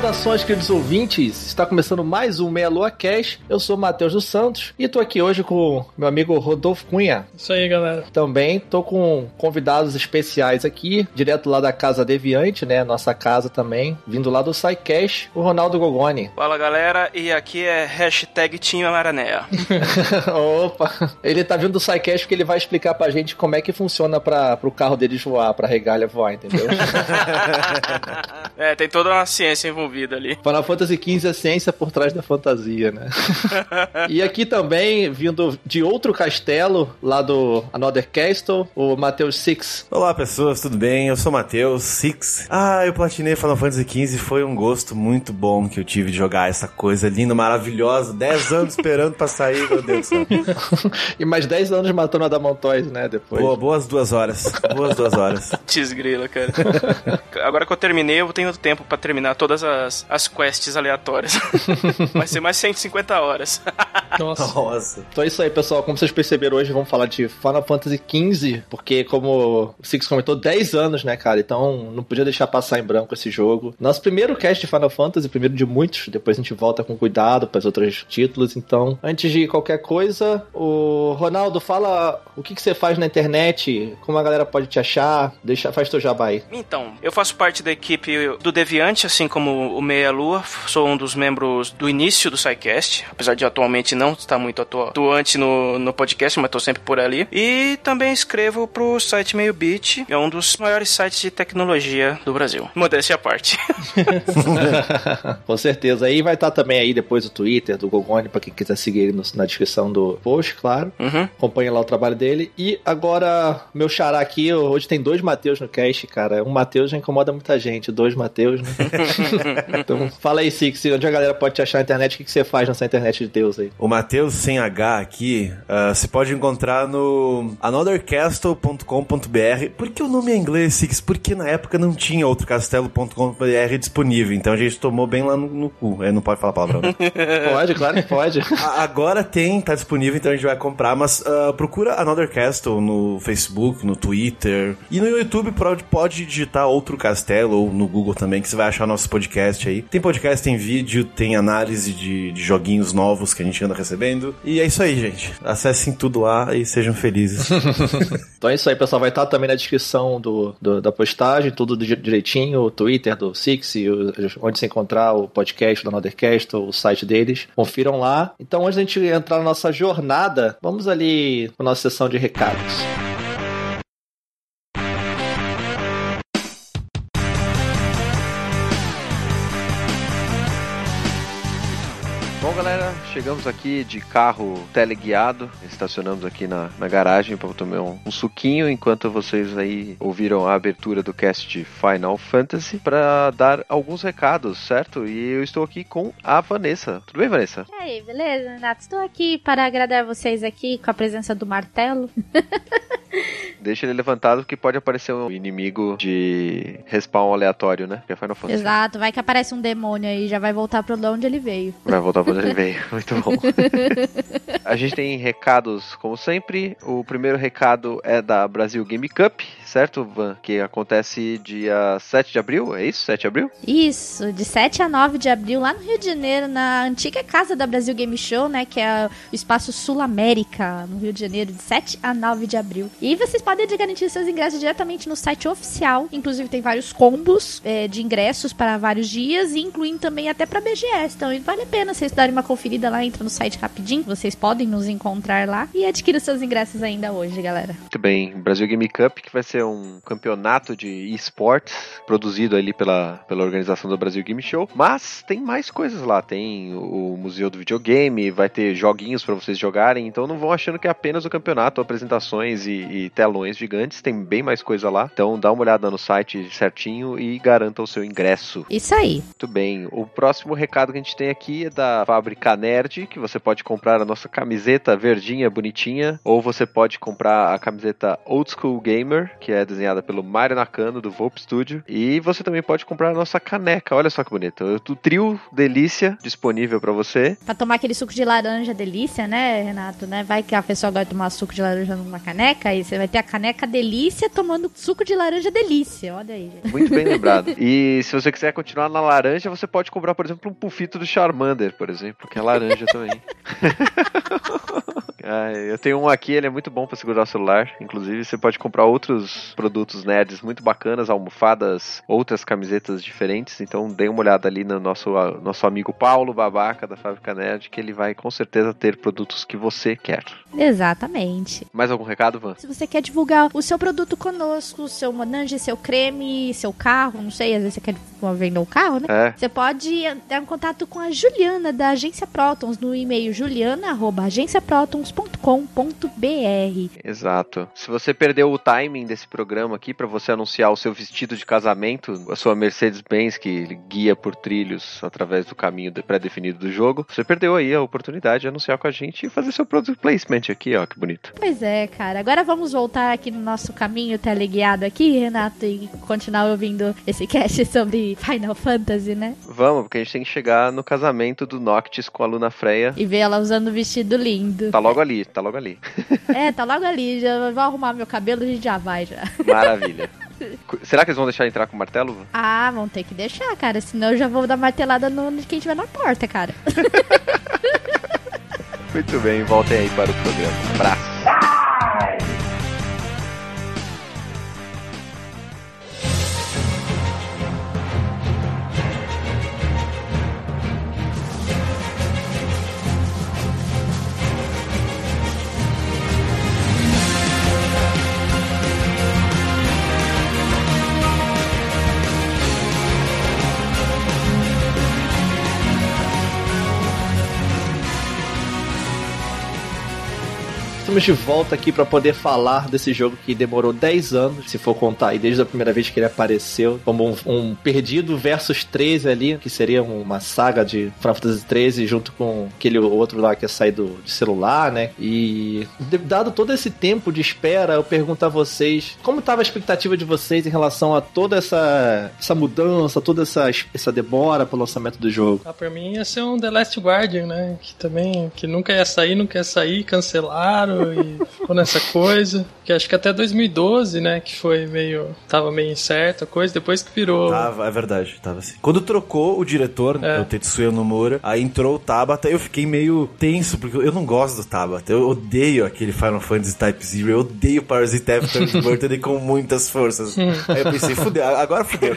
Saudações, queridos ouvintes! Está começando mais um Meia Lua Cash. Eu sou o Matheus dos Santos e estou aqui hoje com meu amigo Rodolfo Cunha. Isso aí, galera. Também estou com convidados especiais aqui, direto lá da Casa Deviante, né? Nossa casa também, vindo lá do SciCash, o Ronaldo Gogoni. Fala, galera, e aqui é hashtag Team Maranéia. Opa! Ele tá vindo do SciCash porque ele vai explicar pra gente como é que funciona para o carro deles voar, pra regalha voar, entendeu? é, tem toda uma ciência envolvida envolvida ali. Final Fantasy XV é ciência por trás da fantasia, né? e aqui também, vindo de outro castelo, lá do Another Castle, o Matheus Six. Olá, pessoas, tudo bem? Eu sou o Matheus Six. Ah, eu platinei Final Fantasy XV foi um gosto muito bom que eu tive de jogar essa coisa linda, maravilhosa. 10 anos esperando pra sair, meu Deus do céu. e mais 10 anos matando a Damontois, né? Depois. Boa, boas duas horas. Boas duas horas. Desgrila, cara. Agora que eu terminei, eu tenho tempo pra terminar todas as as, as quests aleatórias. Vai ser mais 150 horas. Nossa. Nossa. Então é isso aí, pessoal. Como vocês perceberam hoje, vamos falar de Final Fantasy XV, porque como o Six comentou, 10 anos, né, cara? Então não podia deixar passar em branco esse jogo. Nosso primeiro cast de Final Fantasy, primeiro de muitos, depois a gente volta com cuidado para os outros títulos. Então, antes de qualquer coisa, o Ronaldo, fala o que, que você faz na internet, como a galera pode te achar, deixa, faz teu jabá aí. Então, eu faço parte da equipe do Deviante, assim como o Meia Lua, sou um dos membros do início do SciCast, apesar de atualmente não estar muito atuante no, no podcast, mas estou sempre por ali. E também escrevo pro site Meio Beat, é um dos maiores sites de tecnologia do Brasil. Modéstia à parte. Com certeza. Aí vai estar também aí depois o Twitter do Gogoni, para quem quiser seguir ele no, na descrição do post, claro. Uhum. Acompanha lá o trabalho dele. E agora, meu xará aqui, hoje tem dois Mateus no cast, cara. Um Mateus já incomoda muita gente, dois Mateus, né? então, fala aí, Six, onde a galera pode te achar na internet, o que, que você faz nessa internet de Deus aí? O Matheus sem H aqui, uh, você pode encontrar no anothercastle.com.br. Por que o nome é inglês, Six? Porque na época não tinha outro castelo.com.br disponível, então a gente tomou bem lá no, no cu. É, não pode falar palavrão. pode, claro que pode. Agora tem, tá disponível, então a gente vai comprar, mas uh, procura Another Castle no Facebook, no Twitter e no YouTube pode, pode digitar outro castelo ou no Google também, que você vai achar nosso podcast aí. Tem podcast, tem vídeo, tem análise de, de joguinhos novos que a gente anda recebendo. E é isso aí, gente. Acessem tudo lá e sejam felizes. então é isso aí, pessoal. Vai estar também na descrição do, do da postagem, tudo direitinho, o Twitter do Six, onde você encontrar o podcast do Anothercast, o site deles. Confiram lá. Então, antes da gente entrar na nossa jornada, vamos ali para nossa sessão de recados. Chegamos aqui de carro teleguiado, estacionamos aqui na, na garagem para tomar um, um, suquinho enquanto vocês aí ouviram a abertura do cast Final Fantasy para dar alguns recados, certo? E eu estou aqui com a Vanessa. Tudo bem, Vanessa? E aí, beleza, Renato? Estou aqui para agradar vocês aqui com a presença do martelo. Deixa ele levantado que pode aparecer um inimigo de respawn aleatório, né? Que é Final Fantasy. Exato, vai que aparece um demônio aí, já vai voltar pro onde ele veio. Vai voltar pra onde ele veio. Muito bom. A gente tem recados, como sempre. O primeiro recado é da Brasil Game Cup, certo, Van? Que acontece dia 7 de abril, é isso? 7 de abril? Isso, de 7 a 9 de abril, lá no Rio de Janeiro, na antiga casa da Brasil Game Show, né? Que é o Espaço Sul América, no Rio de Janeiro, de 7 a 9 de abril. E vocês podem garantir seus ingressos diretamente no site oficial. Inclusive tem vários combos é, de ingressos para vários dias, incluindo também até para BGS. Então vale a pena vocês darem uma conferida lá, entra no site rapidinho. Vocês podem nos encontrar lá e adquirir seus ingressos ainda hoje, galera. Muito bem, Brasil Game Cup, que vai ser um campeonato de esportes produzido ali pela, pela organização do Brasil Game Show. Mas tem mais coisas lá. Tem o Museu do Videogame, vai ter joguinhos para vocês jogarem. Então não vão achando que é apenas o campeonato, apresentações e, e telões gigantes. Tem bem mais coisa lá. Então dá uma olhada no site certinho e garanta o seu ingresso. Isso aí. Muito bem. O próximo recado que a gente tem aqui é da fábrica Nerd, que você pode comprar a nossa camiseta verdinha, bonitinha, ou você pode comprar a camiseta Old School Gamer, que é desenhada pelo Mario Nakano do Volp Studio, e você também pode comprar a nossa caneca. Olha só que bonito. O trio Delícia disponível para você. Pra tomar aquele suco de laranja delícia, né, Renato? Né? Vai que a pessoa gosta de tomar suco de laranja numa caneca, e você vai ter a caneca delícia tomando suco de laranja delícia. Olha aí. Gente. Muito bem lembrado. E se você quiser continuar na laranja, você pode comprar, por exemplo, um pufito do Charmander, por exemplo, que é laranja também. ah, eu tenho um aqui, ele é muito bom para segurar o celular. Inclusive, você pode comprar outros produtos nerds muito bacanas, almofadas, outras camisetas diferentes. Então, dê uma olhada ali no nosso, nosso amigo Paulo Babaca da Fábrica Nerd, que ele vai com certeza ter produtos que você quer. Exatamente. Mais algum recado, Van? Se você quer divulgar o seu produto conosco, seu Monange, seu creme, seu carro, não sei, às vezes você quer vender um carro, né? É. Você pode entrar em contato com a Juliana da Agência Protons no e-mail juliana@agenciaprotons.com.br. Exato. Se você perdeu o timing desse programa aqui para você anunciar o seu vestido de casamento, a sua Mercedes-Benz que guia por trilhos através do caminho pré-definido do jogo, você perdeu aí a oportunidade de anunciar com a gente e fazer seu product placement aqui, ó, que bonito. Pois é, cara. Agora vamos voltar aqui no nosso caminho teleguiado aqui, Renato, e continuar ouvindo esse cast sobre Final Fantasy, né? Vamos, porque a gente tem que chegar no casamento do Noctis com a Luna Freya. E ver ela usando um vestido lindo. Tá logo ali, tá logo ali. é, tá logo ali. Já vou arrumar meu cabelo, a gente já vai já. Maravilha. Será que eles vão deixar entrar com o martelo? Ah, vão ter que deixar, cara. Senão eu já vou dar martelada no de quem tiver na porta, cara. Muito bem, voltem aí para o programa. Abraço. Estamos de volta aqui para poder falar desse jogo que demorou 10 anos, se for contar, e desde a primeira vez que ele apareceu, como um, um Perdido versus 13 ali, que seria uma saga de Final Fantasy 13 junto com aquele outro lá que ia sair do, de celular, né? E dado todo esse tempo de espera, eu pergunto a vocês, como estava a expectativa de vocês em relação a toda essa, essa mudança, toda essa, essa demora pro lançamento do jogo? Ah, pra mim ia ser um The Last Guardian, né? Que também, que nunca ia sair, nunca ia sair, cancelaram e ficou nessa coisa. Que acho que até 2012, né? Que foi meio. Tava meio incerta a coisa, depois que virou. Tava, é verdade, tava assim. Quando trocou o diretor, é. o Tetsuya Nomura, aí entrou o Tabata, eu fiquei meio tenso, porque eu não gosto do Tabata. Eu odeio aquele Final Fantasy Type Zero, eu odeio Parasite After Birthday com muitas forças. aí eu pensei, fudeu, agora fudeu.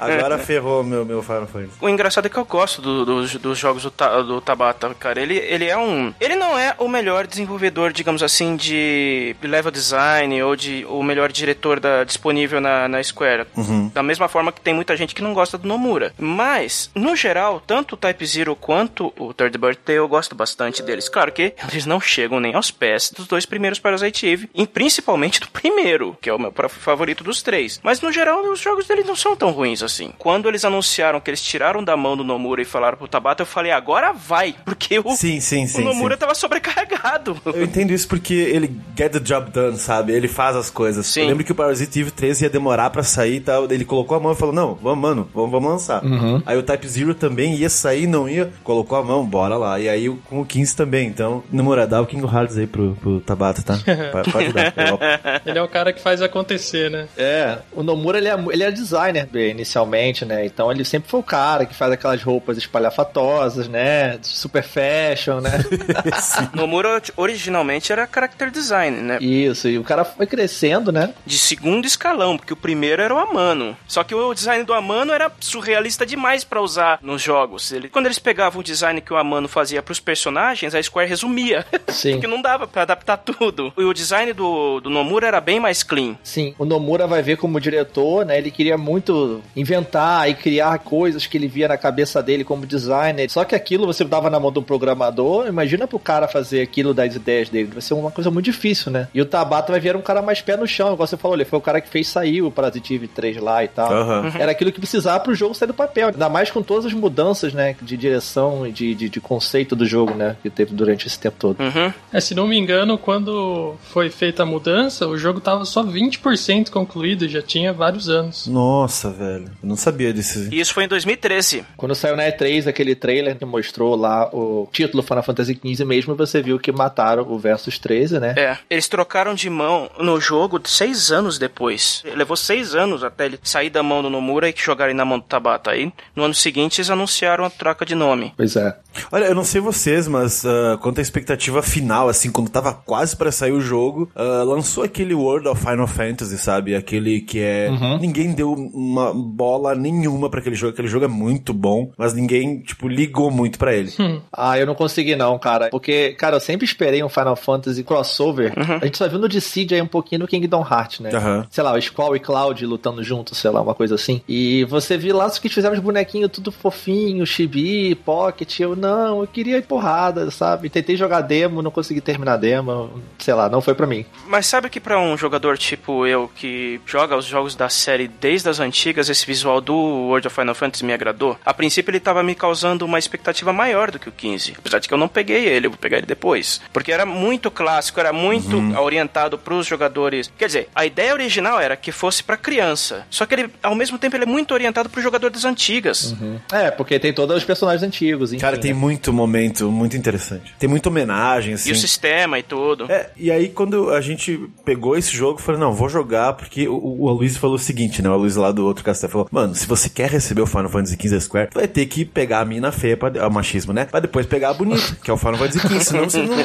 Agora ferrou meu, meu Final Fantasy. O engraçado é que eu gosto do, do, dos jogos do, do Tabata, cara. Ele, ele é um. Ele não é o melhor desenvolvedor, digamos assim, de level design ou de o melhor diretor da, disponível na, na Square. Uhum. Da mesma forma que tem muita gente que não gosta do Nomura. Mas, no geral, tanto o Type Zero quanto o Third Birthday eu gosto bastante deles. Claro que eles não chegam nem aos pés dos dois primeiros Parasite Eve, e principalmente do primeiro, que é o meu favorito dos três. Mas, no geral, os jogos deles não são tão ruins assim. Quando eles anunciaram que eles tiraram da mão do Nomura e falaram pro Tabata, eu falei, agora vai, porque o, sim, sim, sim, o Nomura sim. tava sobrecarregado. Eu entendo isso porque ele get the job done, sabe? Ele faz as coisas. Sim. Eu lembro que o Parasite Eve 13 ia demorar pra sair e tal. Ele colocou a mão e falou: Não, vamos, mano, vamos, vamos lançar. Uhum. Aí o Type Zero também ia sair, não ia, colocou a mão, bora lá. E aí com o 15 também. Então, namorado, dá o King Hearts aí pro, pro Tabata, tá? Pode dar. Ele é o cara que faz acontecer, né? É, o Nomura ele é, ele é designer inicialmente, né? Então ele sempre foi o cara que faz aquelas roupas espalhafatosas, né? Super fashion, né? Nomura originalmente forte era character design, né? Isso, e o cara foi crescendo, né? De segundo escalão, porque o primeiro era o Amano. Só que o design do Amano era surrealista demais para usar nos jogos. Ele, quando eles pegavam o design que o Amano fazia para os personagens, a Square resumia. Sim. porque não dava para adaptar tudo. E o design do, do Nomura era bem mais clean. Sim, o Nomura vai ver como diretor, né? Ele queria muito inventar e criar coisas que ele via na cabeça dele como designer. Só que aquilo você dava na mão de um programador, imagina pro cara fazer aquilo das ideias dele. Vai ser uma coisa muito difícil, né? E o Tabata vai ver um cara mais pé no chão, igual você falou, ele foi o cara que fez sair o Parasitive 3 lá e tal. Aham. Era aquilo que precisava pro jogo sair do papel. Ainda mais com todas as mudanças, né? De direção e de, de, de conceito do jogo, né? Que teve durante esse tempo todo. Uhum. É, se não me engano, quando foi feita a mudança, o jogo tava só 20% concluído, já tinha vários anos. Nossa, velho. Eu não sabia disso. E isso foi em 2013. Quando saiu na E3 aquele trailer que mostrou lá o título Final Fantasy XV mesmo, você viu que mataram o Versus 13, né? É, eles trocaram de mão no jogo seis anos depois. Levou seis anos até ele sair da mão do Nomura e jogarem na mão do Tabata. Aí, no ano seguinte, eles anunciaram a troca de nome. Pois é. Olha, eu não sei vocês, mas ah, quanto à expectativa final, assim, quando tava quase pra sair o jogo, ah, lançou aquele World of Final Fantasy, sabe? Aquele que é. Ninguém deu uma bola nenhuma pra aquele jogo. Aquele jogo é muito bom, mas ninguém, tipo, ligou muito pra ele. Ah, eu não consegui não, cara. Porque, cara, eu sempre esperei um Final Fantasy crossover. A gente só viu no Dissidia aí um pouquinho no Kingdom Hearts, né? Aham. Sei lá, o Squall e Cloud lutando juntos, sei lá, uma coisa assim. E você viu lá que eles fizeram os bonequinhos tudo fofinho, chibi, pocket. Eu, não, eu queria ir porrada, sabe? Tentei jogar demo, não consegui terminar a demo. Sei lá, não foi pra mim. Mas sabe que pra um jogador tipo eu, que joga os jogos da série desde as antigas, esse visual do World of Final Fantasy me agradou? A princípio ele tava me causando uma expectativa maior do que o 15. Apesar de que eu não peguei ele, eu vou pegar ele depois. Porque era muito clássico, era muito orientado pros jogadores. Quer dizer, a ideia original era que fosse pra criança. Só que ele, ao mesmo tempo, ele é muito orientado pro jogador das antigas. É, porque tem todos os personagens antigos, enfim, Cara, tem né? muito momento muito interessante. Tem muita homenagem, assim. E o sistema e tudo. É, e aí quando a gente pegou esse jogo, eu falei, não, vou jogar, porque o, o Aloysio falou o seguinte, né? O Aloysio lá do outro castelo falou, mano, se você quer receber o Final Fantasy XV Square, vai ter que pegar a mina feia, pra, o machismo, né? Pra depois pegar a bonita, que é o Final Fantasy XV, senão você não,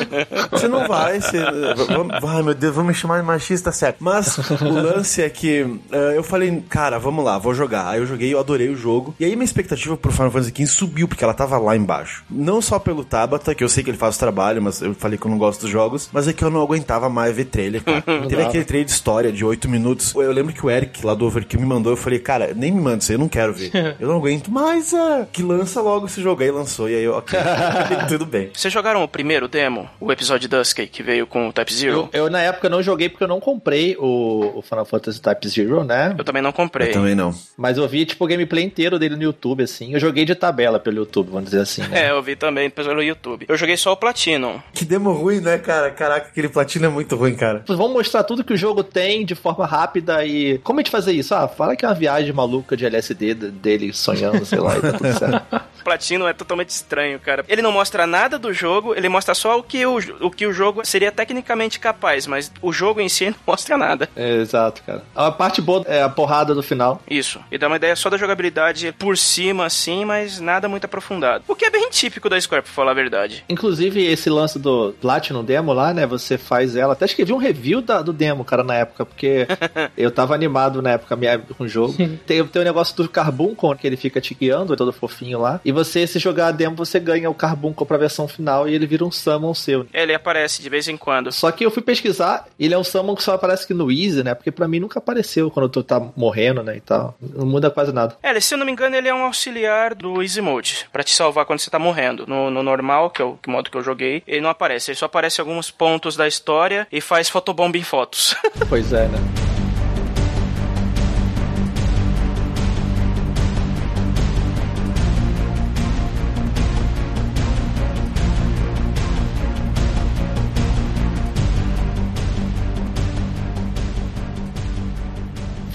você não vai, você, vamos- ai meu Deus, vamos me chamar de machista, certo. Mas o lance é que eh, eu falei, cara, vamos lá, vou jogar. Aí eu joguei, eu adorei o jogo. E aí minha expectativa pro Final Fantasy XV subiu, porque ela tava lá embaixo. Não só pelo Tabata, que eu sei que ele faz o trabalho, mas eu falei que eu não gosto dos jogos, mas é que eu não aguentava mais ver trailer, cara. Teve aquele trailer de história de 8 minutos. Eu lembro que o Eric lá do Overkill me mandou, eu falei, cara, nem me manda isso aí, eu não quero ver. eu não aguento mais, é, que lança logo esse jogo. Aí lançou, e aí eu, ok, tudo bem. Vocês jogaram o primeiro demo? O episódio Que veio com o Type Zero? Eu, eu, na época, não joguei porque eu não comprei o, o Final Fantasy Type Zero, né? Eu também não comprei. Eu também não. Mas eu vi, tipo, o gameplay inteiro dele no YouTube, assim. Eu joguei de tabela pelo YouTube, vamos dizer assim, né? É, eu vi também pelo YouTube. Eu joguei só o Platinum. Que demo ruim, né, cara? Caraca, aquele platino é muito ruim, cara. Vamos mostrar tudo que o jogo tem de forma rápida e. Como a gente fazer isso? Ah, fala que é uma viagem maluca de LSD dele sonhando, sei lá, e tá tudo certo. Platinum é totalmente estranho, cara. Ele não mostra nada do jogo, ele mostra só o que o, o que o jogo seria tecnicamente capaz, mas o jogo em si não mostra nada. É, exato, cara. A parte boa é a porrada no final. Isso. E dá uma ideia só da jogabilidade por cima, assim, mas nada muito aprofundado. O que é bem típico da Square, pra falar a verdade. Inclusive, esse lance do Platinum Demo lá, né? Você faz ela. Até escrevi um review da- do demo, cara, na época, porque eu tava animado na época minha- com o jogo. tem, tem o negócio do Carbuncle, que ele fica te guiando, todo fofinho lá. E você, se jogar a demo, você ganha o Carbuncle pra versão final e ele vira um Summon seu. Ele aparece de vez em quando. Só que eu fui pesquisar, ele é um Summon que só aparece aqui no Easy, né? Porque pra mim nunca apareceu quando tu tá morrendo, né? E tal. Não muda quase nada. É, se eu não me engano, ele é um auxiliar do Easy Mode, pra te salvar quando você tá morrendo. No, no normal, que é o que modo que eu joguei, ele não aparece. Ele só aparece em alguns pontos da história e faz fotobomba em fotos. Pois é, né?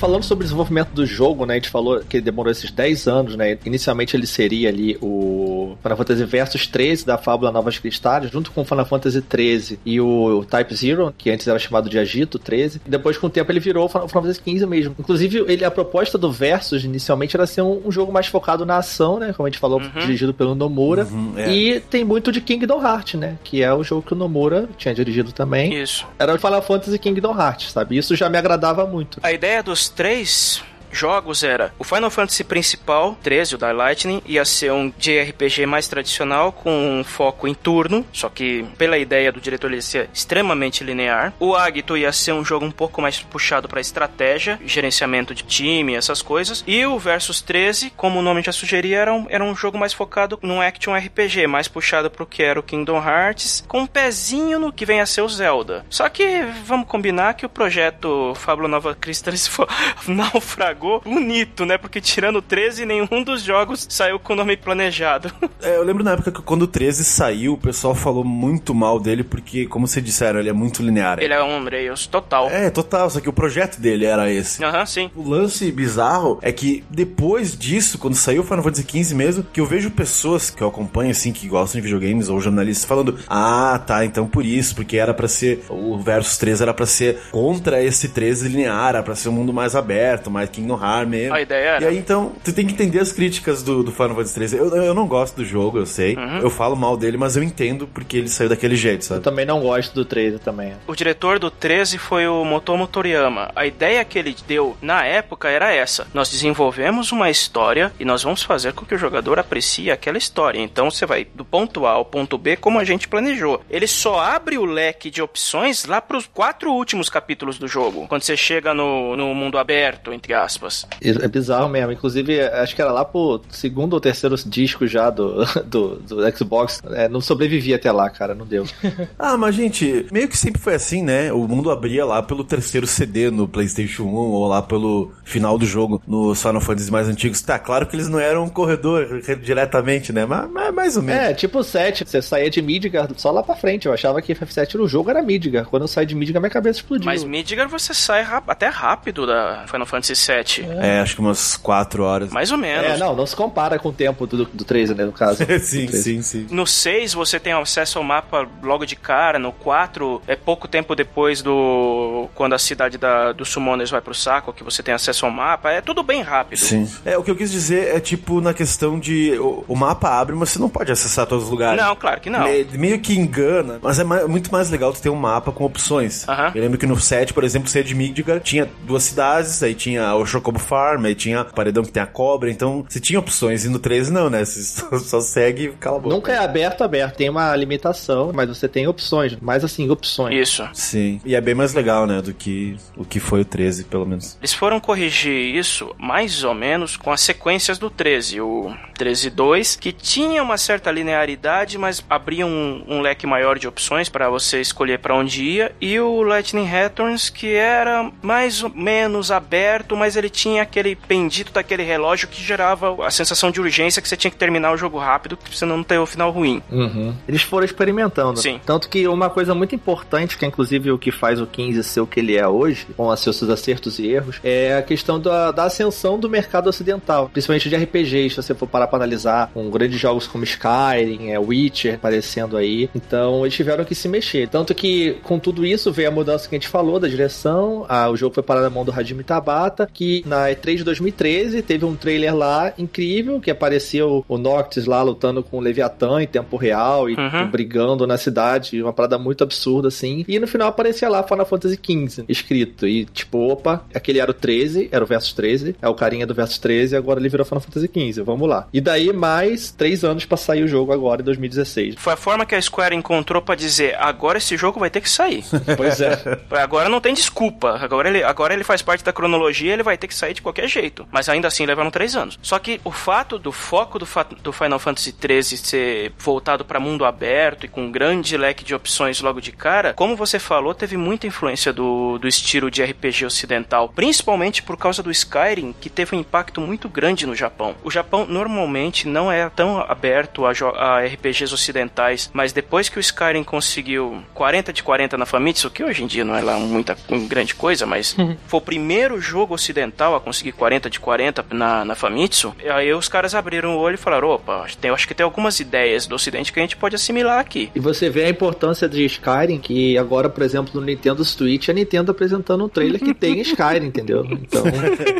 Falando sobre o desenvolvimento do jogo, né? A gente falou que demorou esses 10 anos, né? Inicialmente ele seria ali o Final Fantasy Versus 13 da Fábula Novas Cristais, junto com o Final Fantasy 13 e o Type Zero, que antes era chamado de Agito 13. E depois, com o tempo, ele virou o Final Fantasy 15 mesmo. Inclusive, ele, a proposta do Versus inicialmente era ser um, um jogo mais focado na ação, né? Como a gente falou, Uhum. dirigido pelo Nomura. Uhum, é. E tem muito de Kingdom Hearts, né? Que é o jogo que o Nomura tinha dirigido também. Isso. Era o Final Fantasy Kingdom Hearts, sabe? Isso já me agradava muito. A ideia dos três jogos era o Final Fantasy principal, 13, o da Lightning, ia ser um JRPG mais tradicional com um foco em turno, só que pela ideia do diretor ele ia ser extremamente linear. O Agito ia ser um jogo um pouco mais puxado para estratégia, gerenciamento de time, essas coisas. E o Versus 13, como o nome já sugeria, era um, era um jogo mais focado num action RPG, mais puxado pro que era o Kingdom Hearts, com um pezinho no que vem a ser o Zelda. Só que vamos combinar que o projeto Fábula Nova Crystallis fo- bonito, né? Porque tirando o 13, nenhum dos jogos saiu com o nome planejado. É, eu lembro na época que quando o 13 saiu, o pessoal falou muito mal dele, porque, como vocês disseram, ele é muito linear. Ele é um Rails total. É, total, só que o projeto dele era esse. Aham, sim. O lance bizarro é que depois disso, quando saiu o Final Fantasy XV mesmo, que eu vejo pessoas que eu acompanho, assim, que gostam de videogames ou jornalistas falando: Ah, tá, então por isso, porque era pra ser. O Versus 13 era pra ser contra esse 13 linear, era pra ser um mundo mais aberto, mais Kingdom Hearts mesmo. A ideia era. E aí então, tu tem que entender as críticas do, do Final Fantasy 13. Eu, eu não gosto do jogo, eu sei. Uhum. Eu falo mal dele, mas eu entendo porque ele saiu daquele jeito, Eu sabe? também não gosto do 13 também. O diretor do 13 foi o Motomo Toriyama. A ideia que ele deu na época era essa: nós desenvolvemos uma história e nós vamos fazer com que o jogador aprecie aquela história. Então você vai do ponto A ao ponto B como a gente planejou. Ele só abre o leque de opções lá para os quatro últimos capítulos do jogo, quando você chega no, no mundo aberto, entre aspas. É bizarro mesmo. Inclusive, acho que era lá pro segundo ou terceiro disco já do, do, do Xbox. É, não sobrevivi até lá, cara. Não deu. Ah, mas gente, meio que sempre foi assim, né? O mundo abria lá pelo terceiro CD no PlayStation 1 ou lá pelo final do jogo nos Final Fantasy mais antigos. Tá, claro que eles não eram um corredor diretamente, né? Mas, mas mais ou menos. É, tipo o 7, você saía de Midgar só lá pra frente. Eu achava que FF7 no jogo era Midgar. Quando eu saí de Midgar, minha cabeça explodiu. Mas Midgar você sai até rápido da Final Fantasy VII. É, acho que umas quatro horas. Mais ou menos. É, não, não se compara com o tempo do, do 13, né, no caso. sim, Do 13. sim, sim. No 6 você tem acesso ao mapa logo de cara, no 4 é pouco tempo depois do quando a cidade da, dos Summoners vai pro saco que você tem acesso ao mapa, é tudo bem rápido. Sim. É, o que eu quis dizer é tipo na questão de. O, o mapa abre, mas você não pode acessar todos os lugares. Não, claro que não. Me- meio que engana, mas é ma- muito mais legal tu ter um mapa com opções. Aham. Eu lembro que no 7, por exemplo, você é de Midgar, tinha duas cidades, aí tinha o Chocobo Farm, aí tinha paredão que tem a cobra, então você tinha opções. E no 13 não, né? Você só, só segue e cala a boca. Nunca é aberto, aberto. Tem uma limitação, mas você tem opções. Mas assim, opções. Isso. Sim. E é bem mais legal, né? Do que o que foi o 13, pelo menos. Eles foram corrigir isso mais ou menos com as sequências do 13, o 13.2, que tinha uma certa linearidade, mas abria um, um leque maior de opções para você escolher para onde ia, e o Lightning Returns, que era mais ou menos aberto, mas ele tinha aquele bendito daquele relógio que gerava a sensação de urgência que você tinha que terminar o jogo rápido, você não ter o final ruim. Uhum. Eles foram experimentando. Sim. Tanto que uma coisa muito importante, que é inclusive o que faz o 15 ser o que ele é hoje, com os seus acertos e erros, é a questão da, da ascensão do mercado ocidental, principalmente de RPGs, se você for parar pra analisar, com grandes jogos como Skyrim, é, Witcher aparecendo aí. Então eles tiveram que se mexer. Tanto que com tudo isso veio a mudança que a gente falou da direção, a- o jogo foi parar na mão do Hajime Tabata, que na E3 de 2013 teve um trailer lá incrível, que apareceu o Noctis lá lutando com o Leviatã em tempo real e Uhum. brigando na cidade, uma parada muito absurda assim. E no final aparecia lá Final Fantasy XV escrito. E tipo, opa, aquele era o 13, era o Versus 13, é o carinha do Versus 13, agora ele virou Final Fantasy XV, vamos lá. E daí mais três anos pra sair o jogo agora em 2016. Foi a forma que a Square encontrou pra dizer: agora esse jogo vai ter que sair. Pois é. Agora não tem desculpa. Agora ele, agora ele faz parte da cronologia, ele vai ter que sair de qualquer jeito. Mas ainda assim levaram três anos. Só que o fato do foco do, fa- do Final Fantasy XIII ser voltado pra mundo aberto e com um grande leque de opções logo de cara, como você falou, teve muita influência do, do estilo de RPG ocidental. Principalmente por causa do Skyrim, que teve um impacto muito grande no Japão. O Japão normalmente não é tão aberto a, a RPGs ocidentais, mas depois que o Skyrim conseguiu 40 de 40 na Famitsu, que hoje em dia não é lá muita grande coisa, mas foi o primeiro jogo ocidental a conseguir 40 de 40 na, na Famitsu. E aí os caras abriram o olho e falaram: opa, tem, acho que tem algumas ideias do ocidente que a gente pode assimilar aqui. E você vê a importância de Skyrim, que agora, por exemplo, no Nintendo Switch, a Nintendo apresentando um trailer que tem Skyrim, entendeu? Então.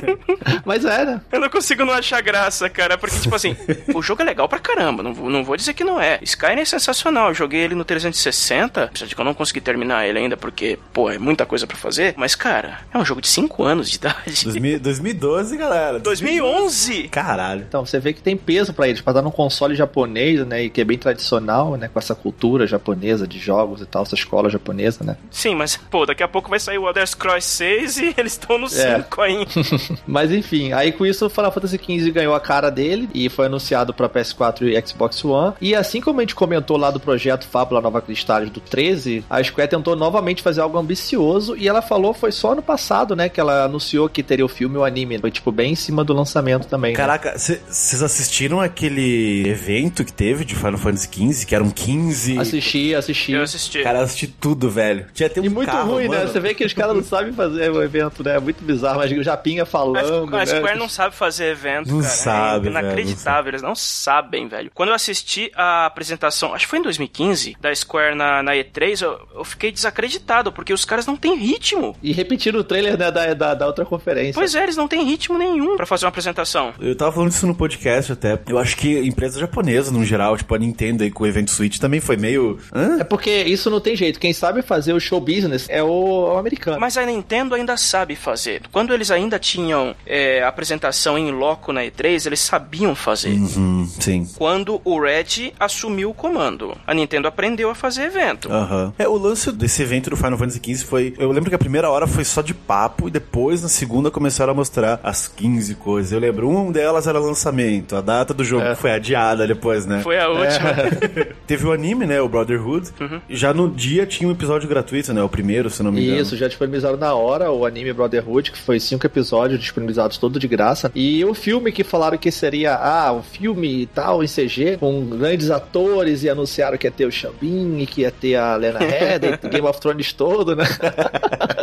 Mas era. É, né? Eu não consigo não achar graça, cara, porque, tipo assim, o jogo é legal pra caramba, não, não vou dizer que não é. Skyrim é sensacional, eu joguei ele no 360, apesar de que eu não consegui terminar ele ainda, porque, pô, é muita coisa pra fazer, mas, cara, é um jogo de 5 anos de idade. 2000, 2012, galera. 2011? Caralho. Então, você vê que tem peso para eles, pra dar num console japonês, né, e que é bem tradicional, né, com essa cultura japonesa de jogos e tal, essa escola japonesa, né. Sim, mas, pô, daqui a pouco vai sair o Elder Scrolls 6 e eles estão no 5 é. ainda. mas, enfim, aí com isso o Final Fantasy XV ganhou a cara dele e foi anunciado para PS4 e Xbox One. E assim como a gente comentou lá do projeto Fábula Nova Cristales do 13, a Square tentou novamente fazer algo ambicioso e ela falou foi só ano passado, né, que ela anunciou que teria o filme e o anime. Foi tipo bem em cima do lançamento também. Né? Caraca, vocês né? assistiram aquele evento que teve de Final Fantasy XV, que eram 15? Assisti, assisti. Eu assisti. Cara, eu assisti tudo, velho. Tinha até um e muito carro, ruim, né? mano. né? Você vê que os caras não sabem fazer o evento, né? É muito bizarro, mas o Japinha falando. A, a Square né? não sabe fazer evento, não cara. Sabe, é inacreditável, velho, eles não sabem, velho. Quando eu assisti a apresentação, acho que foi em 2015, da Square na, na E3, eu, eu fiquei desacreditado, porque os caras não têm ritmo. E repetiram o trailer né, da, da, da, outra conferência. Pois é, eles não têm ritmo nenhum para fazer uma apresentação. Eu tava falando isso no podcast até. Eu acho que empresas japonesas, no geral, tipo a Nintendo aí com o evento Switch, também foi meio. Hã? É porque isso não tem jeito. Quem sabe fazer o show business é o, o americano. Mas a Nintendo ainda sabe fazer. Quando eles ainda tinham é, apresentação em loco na E3, eles sabiam fazer. Uhum, sim. Quando o Red assumiu o comando, a Nintendo aprendeu a fazer evento. Uhum. É, o lance desse evento do Final Fantasy XV foi. Eu lembro que a primeira hora foi só de papo e depois, na segunda, começaram a mostrar as 15 coisas. Eu lembro, uma delas era lançamento, a data do jogo é. foi adiada depois, né? Foi a última. É. Teve o anime, né? O Brotherhood. Uhum. Já no dia tinha um episódio gratuito, né? O primeiro, se não me engano. Isso, já disponibilizaram na hora o anime Brotherhood, que foi cinco episódios disponibilizados todo de graça. E o filme que falaram que seria, ah, o filme e tal, em CG, com grandes atores, e anunciaram que ia ter o Xambin e que ia ter a Lena Headey, Game of Thrones todo, né?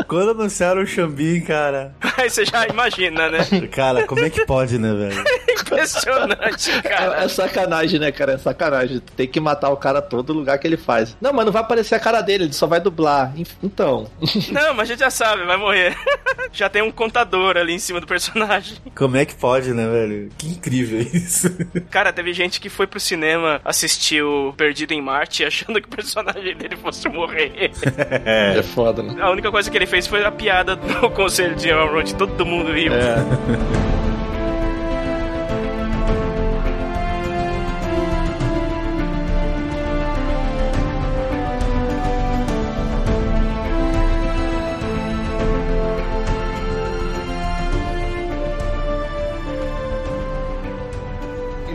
Quando anunciaram o Xambin, cara. Aí você já imagina, né? Cara, como é que pode, né, velho? Impressionante, cara. É, é, sacanagem, né, cara? É sacanagem. Tem que matar o cara todo lugar que ele faz. Não, mas não vai aparecer a cara dele, ele só vai dublar. Então. Não, mas a gente já sabe, vai morrer. Já tem um contador ali em cima do personagem. Como é que pode, né, velho? Que incrível isso. Cara, teve gente que foi pro cinema assistir o Perdido em Marte achando que o personagem dele fosse morrer. É, é foda, né? A única coisa que ele fez foi a piada do conselho de Elrond, todo mundo riu. É.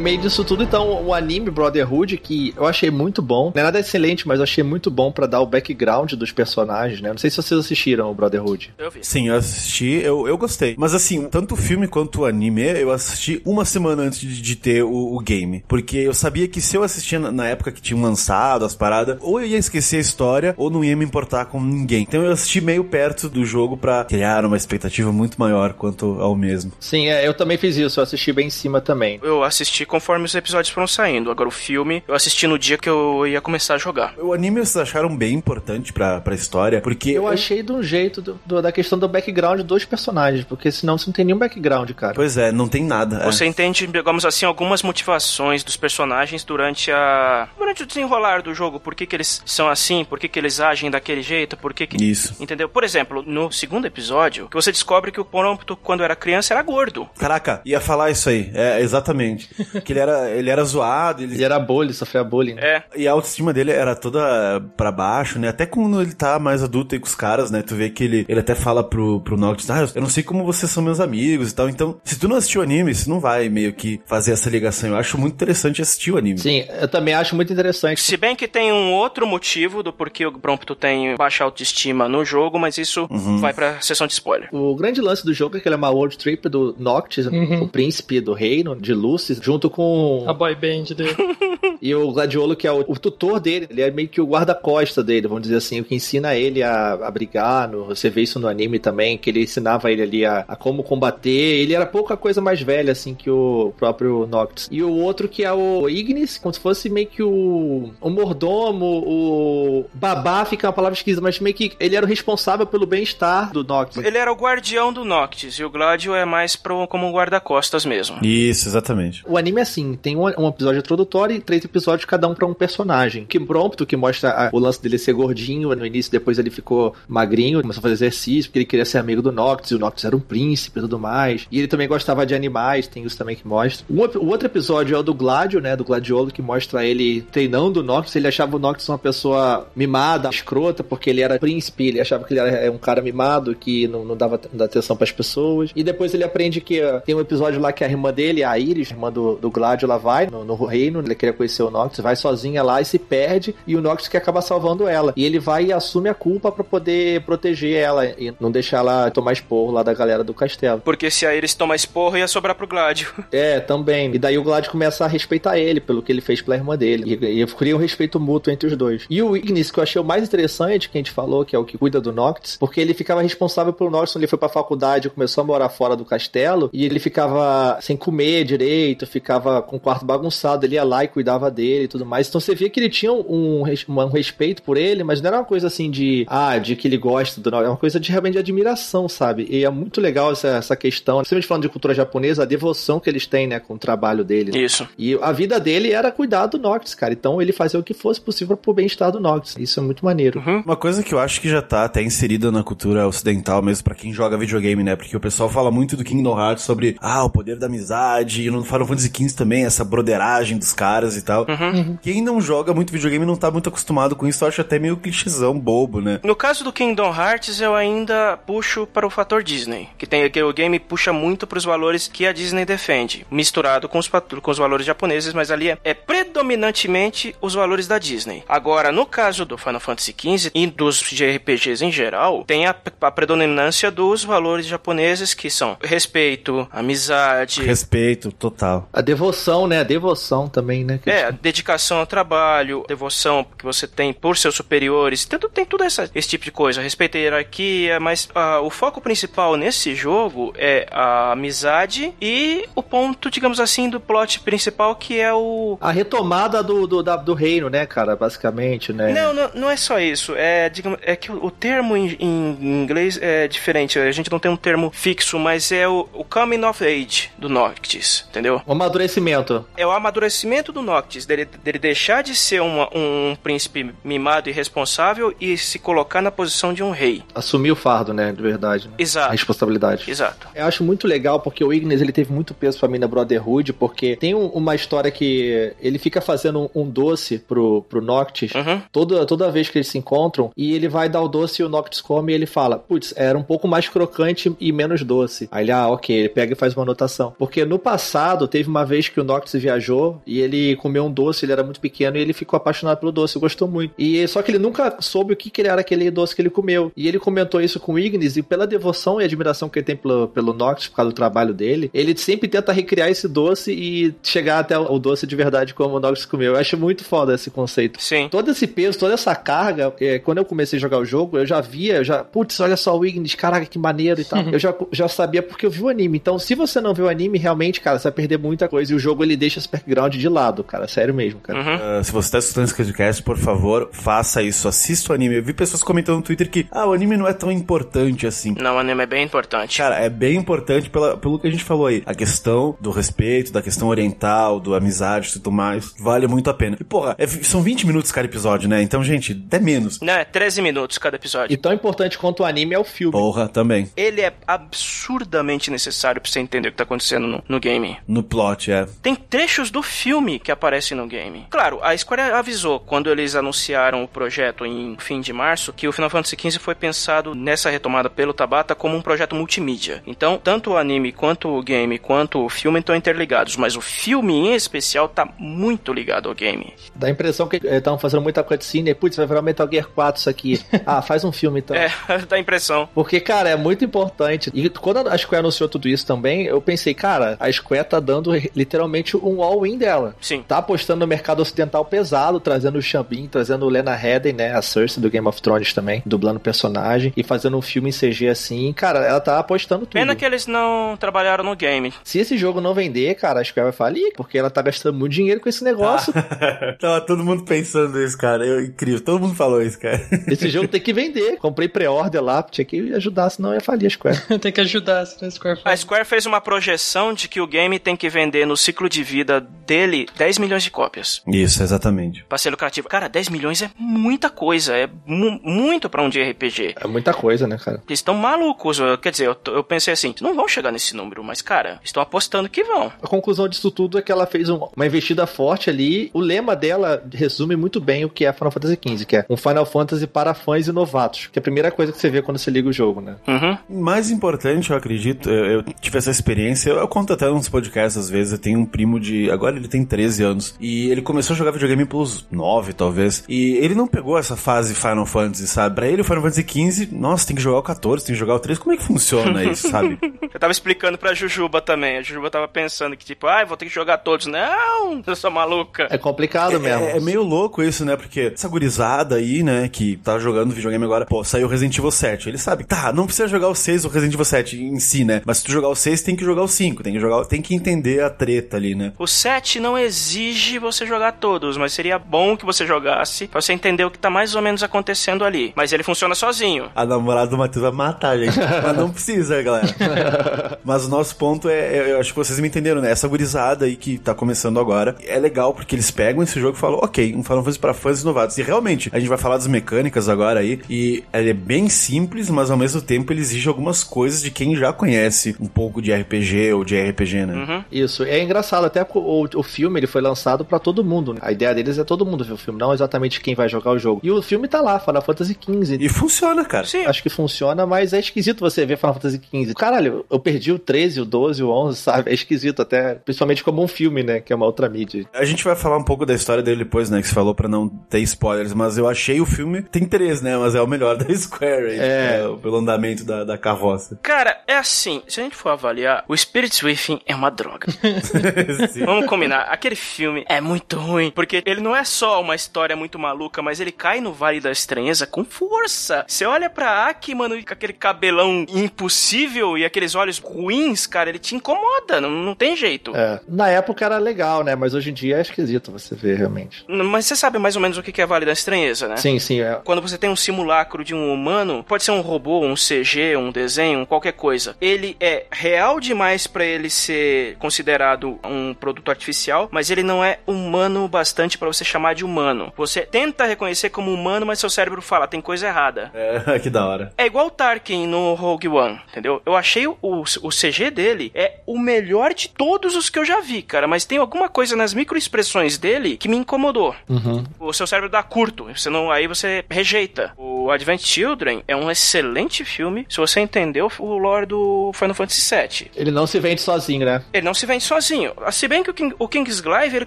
meio disso tudo, então, o anime Brotherhood, que eu achei muito bom. Não é nada excelente, mas eu achei muito bom para dar o background dos personagens, né? Não sei se vocês assistiram o Brotherhood. Eu vi. Sim, eu assisti, eu, eu gostei. Mas assim, tanto o filme quanto o anime, eu assisti uma semana antes de, de ter o, o, game. Porque eu sabia que se eu assistia na, na época que tinham lançado as paradas, ou eu ia esquecer a história, ou não ia me importar com ninguém. Então eu assisti meio perto do jogo para criar uma expectativa muito maior quanto ao mesmo. Sim, é, eu também fiz isso, eu assisti bem em cima também. Eu assisti conforme os episódios foram saindo. Agora o filme eu assisti no dia que eu ia começar a jogar. O anime vocês acharam bem importante pra, pra história? Porque. Eu, eu... achei de um jeito do, do, da questão do background dos personagens, porque senão você não tem nenhum background, cara. Pois é, não tem nada. É. Você é. entende, digamos assim, algumas motivações dos personagens durante a. durante o desenrolar do jogo. Por que, que eles são assim? Por que, que eles agem daquele jeito? Por que, que. Isso. Entendeu? Por exemplo, no segundo episódio, que você descobre que o Prompto, quando era criança, era gordo. Caraca, ia falar isso aí. É, exatamente. que ele era ele era zoado. Ele... ele era bullying, sofria bullying. É. E a autoestima dele era toda pra baixo, né? Até quando ele tá mais adulto aí com os caras, né? Tu vê que ele, ele até fala pro, pro Noctis, ah, eu não sei como vocês são meus amigos e tal. Então, se tu não assistiu o anime, você não vai meio que fazer essa ligação. Eu acho muito interessante assistir o anime. Sim, eu também acho muito interessante. Se bem que tem um outro motivo do porquê o Prompto tem baixa autoestima no jogo, mas isso uhum. vai pra sessão de spoiler. O grande lance do jogo é que ele é uma world trip do Noctis, uhum. o príncipe do reino de Lucis, junto com. A boy band dele. e o Gladiolo, que é o, o, tutor dele, ele é meio que o guarda-costa dele, vamos dizer assim, o que ensina ele a, a brigar. No, você vê isso no anime também, que ele ensinava ele ali a, a, como combater. Ele era pouca coisa mais velha, assim, que o próprio Noctis. E o outro que é o Ignis, como se fosse meio que o, o mordomo, o babá, fica uma palavra esquisita, mas meio que ele era o responsável pelo bem-estar do Noctis. Ele era o guardião do Noctis, e o Gladio é mais pro, como um guarda-costas mesmo. Isso, exatamente. O anime é assim, tem um, um episódio introdutório e três episódios cada um para um personagem. Que prompto, que mostra a, o lance dele ser gordinho no início, depois ele ficou magrinho, começou a fazer exercício, porque ele queria ser amigo do Noctis, e o Noctis era um príncipe e tudo mais. E ele também gostava de animais, tem isso também que mostra. O, o outro episódio é o do Gladio, né, do Gladiolo, que mostra ele treinando o Noctis, ele achava o Noctis uma pessoa mimada, escrota, porque ele era príncipe, ele achava que ele era um cara mimado, que não, não dava, atenção para as pessoas. E depois ele aprende que uh, tem um episódio lá que a irmã dele, a Iris, irmã do, do Gladio, ela vai no, no, reino, ele queria conhecer o Noctis, vai sozinha lá e se perde, e o Noctis que acaba salvando ela. E ele vai e assume a culpa para poder proteger ela e não deixar ela tomar esporro lá da galera do castelo. Porque se a Iris tomar esporro, ia sobrar pro Gladio. É, também. E daí o Gladio começa a respeitar ele pelo que ele fez pela irmã dele. E, e cria um respeito mútuo entre os dois. E o Ignis, que eu achei o mais interessante, que a gente falou, que é o que cuida do Noctis, porque ele ficava responsável pelo Noctis, ele foi pra faculdade, começou a morar fora do castelo, e ele ficava sem comer direito, ficava com o quarto bagunçado, ele ia lá e cuidava dele e tudo mais. Então você via que ele tinha um, um respeito por ele, mas não era uma coisa assim de, ah, de que ele gosta do é uma coisa de realmente de admiração, sabe? E é muito legal essa, essa questão, principalmente falando de cultura japonesa, a devoção que eles têm, né, com o trabalho dele. Isso. E a vida dele era cuidar do Noctis, cara. Então ele fazia o que fosse possível pro bem-estar do Noctis. Isso é muito maneiro. Uhum. Uma coisa que eu acho que já tá até inserida na cultura ocidental mesmo para quem joga videogame, né? Porque o pessoal fala muito do Kingdom Hearts sobre, ah, o poder da amizade, e no Final Fantasy XV também, essa broderagem dos caras e tal. Uhum. Uhum. Quem não joga muito videogame não tá muito acostumado com isso, eu acho até meio clichêzão bobo, né? No caso do Kingdom Hearts, eu ainda puxo para o fator Disney, que tem que o game puxa muito para os valores que a Disney defende, misturado com os, com os valores japoneses, mas ali é, é predominantemente os valores da Disney. Agora, no caso do Final Fantasy XV e dos JRPGs em geral, tem a, a predominância dos valores japoneses que são respeito, amizade. Respeito, total. A devoção, né? Devoção também, né? É, dedicação ao trabalho, devoção que você tem por seus superiores, tem tudo essa, esse tipo de coisa. Respeito à hierarquia, mas uh, o foco principal nesse jogo é a amizade e o ponto, digamos assim, do plot principal que é o. A retomada do, do, da, do reino, né, cara? Basicamente, né? Não, não, não é só isso. É, digamos, é que o, o termo em, em, inglês é diferente. A gente não tem um termo fixo, mas é o, o coming of age do Noctis, entendeu? O amadurecimento. É o amadurecimento do Noctis, dele, dele deixar de ser uma, um príncipe mimado e responsável e se colocar na posição de um rei. Assumir o fardo, né, de verdade. Né? Exato. A responsabilidade. Exato. Eu acho muito legal porque o Ignis, ele teve muito peso pra mim na Brotherhood, porque tem um, uma história que ele fica fazendo um, um doce pro, pro Noctis uhum. toda, toda vez que eles se encontram e ele vai dar o doce e o Noctis come e ele fala, putz, era um pouco mais crocante e menos doce. Aí ele, ah, ok, ele pega e faz uma anotação. Porque no passado, teve uma vez que o Noctis viajou e ele comeu um doce, ele era muito pequeno e ele ficou apaixonado pelo doce, gostou muito. E só que ele nunca soube o que, que era aquele doce que ele comeu. E ele comentou isso com o Ignis e pela devoção e admiração que ele tem pelo, pelo Noctis por causa do trabalho dele, ele sempre tenta recriar esse doce e chegar até o doce de verdade como o Noctis comeu. Eu acho muito foda esse conceito. Sim. Todo esse peso, toda essa carga, é, quando eu comecei a jogar o jogo, eu já via, eu já, putz, olha só o Ignis, caraca, que maneiro e tal. eu já, já sabia porque eu vi o anime. Então, se você não viu o anime, realmente, cara, você vai perder muita coisa. E o jogo, ele deixa esse background de lado, cara. Sério mesmo, cara. Uhum. Uh, se você tá escutando esse podcast, por favor, faça isso. Assista o anime. Eu vi pessoas comentando no Twitter que, ah, o anime não é tão importante assim. Não, o anime é bem importante. Cara, é bem importante pela, pelo que a gente falou aí. A questão do respeito, da questão oriental, do amizade e tudo mais. Vale muito a pena. E, porra, é, são 20 minutos cada episódio, né? Então, gente, até menos. Não, é 13 minutos cada episódio. E tão importante quanto o anime é o filme. Porra, também. Ele é absurdamente necessário pra você entender o que tá acontecendo no, no game. No plot, é. Tem trechos do filme que aparecem no game. Claro, a Square avisou quando eles anunciaram o projeto em fim de março que o Final Fantasy XV foi pensado nessa retomada pelo Tabata como um projeto multimídia. Então, tanto o anime quanto o game quanto o filme estão interligados, mas o filme em especial tá muito ligado ao game. Dá a impressão que estavam fazendo muita cutscene e, putz, vai virar Metal Gear 4 isso aqui. ah, faz um filme então. É, dá a impressão. Porque, cara, é muito importante. E quando a Square anunciou tudo isso também, eu pensei, cara, a Square tá dando literalmente um all-in dela. Sim. Tá apostando no mercado ocidental pesado, trazendo o Xambin, trazendo o Lena Headey, né? A Cersei do Game of Thrones também, dublando personagem e fazendo um filme em CG assim. Cara, ela tá apostando tudo. Pena que eles não trabalharam no game. Se esse jogo não vender, cara, a Square vai falir, porque ela tá gastando muito dinheiro com esse negócio. Tava todo mundo pensando isso, cara. Eu, incrível. Todo mundo falou isso, cara. Esse jogo tem que vender. Comprei pré-order lá, tinha que ajudar, senão ia falir a Square. tem que ajudar, senão a Square A Square fez uma projeção de que o game tem que vender no ciclo de vida dele 10 milhões de cópias. Isso, exatamente. Pra ser lucrativo. Cara, 10 milhões é muita coisa. É mu muito pra um de RPG. É muita coisa, né, cara? Eles estão malucos. eu- Quer dizer, eu, eu pensei assim, não vão chegar nesse número, mas, cara, estão apostando que vão. A conclusão disso tudo é que ela fez um- uma investida forte ali. O lema dela resume muito bem o que é Final Fantasy XV, que é um Final Fantasy para fãs e novatos. Que é a primeira coisa que você vê quando você liga o jogo, né? Uhum. Mais importante, eu acredito, eu, eu tive essa experiência, eu, eu conto até nos podcasts às vezes, eu tenho um primo de, agora ele tem 13 anos, e ele começou a jogar videogame pelos 9, talvez, e ele não pegou essa fase Final Fantasy, sabe? Pra ele o Final Fantasy 15, nossa, tem que jogar o 14, tem que jogar o 13, como é que funciona isso, sabe? Eu tava explicando pra Jujuba também. A Jujuba tava pensando que, tipo, ai, vou ter que jogar todos. Não, eu sou maluca. É complicado mesmo. É, é meio louco isso, né? Porque essa gurizada aí, né, que tá jogando videogame agora, pô, saiu Resident Evil 7. Ele sabe, tá, não precisa jogar o 6 ou Resident Evil 7 em si, né? Mas se tu jogar o 6, tem que jogar o 5, tem que jogar, tem que entender a treta ali, né? O 7 não exige você jogar todos, mas seria bom que você jogasse pra você entender o que tá mais ou menos acontecendo ali. Mas ele funciona sozinho. A namorada do Matheus vai matar a gente. Mas não precisa, galera. Mas o nosso ponto é, é- eu acho que vocês me entenderam, né? Essa gurizada aí que tá começando agora é legal porque eles pegam esse jogo e falam, ok, um Final Fantasy pra fãs novatos. E realmente, a gente vai falar das mecânicas agora aí. E ele é bem simples, mas ao mesmo tempo ele exige algumas coisas de quem já conhece um pouco de RPG ou de RPG, né? Uhum. Isso, é engraçado, até o, o filme ele foi lançado pra todo mundo. né? A ideia deles é todo mundo ver o filme, não exatamente quem vai jogar o jogo. E o filme tá lá, Final Fantasy XV. E funciona, cara. Sim. Acho que funciona, mas é esquisito você ver Final Fantasy XV. Caralho, eu perdi o 13, o 12, o 11, sabe? É esquisito até, principalmente como um filme, né? Que é uma outra mídia. A gente vai falar um pouco da história dele depois, né? Que você falou pra não ter spoilers, mas eu achei o filme. Tem três, né? Mas é o melhor da Square, aí, É. tipo, pelo andamento da, da carroça. Cara, é assim, se a gente for avaliar, o Spirits Within é uma droga. Vamos combinar, aquele filme é muito ruim, porque ele não é só uma história muito maluca, mas ele cai no Vale da Estranheza com força. Você olha pra Aki, mano, com aquele cabelão impossível e aqueles olhos ruins, cara, ele te incomoda, não, não tem jeito. É. Na época era legal, né? Mas hoje em dia é esquisito você ver realmente. Mas você sabe mais ou menos o que é Vale da Estranheza, né? Sim, sim. É. Quando você tem um simulacro de um humano, pode ser um robô, um CG, um desenho, qualquer coisa. Ele é real demais pra ele ser considerado um produto artificial, mas ele não é humano bastante pra você chamar de humano. Você tenta reconhecer como humano, mas seu cérebro fala, tem coisa errada. É, que da hora. É igual o Tarkin no Rogue One, entendeu? Eu achei o, o CG dele é o melhor de todos os que eu já vi, cara. Mas tem alguma coisa nas microexpressões dele que me incomodou. Uhum. O seu cérebro dá curto, você não, aí você rejeita. O Advent Children é um excelente filme se você entendeu o lore do Final Fantasy VII. Ele não se vende sozinho, né? Ele não se vende sozinho. Se bem que o, King, o Kingsglaive ele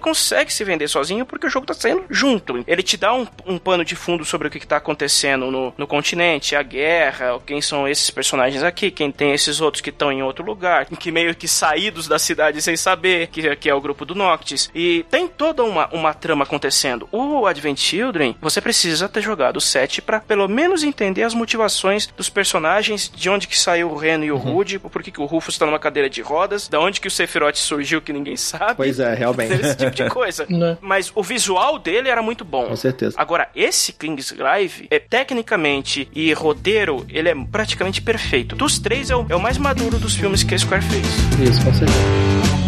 consegue se vender sozinho porque o jogo tá saindo junto. Ele te dá um, um pano de fundo sobre o que, que tá acontecendo no, no continente, a guerra, quem são esses personagens aqui, quem tem esses outros que estão em outro lugar, que meio que saídos da cidade sem saber, que, que é o grupo do Noctis. E tem toda uma, uma trama acontecendo. O Advent Children, você precisa ter jogado o 7 pra pelo menos entender as motivações dos personagens, de onde que saiu o Ren e o Rude, por que, que o Rufus tá numa cadeira de rodas, da onde que o Sephiroth surgiu que ninguém sabe. Pois é, realmente. Esse tipo de coisa. Né? Mas o visual dele era muito bom. Com certeza. Agora, esse Kingsglaive, é, tecnicamente e roteiro, ele é praticamente perfeito. Dos três, é o, é o mais maduro dos filmes que a Square fez. Isso, com certeza.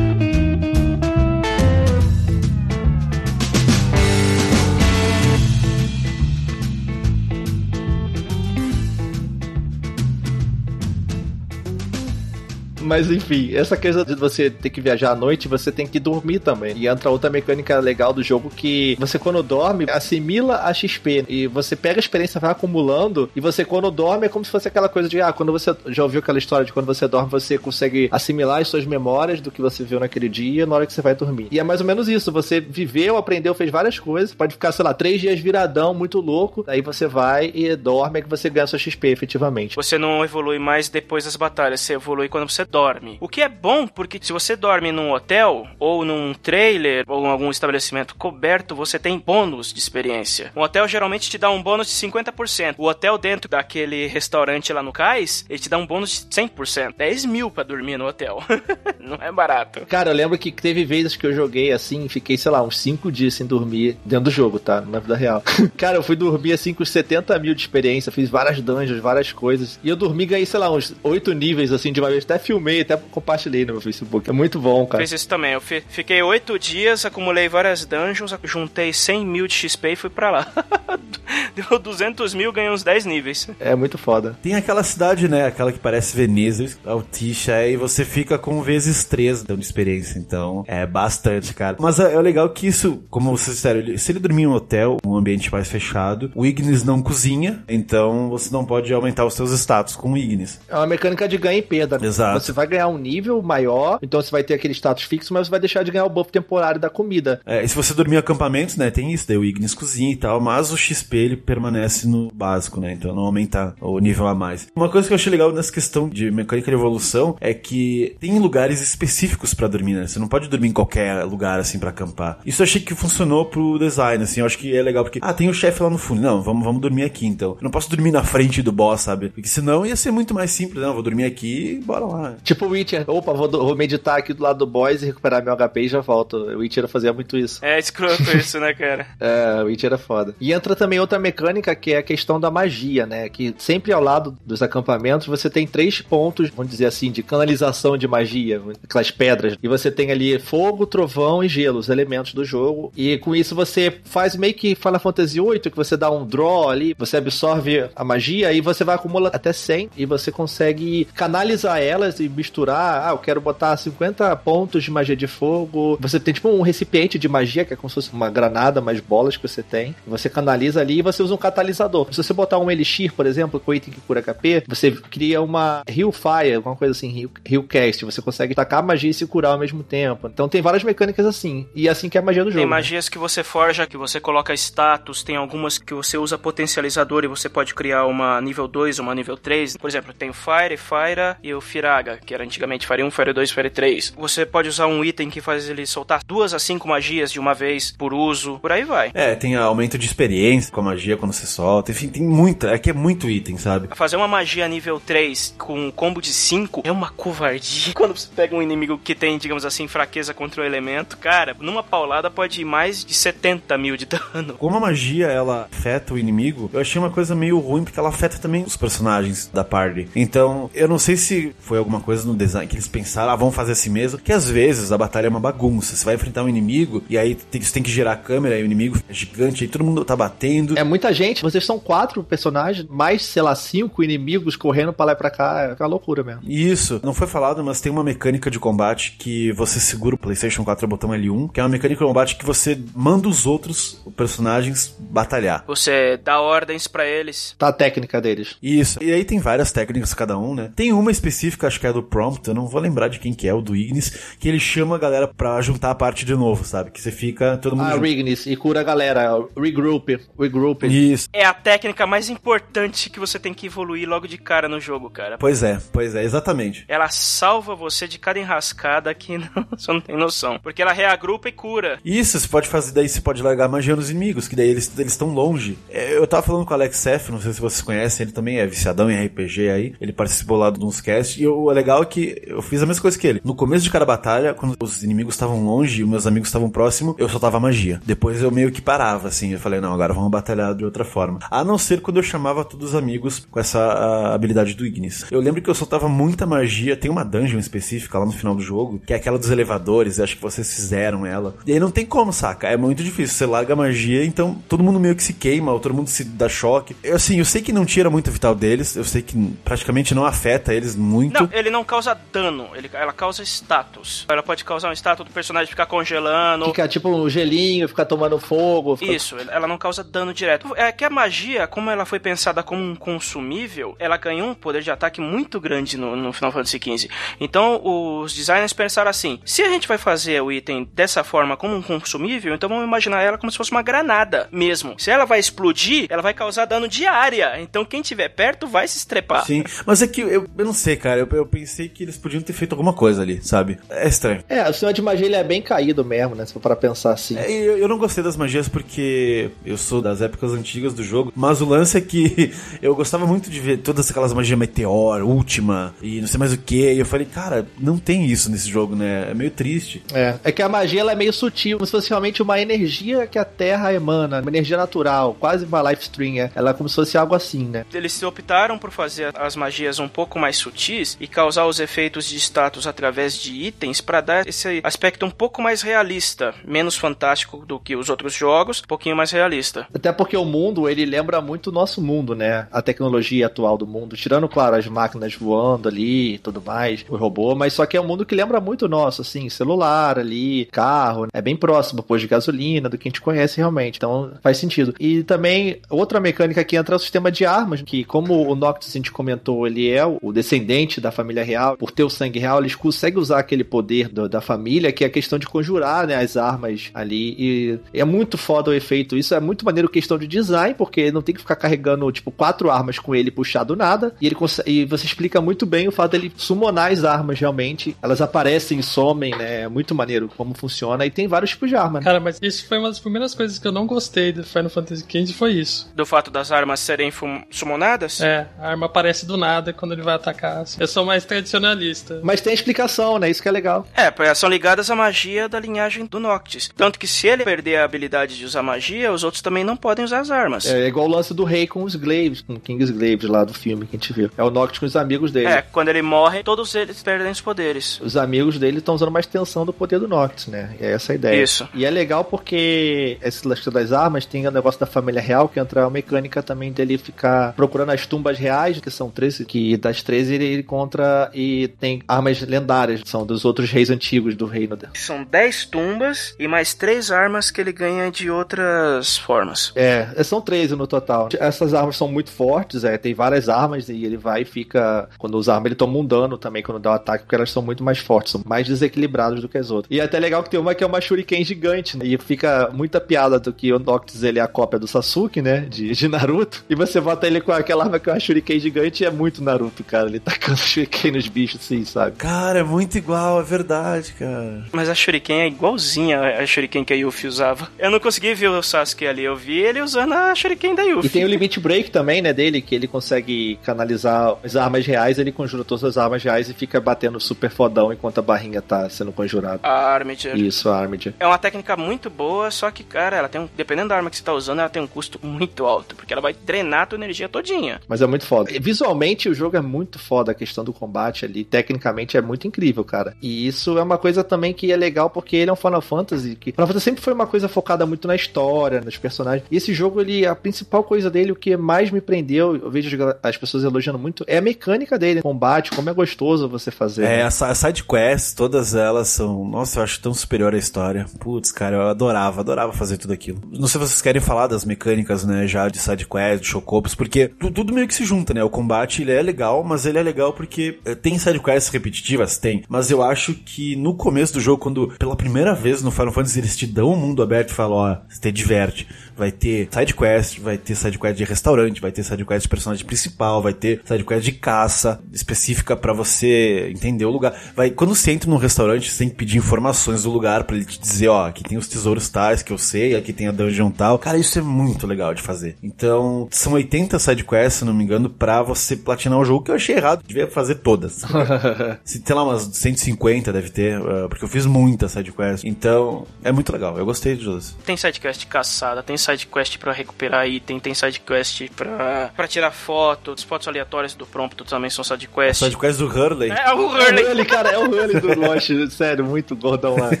Mas enfim, essa coisa de você ter que viajar à noite, você tem que dormir também. E entra outra mecânica legal do jogo que você, quando dorme, assimila a XP. E você pega a experiência, vai acumulando. E você, quando dorme, é como se fosse aquela coisa de, ah, quando você já ouviu aquela história de quando você dorme, você consegue assimilar as suas memórias do que você viu naquele dia na hora que você vai dormir. E é mais ou menos isso. Você viveu, aprendeu, fez várias coisas. Pode ficar, sei lá, três dias viradão, muito louco. Aí você vai e dorme, é que você ganha sua XP efetivamente. Você não evolui mais depois das batalhas, você evolui quando você dorme. O que é bom, porque se você dorme num hotel, ou num trailer, ou em algum estabelecimento coberto, você tem bônus de experiência. Um hotel geralmente te dá um bônus de 50%. O hotel dentro daquele restaurante lá no cais, ele te dá um bônus de 100%. 10 mil pra dormir no hotel. não é barato. Cara, eu lembro que teve vezes que eu joguei assim, fiquei, sei lá, uns 5 dias sem dormir dentro do jogo, tá? Na vida real. Cara, eu fui dormir assim com 70 mil de experiência, fiz várias dungeons, várias coisas. E eu dormi, ganhei, sei lá, uns 8 níveis assim de uma vez. Até filmei, até compartilhei no meu Facebook. É muito bom, cara. Fiz isso também. Eu fi fiquei 8 dias, acumulei várias dungeons, juntei 100 mil de XP e fui pra lá. Deu 200 mil, ganhei uns 10 níveis. É muito foda. Tem aquela cidade, né? Aquela que parece Veneza, Altisha, e você fica com vezes 3 dando experiência. Então, é bastante, cara. Mas é, é legal que isso, como vocês disseram, se ele dormir em um hotel, um ambiente mais fechado, o Ignis não cozinha, então você não pode aumentar os seus status com o Ignis. É uma mecânica de ganho e perda. Né? Exato. Você vai ganhar um nível maior, então você vai ter aquele status fixo, mas você vai deixar de ganhar o buff temporário da comida. É, e se você dormir em acampamentos, né, tem isso, daí o Ignis cozinha e tal, mas o XP ele permanece no básico, né, então não aumenta o nível a mais. Uma coisa que eu achei legal nessa questão de mecânica de evolução é que tem lugares específicos para dormir, né? Você não pode dormir em qualquer lugar assim para acampar. Isso eu achei que funcionou pro design, assim, eu acho que é legal porque ah, tem o chefe lá no fundo. Não, vamos, vamos dormir aqui então. Eu não posso dormir na frente do boss, sabe? Porque senão ia ser muito mais simples, não, vou dormir aqui e bora lá. Tipo o Witcher, opa, vou, vou, meditar aqui do lado do boss e recuperar meu HP e já volto. O Witcher fazia muito isso. É escroto isso, né, cara? é, o Witcher é foda. E entra também outra mecânica que é a questão da magia, né? Que sempre ao lado dos acampamentos você tem três pontos, vamos dizer assim, de canalização de magia, aquelas pedras. E você tem ali fogo, trovão e gelo, os elementos do jogo. E com isso você faz meio que Final Fantasy VIII, que você dá um draw ali, você absorve a magia e você vai acumular até 100 e você consegue canalizar elas e misturar. Ah, eu quero botar 50 pontos de magia de fogo. Você tem tipo um recipiente de magia, que é como se fosse uma granada, mais bolas que você tem. Você canaliza ali e você usa um catalisador. Se você botar um elixir, por exemplo, com item que cura HP, você cria uma Heal Fire, alguma coisa assim, Heal, Heal Cast. Você consegue tacar magia e se curar ao mesmo tempo. Então tem várias mecânicas assim. E é assim que é a magia do jogo. Tem magias que você forja, que você coloca status, tem algumas que você usa potencializador e você pode criar uma nível 2, uma nível 3. Por exemplo, tem o Fire, Fire e o Firaga, que era antigamente Fire 1, Fire 2, Fire 3. Você pode usar um item que faz ele soltar duas a cinco magias de uma vez por uso, por aí vai. É, tem aumento de experiência com a magia quando você solta. Enfim, tem muita. É que é muito item, sabe? Fazer uma magia nível 3 com um combo de 5 é uma covardia. Quando você pega um inimigo que tem, digamos assim, fraqueza contra o elemento, cara, numa paulada pode ir mais de 70 mil de dano. Como a magia ela afeta o inimigo, eu achei uma coisa meio ruim porque ela afeta também os personagens da party. Então, eu não sei se foi alguma coisa no design que eles pensaram, ah, vamos fazer assim mesmo, que às vezes a batalha é uma bagunça. Você vai enfrentar um inimigo e aí tem, você tem que girar a câmera e o inimigo é gigante, aí todo mundo tá batendo. É muita gente, vocês são quatro personagens, mais, sei lá, cinco inimigos correndo pra lá e pra cá, é uma loucura mesmo. Isso, não foi falado, mas tem uma mecânica de combate que você segura o PlayStation 4 botão L1, que é uma mecânica de combate que você manda os outros personagens batalhar. Você dá ordens para eles. Tá a técnica deles. Isso. E aí tem várias técnicas cada um, né? Tem uma específica, acho que é do Prompt, eu não vou lembrar de quem que é, o do Ignis, que ele chama a galera pra juntar a parte de novo, sabe? Que você fica todo mundo. Ah, junto. Ignis, e cura a galera, regroup, regroup. Isso. É a técnica mais importante que você tem que evoluir logo de cara no jogo, cara. Pois é, pois é, exatamente. Ela salva você de cada enrascada que não, você não tem noção. Porque ela reagrupa e cura. Isso, você pode fazer, daí você pode largar magia nos inimigos, que daí eles estão longe. É, Eu tava falando com o Alex Seff, não sei se vocês conhecem, ele também é viciadão em RPG aí, ele participou lá de uns casts, e o legal é que eu fiz a mesma coisa que ele. No começo de cada batalha, quando os inimigos estavam longe e meus amigos estavam próximos, eu soltava magia. Depois eu meio que parava, assim, eu falei, não, agora vamos batalhar de outra forma. A não ser quando eu chamava todos os amigos com essa habilidade do Ignis. Eu lembro que eu soltava muita magia, tem uma dungeon específica lá no final do jogo, que é aquela dos elevadores, acho que vocês fizeram ela. E aí não tem como, saca? É muito difícil. Você larga a magia, então todo mundo meio que se queima, ou todo mundo se dá choque. Eu, assim, eu sei que não tira muito vital deles, eu sei que praticamente não afeta eles muito. Não, ele não causa dano, ele, ela causa status. Ela pode causar um status do personagem ficar congelando. Fica tipo um gelinho, ficar tomando fogo. Fica... Isso, ela não causa dano direto. É que a magia, como ela foi pensada como um consumível, ela ganhou um poder de ataque muito grande no, no Final Fantasy XV. Então os designers pensaram assim: se a gente vai fazer o item dessa forma como um consumível, então vamos imaginar ela como se fosse uma granada mesmo. Se ela vai explodir, ela vai causar dano de área. Então quem tiver perto vai se estrepar. Sim, mas é que eu, eu não sei, cara. Eu, eu pensei que eles podiam ter feito alguma coisa ali, sabe? É estranho. É, o sistema de magia ele é bem caído mesmo, né? Se for para pensar assim. É, eu, eu não gostei das magias porque eu sou das épocas antigas do jogo, mas o lance é que eu gostava muito de ver todas aquelas magias meteor, última e não sei mais o que. E eu falei, cara, não tem isso nesse jogo, né? É meio triste. É, é que a magia ela é meio sutil, como se fosse realmente uma energia que a Terra emana, uma energia natural, quase uma life stream. É. Ela é como se fosse algo assim, né? Eles optaram por fazer as magias um pouco mais sutis e causar os efeitos de status através de itens para dar esse aspecto um pouco mais realista, menos fantástico do que os outros jogos, um pouquinho mais realista. Até porque o mundo, ele lembra muito o nosso mundo, né? A tecnologia atual do mundo, tirando, claro, as máquinas voando ali e tudo mais, o robô, mas só que é um mundo que lembra muito o nosso, assim, celular ali, carro, é bem próximo, posto de gasolina, do que a gente conhece realmente, então faz sentido. E também, outra mecânica que entra é o sistema de armas, que como o Noctis a gente comentou, ele é o descendente da família real, por ter o sangue real, eles conseguem usar aquele poder do, da família, que é a questão de conjurar, né, as armas ali, e é muito foda o efeito, isso é muito maneiro questão de design, porque não tem que ficar carregando, tipo, quatro armas com ele puxar do nada, e ele consegue, e você explica muito bem o fato dele summonar as armas realmente, elas aparecem e somem, né, é muito maneiro como funciona, e tem vários tipos de arma. Né? Cara, mas isso foi uma das primeiras coisas que eu não gostei do Final Fantasy XV, foi isso. Do fato das armas serem summonadas? É, a arma aparece do nada quando ele vai atacar. Assim. Eu sou mais tradicionalista. Mas tem explicação, né, isso que é legal. É, são ligadas à magia da linhagem do Noctis. Tanto que se ele perder a habilidade de usar magia, os outros também não podem usar as armas. É, é igual o lance do rei com os Glaives, com King's Glaives lá do filme que a gente viu. É o Noctis com os amigos dele. É, quando ele morre, todos eles perdem os poderes. Os amigos dele estão usando uma extensão do poder do Noctis, né? É essa a ideia. Isso. E é legal porque esse lance das armas tem o negócio da família real, que entra a mecânica também dele ficar procurando as tumbas reais, que são 13, que das 13 ele encontra e tem armas lendárias, são dos outros reis antigos do reino dele. São 10 tumbas e mais 3 armas que ele ganha de outras formas. É, são 13 no total. Essas armas são muito fortes, é, tem várias armas e ele vai e fica. Quando usa arma, ele toma um dano também quando dá o um ataque, porque elas são muito mais fortes, são mais desequilibradas do que as outras. E é até legal que tem uma que é uma Shuriken gigante, né? E fica muita piada do que o Noctis ele é a cópia do Sasuke, né? De, de Naruto. E você bota ele com aquela arma que é uma Shuriken gigante e é muito Naruto, cara. Ele tacando Shuriken nos bichos, assim, sabe? Cara, é muito igual, é verdade, cara. Mas a Shuriken é igualzinha a Shuriken que a Yuffie usava. Eu não consegui ver o Sasuke ali, eu vi ele usando a Shuriken da Yuffie. E tem o Limit Break também, né, dele, que ele consegue canalizar as armas reais, ele conjura todas as armas reais e fica batendo super fodão enquanto a barrinha tá sendo conjurada. A Armiger. Isso, a Armiger. É uma técnica muito boa, só que, cara, ela tem um, dependendo da arma que você tá usando, ela tem um custo muito alto, porque ela vai drenar a tua energia todinha. Mas é muito foda. Visualmente, o jogo é muito foda, a questão do combate ali, tecnicamente é muito incrível, cara. E isso é uma coisa também que é legal, porque ele é um Final Fantasy, que Final Fantasy sempre foi uma coisa focada muito na história, nos personagens. E esse jogo, ele, a principal coisa dele, o que mais me prendeu, eu vejo as pessoas elogiando muito, é a mecânica dele, combate, como é gostoso você fazer. É, as side quests, todas elas são, nossa, eu acho tão superior à história. Putz, cara, eu adorava, adorava fazer tudo aquilo. Não sei se vocês querem falar das mecânicas, né, já de side quest, de chocopos, porque tudo meio que se junta, né? O combate, ele é legal, mas ele é legal porque tem side quests repetitivas, tem, mas eu acho que no começo do jogo, quando pela primeira vez no Final Fantasy eles te dão um mundo aberto e falam, ó, você te diverte vai ter side quest, vai ter side quest de restaurante, vai ter side quest de personagem principal, vai ter side quest de caça específica para você entender o lugar. Vai, quando você entra num restaurante, você tem que pedir informações do lugar para ele te dizer, ó, aqui tem os tesouros tais que eu sei, aqui tem a dungeon tal. Cara, isso é muito legal de fazer. Então, são 80 side quests, se não me engano, para você platinar o jogo, que eu achei errado, devia fazer todas. se tem lá umas 150 deve ter, uh, porque eu fiz muita side quest. Então, é muito legal. Eu gostei de todas. Tem side quest de caçada, tem side quest pra recuperar item, tem side quest pra, pra tirar foto, os fotos aleatórias do prompto também são side quest. Side quest do Hurley. É o É o Hurley. Hurley, cara, é o Hurley do Lost, sério, muito gordão lá.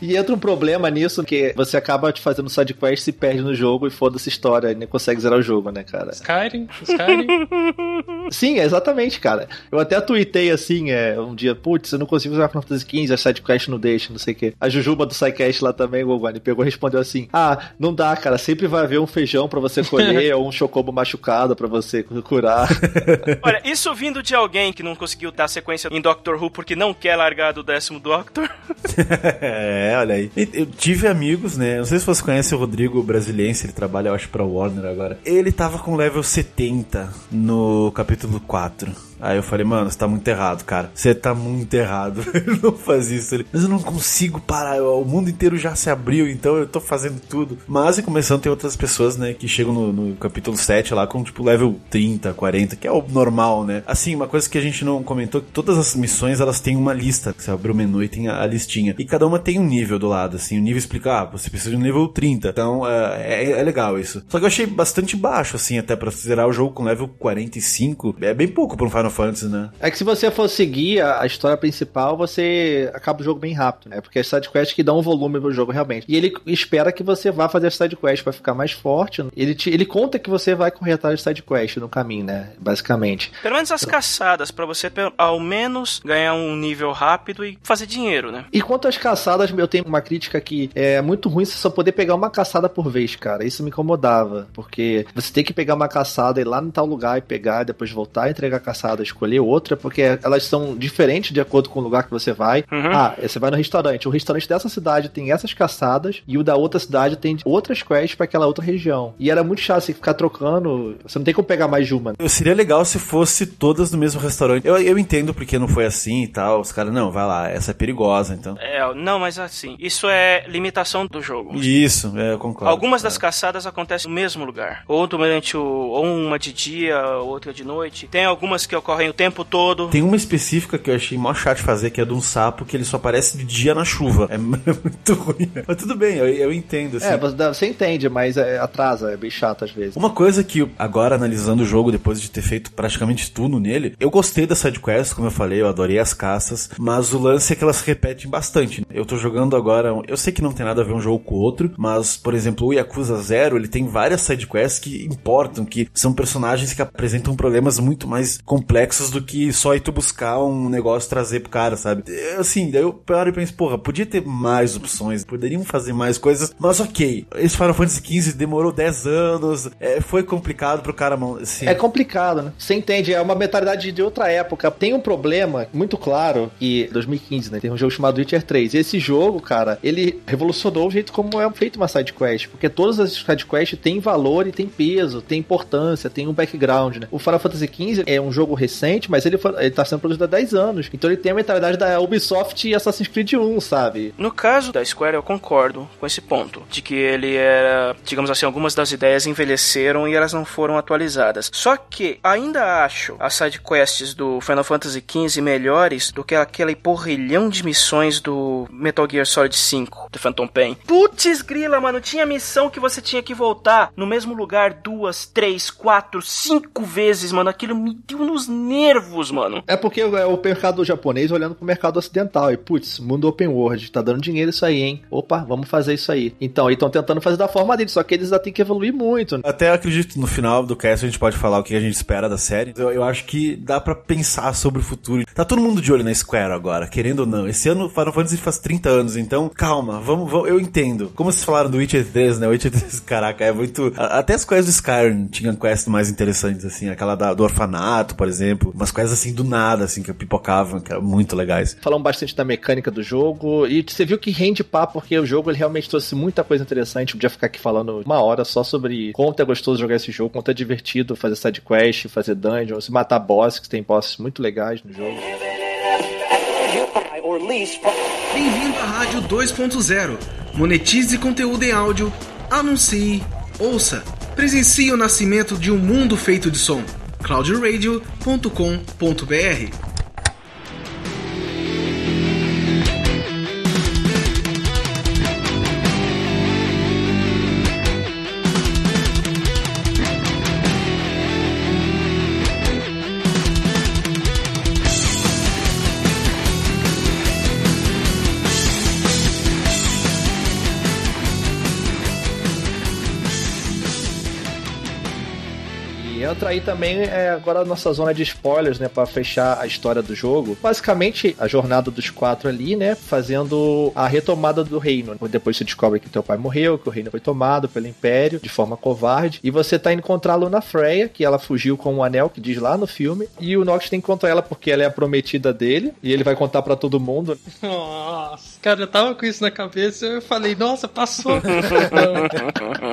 E entra um problema nisso, que você acaba te fazendo side quest, se perde no jogo e foda-se história, e nem consegue zerar o jogo, né, cara? Skyrim, Skyrim. Sim, é exatamente, cara. Eu até tuitei assim, é, um dia, putz, eu não consigo jogar Final Fantasy XV, a sidequest não deixa, não sei o quê. A Jujuba do SciCast lá também, o Gogoni, pegou e respondeu assim: Ah, não dá, cara, sempre vai haver um feijão pra você colher ou um chocobo machucado pra você curar. Olha, isso vindo de alguém que não conseguiu dar sequência em Doctor Who porque não quer largar do décimo Doctor. é, olha aí. Eu tive amigos, né? Não sei se você conhece o Rodrigo Brasiliense, ele trabalha, eu acho, pra Warner agora. Ele tava com level 70 no capítulo 4. Aí eu falei, mano, você tá muito errado, cara. Você tá muito errado. não faz isso. Ele, Mas eu não consigo parar. eu- o mundo inteiro já se abriu, então eu tô fazendo tudo. Mas, e começando, tem outras pessoas, né, que chegam no, no capítulo 7 lá com, tipo, level 30, 40, que é o normal, né? Assim, uma coisa que a gente não comentou, que todas as missões, elas têm uma lista. Você abre o menu e tem a, a listinha. E cada uma tem um nível do lado, assim. O nível explica, ah, você precisa de um nível 30. Então, é, é, é legal isso. Só que eu achei bastante baixo, assim, até pra zerar o jogo com level 45. É bem pouco pra um Final Fantasy, né? É que se você for seguir a, a história principal, você acaba o jogo bem rápido, né? Porque é sidequest que dá um volume pro jogo realmente. E ele espera que você vá fazer sidequest pra ficar mais forte. Ele, te- ele conta que você vai correr atrás de sidequest no caminho, né? Basicamente. Pelo menos as caçadas, pra você ao menos ganhar um nível rápido e fazer dinheiro, né? E quanto às caçadas, eu tenho uma crítica que é muito ruim você só poder pegar uma caçada por vez, cara. Isso me incomodava. Porque você tem que pegar uma caçada, ir lá em tal lugar e pegar, depois voltar, entregar a caçada, escolher outra, porque elas são diferentes de acordo com o lugar que você vai. Uhum. Ah, você vai no restaurante. O restaurante dessa cidade tem essas caçadas e o da outra cidade tem outras quests pra aquela outra região. E era muito chato você ficar trocando. Você não tem como pegar mais de uma. Eu seria legal se fosse todas no mesmo restaurante. Eu, eu entendo porque não foi assim e tal. Os caras, não, vai lá, essa é perigosa, então. É, não, mas assim, isso é limitação do jogo. Isso, é, eu concordo. Algumas das É. caçadas acontecem no mesmo lugar. Ou durante o. ou uma de dia, outra de noite. Tem algumas que ocorrem o tempo todo. Tem uma específica que eu achei mó chato de fazer, que é de um sapo que ele só aparece de dia na chuva. É muito ruim. Mas tudo bem, eu, eu entendo, assim. É, você, você entende, mas é, atrasa, é bem chato às vezes. Uma coisa que, agora analisando o jogo, depois de ter feito praticamente tudo nele, eu gostei das sidequests, como eu falei, eu adorei as caças, mas o lance é que elas se repetem bastante. Eu tô jogando agora, eu sei que não tem nada a ver um jogo com o outro, mas, por exemplo, o Yakuza Zero, ele tem várias sidequests que importam, que são personagens que apresentam problemas muito mais complexos do que só ir tu buscar um negócio e trazer pro cara, sabe? Eu, Assim, daí eu paro e penso, porra, podia ter mais opções, poderiam fazer mais coisas, mas ok, esse Final Fantasy XV demorou 10 anos, é, foi complicado pro cara, assim, É complicado, né? Você entende, é uma mentalidade de outra época. Tem um problema muito claro que 2015, né? Tem um jogo chamado Witcher 3. E esse jogo, cara, ele revolucionou o jeito como é feito uma side quest, porque todas as side quests têm valor e têm peso, têm importância, tem um background, né? O Final Fantasy XV é um jogo recente, mas ele, foi, ele tá sendo produzido há 10 anos. Então ele tem a mentalidade da Ubisoft e Assassin's Creed 1, sabe? No caso da Square, eu concordo com esse ponto. De que ele era, digamos assim, algumas das ideias envelheceram e elas não foram atualizadas. Só que ainda acho as sidequests do Final Fantasy XV melhores do que aquele porrilhão de missões do Metal Gear Solid 5, do Phantom Pain. Putz grila, mano, tinha missão que você tinha que voltar no mesmo lugar duas, três, quatro, cinco vezes, mano. Aquilo me deu nos nervos, mano. É porque é o mercado japonês olhando pro mercado ocidental. E, putz, mundo open world, tá dando dinheiro isso aí, hein? Opa, vamos fazer isso aí. Então, eles estão tentando fazer da forma deles, só que eles ainda têm que evoluir muito. né? Até acredito no final do cast a gente pode falar o que a gente espera da série. Eu, eu acho que dá pra pensar sobre o futuro. Tá todo mundo de olho na Square agora, querendo ou não. Esse ano Final Fantasy faz 30 anos, então calma, vamos, vamos eu entendo. Como vocês falaram do Witcher 3, né? O Witcher 3, caraca, é muito. Até as quests do Skyrim tinham quests mais interessantes, assim, aquela da- do orfanato, por exemplo. Umas quests assim do nada, assim, que pipocavam, que eram muito legais. Falamos bastante da mecânica do jogo. E você viu que rende papo, porque o jogo ele realmente trouxe muita coisa interessante. Podia ficar aqui falando uma hora só sobre quanto é gostoso jogar esse jogo, quanto é divertido fazer side quest, fazer dungeon, se matar boss, que tem bosses muito legais no jogo. Bem-vindo à Rádio 2.0. Monetize conteúdo em áudio, anuncie, ouça, presencie o nascimento de um mundo feito de som. cloudradio.com.br E entra aí também é, agora a nossa zona de spoilers, né, para fechar a história do jogo. Basicamente, a jornada dos quatro ali, né, fazendo a retomada do reino. Depois você descobre que teu pai morreu, que o reino foi tomado pelo Império de forma covarde, e você tá indo encontrar a Luna Freya, que ela fugiu com um anel que diz lá no filme, e o Nox tem que encontrar ela porque ela é a prometida dele, e ele vai contar para todo mundo. Nossa, cara, eu tava com isso na cabeça e eu falei, nossa, passou.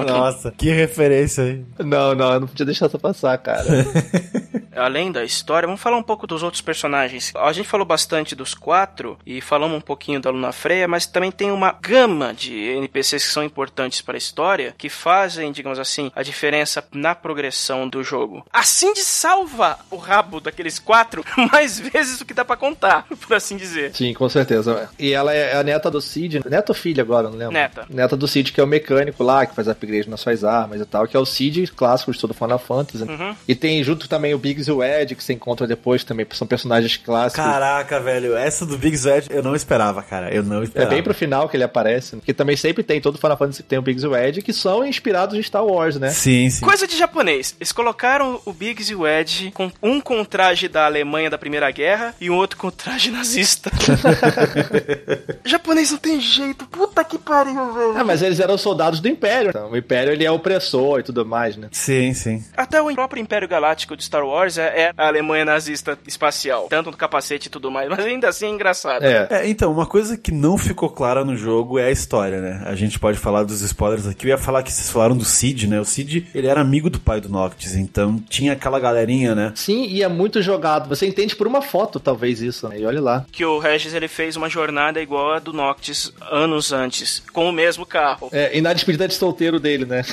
Nossa, que referência aí. Não, não, eu não podia deixar essa passar, cara. Além da história, vamos falar um pouco dos outros personagens. A gente falou bastante dos quatro e falamos um pouquinho da Luna Freya, mas também tem uma gama de NPCs que são importantes para a história, que fazem, digamos assim, a diferença na progressão do jogo. A Cindy salva o rabo daqueles quatro mais vezes do que dá para contar, por assim dizer. Sim, com certeza. E ela é a neta do Cid, neta ou filha agora, não lembro? Neta. Neta do Cid, que é o mecânico lá, que faz upgrade nas suas armas e tal, que é o Cid clássico de todo Final Fantasy. Uhum. E tem junto também o Biggs e o Ed, que você encontra depois também, são personagens clássicos. Caraca, velho, essa do Big Zed eu não esperava, cara. Eu não É esperava. bem pro final que ele aparece, porque também sempre tem, todo Final Fantasy tem o Biggs e o Ed, que são inspirados em Star Wars, né? Sim, sim. Coisa de japonês. Eles colocaram o Biggs e o Ed com um com traje da Alemanha da Primeira Guerra e um outro com traje nazista. japonês não tem jeito. Puta que pariu, velho. Ah, mas eles eram soldados do Império. Então, o Império ele é opressor e tudo mais, né? Sim, sim. Até o próprio Império Galáctico de Star Wars é, é a Alemanha nazista espacial. Tanto no capacete e tudo mais. Mas ainda assim é engraçado. É. É, então, uma coisa que não ficou clara no jogo é a história, né? A gente pode falar dos spoilers aqui. Eu ia falar que vocês falaram do Cid, né? O Cid, ele era amigo do pai do Noctis, então tinha aquela galerinha, né? Sim, e é muito jogado. Você entende por uma foto, talvez, isso, né? E olha lá. Que o Regis ele fez uma jornada igual a do Noctis anos antes, com o mesmo carro. É, e na despedida de solteiro dele, né?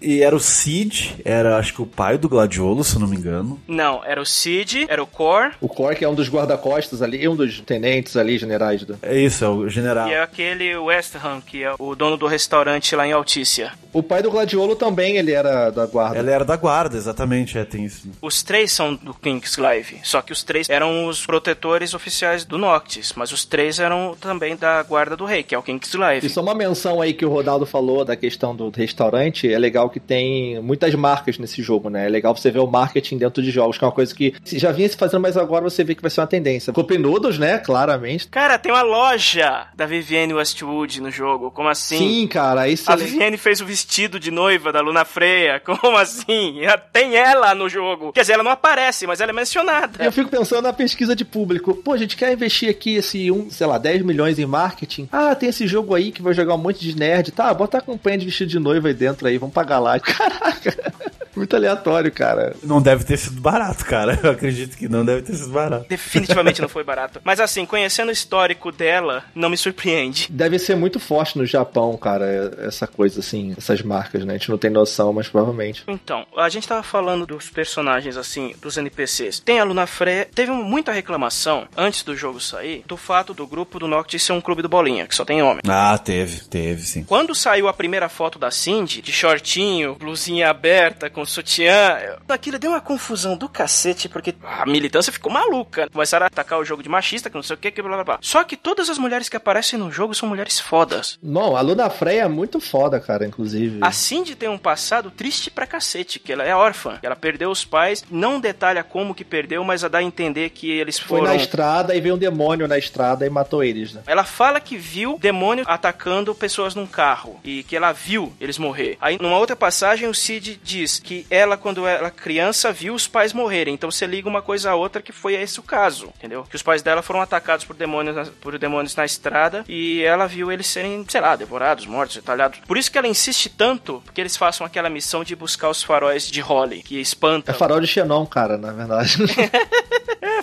E era o Cid, era acho que o pai do Gladiolo, se não me engano. Não, era o Cid, era o Cor O Cork é um dos guarda-costas ali, um dos tenentes ali, generais do. É isso, é o general. e é aquele West Ham, que é o dono do restaurante lá em Altícia. O pai do Gladiolo também, ele era da guarda. Ela era da guarda, exatamente, é, tem isso. Os três são do Kingsglaive, só que os três eram os protetores oficiais do Noctis, mas os três eram também da guarda do rei, que é o Kingsglaive. E só uma menção aí que o Rodaldo falou da questão do restaurante, é legal que tem muitas marcas nesse jogo, né? É legal você ver o marketing dentro de jogos, que é uma coisa que se já vinha se fazendo, mas agora você vê que vai ser uma tendência. Noodles, né? Claramente. Cara, tem uma loja da Vivienne Westwood no jogo, como assim? Sim, cara, isso A é Vivienne fez o vestido de noiva da Luna Freya, como assim? Tem ela no jogo. Quer dizer, ela não aparece, mas ela é mencionada. Eu fico pensando na pesquisa de público. Pô, a gente quer investir aqui esse, um, sei lá, 10 milhões em marketing. Ah, tem esse jogo aí que vai jogar um monte de nerd. Tá, bota a campanha de vestido de noiva aí dentro aí, vamos pagar lá. Caraca, muito aleatório, cara. Não deve ter sido barato, cara. Eu acredito que não deve ter sido barato. Definitivamente não foi barato. Mas assim, conhecendo o histórico dela, não me surpreende. Deve ser muito forte no Japão, cara, essa coisa assim, essas marcas, né? A gente não tem noção, mas provavelmente. Então, a gente tava falando dos personagens, assim, dos NPCs. Tem a Luna Freya. Teve muita reclamação, antes do jogo sair, do fato do grupo do Noctis ser um clube do bolinha, que só tem homem. Ah, teve, teve, sim. Quando saiu a primeira foto da Cindy, de shortinho, blusinha aberta, com sutiã, aquilo deu uma confusão do cacete, porque a militância ficou maluca. Começaram a atacar o jogo de machista, que não sei o que, que blá blá blá. Só que todas as mulheres que aparecem no jogo são mulheres fodas. Não, a Luna Freya é muito foda, cara, inclusive. A Cindy tem um passado triste pra cacete, que ela é órfã. Ela perdeu os pais, não detalha como que perdeu, mas a dá a entender que eles Foi foram... na estrada e veio um demônio na estrada e matou eles, né? Ela fala que viu demônio atacando pessoas num carro e que ela viu eles morrer. Aí, numa outra passagem, o Cid diz que ela, quando era criança, viu os pais morrerem. Então você liga uma coisa a outra que foi esse o caso, entendeu? Que os pais dela foram atacados por demônios, na- por demônios na estrada e ela viu eles serem, sei lá, devorados, mortos, retalhados. Por isso que ela insiste tanto que eles façam aquela missão de buscar os faróis de Holly, que É espantam. farol de Xenon, cara, na verdade.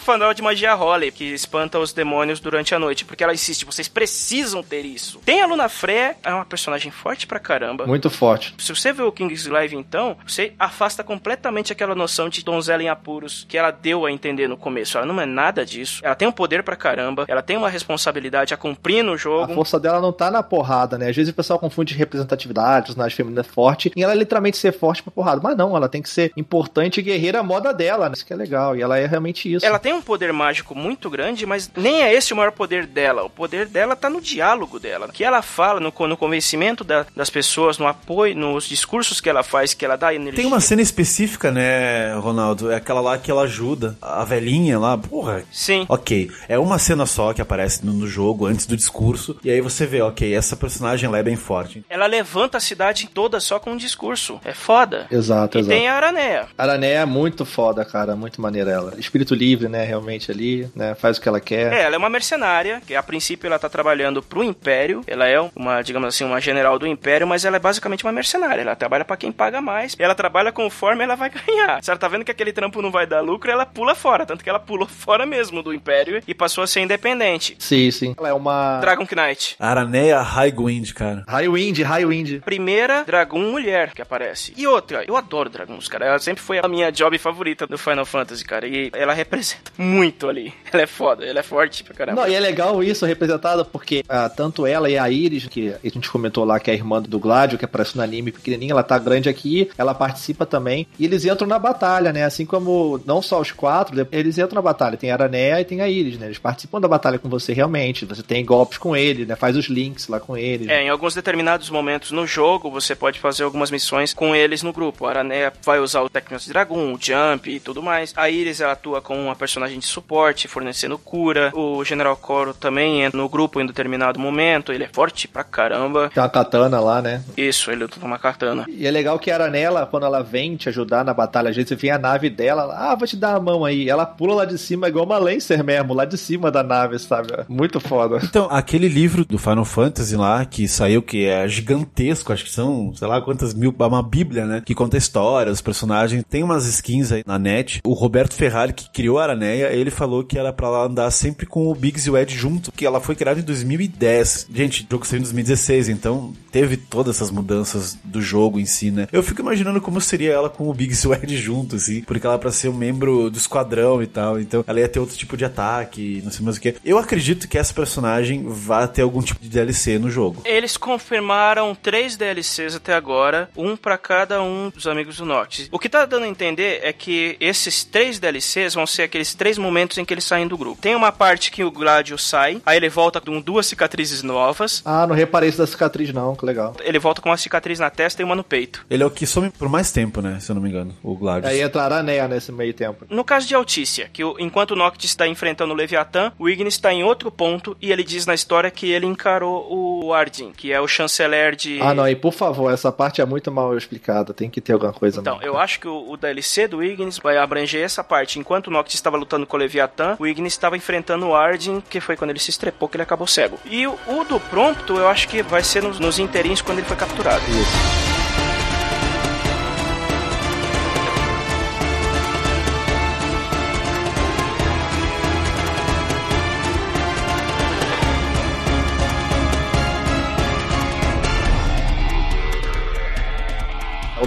É, farol de magia Holly, que espanta os demônios durante a noite, porque ela insiste, vocês precisam ter isso. Tem a Luna Freya, é uma personagem forte pra caramba. muito forte. Se você vê o King's Live, então, você afasta completamente aquela noção de donzela em apuros que ela deu a entender no começo. Ela não é nada disso. Ela tem um poder pra caramba, ela tem uma responsabilidade a cumprir no A jogo. força dela não tá na porrada, né? Às vezes o pessoal confunde representatividade, personagem feminina forte, e ela literalmente ser forte pra porrada. Mas não, ela tem que ser importante e guerreira moda dela, né? Isso que é legal. E ela é realmente isso. Ela tem tem um poder mágico muito grande, mas nem é esse o maior poder dela. O poder dela tá no diálogo dela. O que ela fala, no, no convencimento da, das pessoas, no apoio, nos discursos que ela faz, que ela dá energia. Tem uma cena específica, né, Ronaldo? É aquela lá que ela ajuda a velhinha lá. Porra. Sim. Ok. É uma cena só que aparece no, no jogo, antes do discurso. E aí você vê, ok, essa personagem ela é bem forte. Ela levanta a cidade toda só com um discurso. É foda. Exato, E exato. tem a Araneia. Arané é muito foda, cara. Muito maneira ela. Espírito livre, né? Realmente ali, né? Faz o que ela quer. É, ela é uma mercenária, que a princípio ela tá trabalhando pro Império. Ela é uma, digamos assim, uma general do Império, mas ela é basicamente uma mercenária. Ela trabalha pra quem paga mais. E ela trabalha conforme ela vai ganhar. Se ela tá vendo que aquele trampo não vai dar lucro, ela pula fora. Tanto que ela pulou fora mesmo do Império e passou a ser independente. Sim, sim. Ela é uma. Dragon Knight. Araneia Highwind, cara. Highwind, Highwind. Primeira Dragon mulher que aparece. E outra, eu adoro Dragons, cara. Ela sempre foi a minha job favorita do Final Fantasy, cara. E ela representa muito ali. Ela é foda, ela é forte pra caramba. Não, e é legal isso representado porque ah, tanto ela e a Iris, que a gente comentou lá que é a irmã do Gladio, que aparece no anime pequenininha, ela tá grande aqui, ela participa também. E eles entram na batalha, né? Assim como não só os quatro, eles entram na batalha. Tem a Arané e tem a Iris, né? Eles participam da batalha com você realmente. Você tem golpes com ele, né? Faz os links lá com ele. É, em alguns determinados momentos no jogo, você pode fazer algumas missões com eles no grupo. A Arané vai usar o Tecnos Dragon, o Jump e tudo mais. A Iris ela atua como uma personagem de suporte, fornecendo cura. O General Coro também entra no grupo em determinado momento. Ele é forte pra caramba. Tem uma katana lá, né? Isso, ele luta com uma katana. E é legal que a Aranela, quando ela vem te ajudar na batalha, vezes você vê a nave dela, ela, ah, vou te dar a mão aí. Ela pula lá de cima, igual uma Lancer mesmo, lá de cima da nave, sabe? Muito foda. Então, aquele livro do Final Fantasy lá, que saiu, que é gigantesco, acho que são, sei lá quantas mil, é uma bíblia, né? Que conta a história, os personagens. Tem umas skins aí na net. O Roberto Ferrari, que criou a Ele falou que era pra ela andar sempre com o Biggs e o Ed junto, que ela foi criada em 2010. Gente, o jogo saiu em 2016, então teve todas essas mudanças do jogo em si, né? Eu fico imaginando como seria ela com o Biggs e o Ed junto, assim, porque ela é pra ser um membro do esquadrão e tal, então ela ia ter outro tipo de ataque, não sei mais o que. Eu acredito que essa personagem vai ter algum tipo de DLC no jogo. Eles confirmaram três DLCs até agora, um pra cada um dos amigos do Noctis. O que tá dando a entender é que esses três DLCs vão ser aqueles três momentos em que eles saem do grupo. Tem uma parte que o Gladio sai, aí ele volta com duas cicatrizes novas, Ah, não reparei isso da cicatriz, não, que legal. ele volta com uma cicatriz na testa e uma no peito. Ele é o que some por mais tempo, né? Se eu não me engano, o Gladius. Aí entra a Aranea nesse meio tempo. No caso de Altícia, que enquanto o Noctis está enfrentando o Leviatã, o Ignis está em outro ponto e ele diz na história que ele encarou o Ardyn, que é o chanceler de. Ah, não, e por favor, essa parte é muito mal explicada, tem que ter alguma coisa. Então, mesmo. eu acho que o, o DLC do Ignis vai abranger essa parte. Enquanto o Noctis estava lutando com o Leviatã, o Ignis estava enfrentando o Ardyn, que foi quando ele se estrepou que ele acabou cego. E o, o do Prompto, eu acho que vai ser nos, nos inteirinhos quando ele foi capturado. O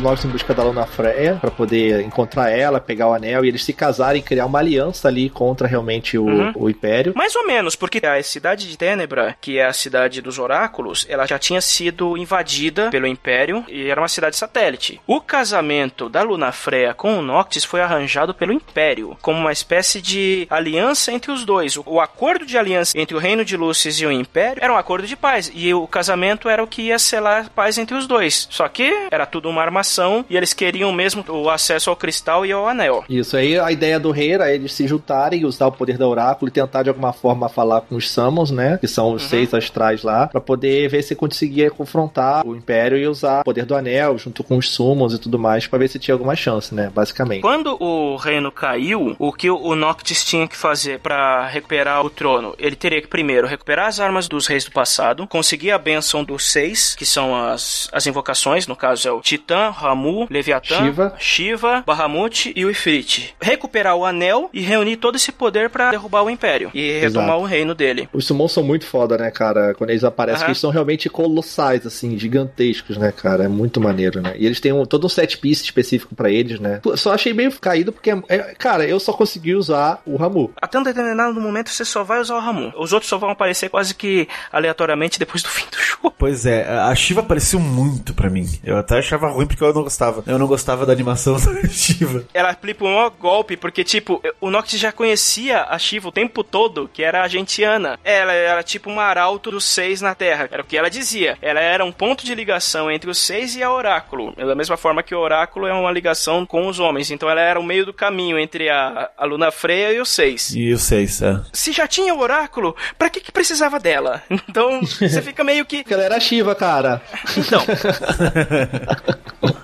Noctis em busca da Luna Freya pra poder encontrar ela, pegar o anel e eles se casarem e criar uma aliança ali contra realmente o, Uhum. o Império. Mais ou menos, porque a cidade de Tenebra, que é a cidade dos oráculos, ela já tinha sido invadida pelo Império e era uma cidade satélite. O casamento da Luna Freya com o Noctis foi arranjado pelo Império, como uma espécie de aliança entre os dois. O, acordo de aliança entre o Reino de Lúcis e o Império era um acordo de paz, e o casamento era o que ia selar a paz entre os dois. Só que era tudo uma armação e eles queriam mesmo o acesso ao cristal e ao anel. Isso aí, a ideia do rei era eles se juntarem e usar o poder do oráculo e tentar de alguma forma falar com os Summons, né? Que são os Uhum. seis astrais lá, pra poder ver se conseguia confrontar o Império e usar o poder do anel junto com os Summons e tudo mais, pra ver se tinha alguma chance, né? Basicamente. Quando o reino caiu, o que o Noctis tinha que fazer pra recuperar o trono? Ele teria que primeiro recuperar as armas dos reis do passado, conseguir a benção dos seis, que são as, as invocações, no caso é o Titã, Ramu, Leviatã, Shiva. Shiva, Bahamut e o Ifrit. Recuperar o anel e reunir todo esse poder pra derrubar o império e retomar Exato. o reino dele. Os Summons são muito foda, né, cara? Quando eles aparecem, que eles são realmente colossais, assim, gigantescos, né, cara? É muito maneiro, né? E eles têm um, todo um set piece específico pra eles, né? Só achei meio caído porque, é, cara, eu só consegui usar o Ramu. Até um determinado momento você só vai usar o Ramu. Os outros só vão aparecer quase que aleatoriamente depois do fim do jogo. Pois é, a Shiva apareceu muito pra mim. Eu até achava ruim, porque eu não gostava. Eu não gostava da animação da Shiva. Ela aplica um golpe, porque, tipo, o Noctis já conhecia a Shiva o tempo todo, que era a gentiana. Ela era tipo uma arauto dos seis na Terra. Era o que ela dizia. Ela era um ponto de ligação entre os seis e a Oráculo. Da mesma forma que o Oráculo é uma ligação com os homens. Então ela era o meio do caminho entre a, a Luna Freia e os seis. E os seis, é. Se já tinha o Oráculo, pra que, que precisava dela? Então, você fica meio que. Porque ela era Shiva, cara. Então.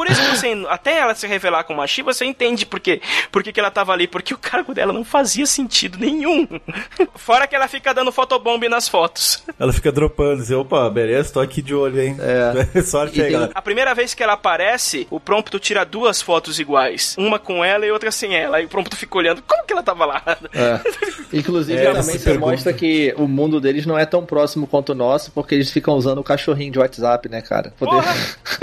Por isso que você, até ela se revelar como a Shiva, você entende por quê. Por que, que ela tava ali. Porque o cargo dela não fazia sentido nenhum. Fora que ela fica dando fotobomb nas fotos. Ela fica dropando, assim, opa, beleza, tô aqui de olho, hein? É. Sorte aí, galera. A primeira vez que ela aparece, o prompto tira duas fotos iguais. Uma com ela e outra sem ela. Aí o prompto fica olhando. Como que ela tava lá? É. Inclusive, É, também você mostra que o mundo deles não é tão próximo quanto o nosso, porque eles ficam usando o cachorrinho de WhatsApp, né, cara? Poder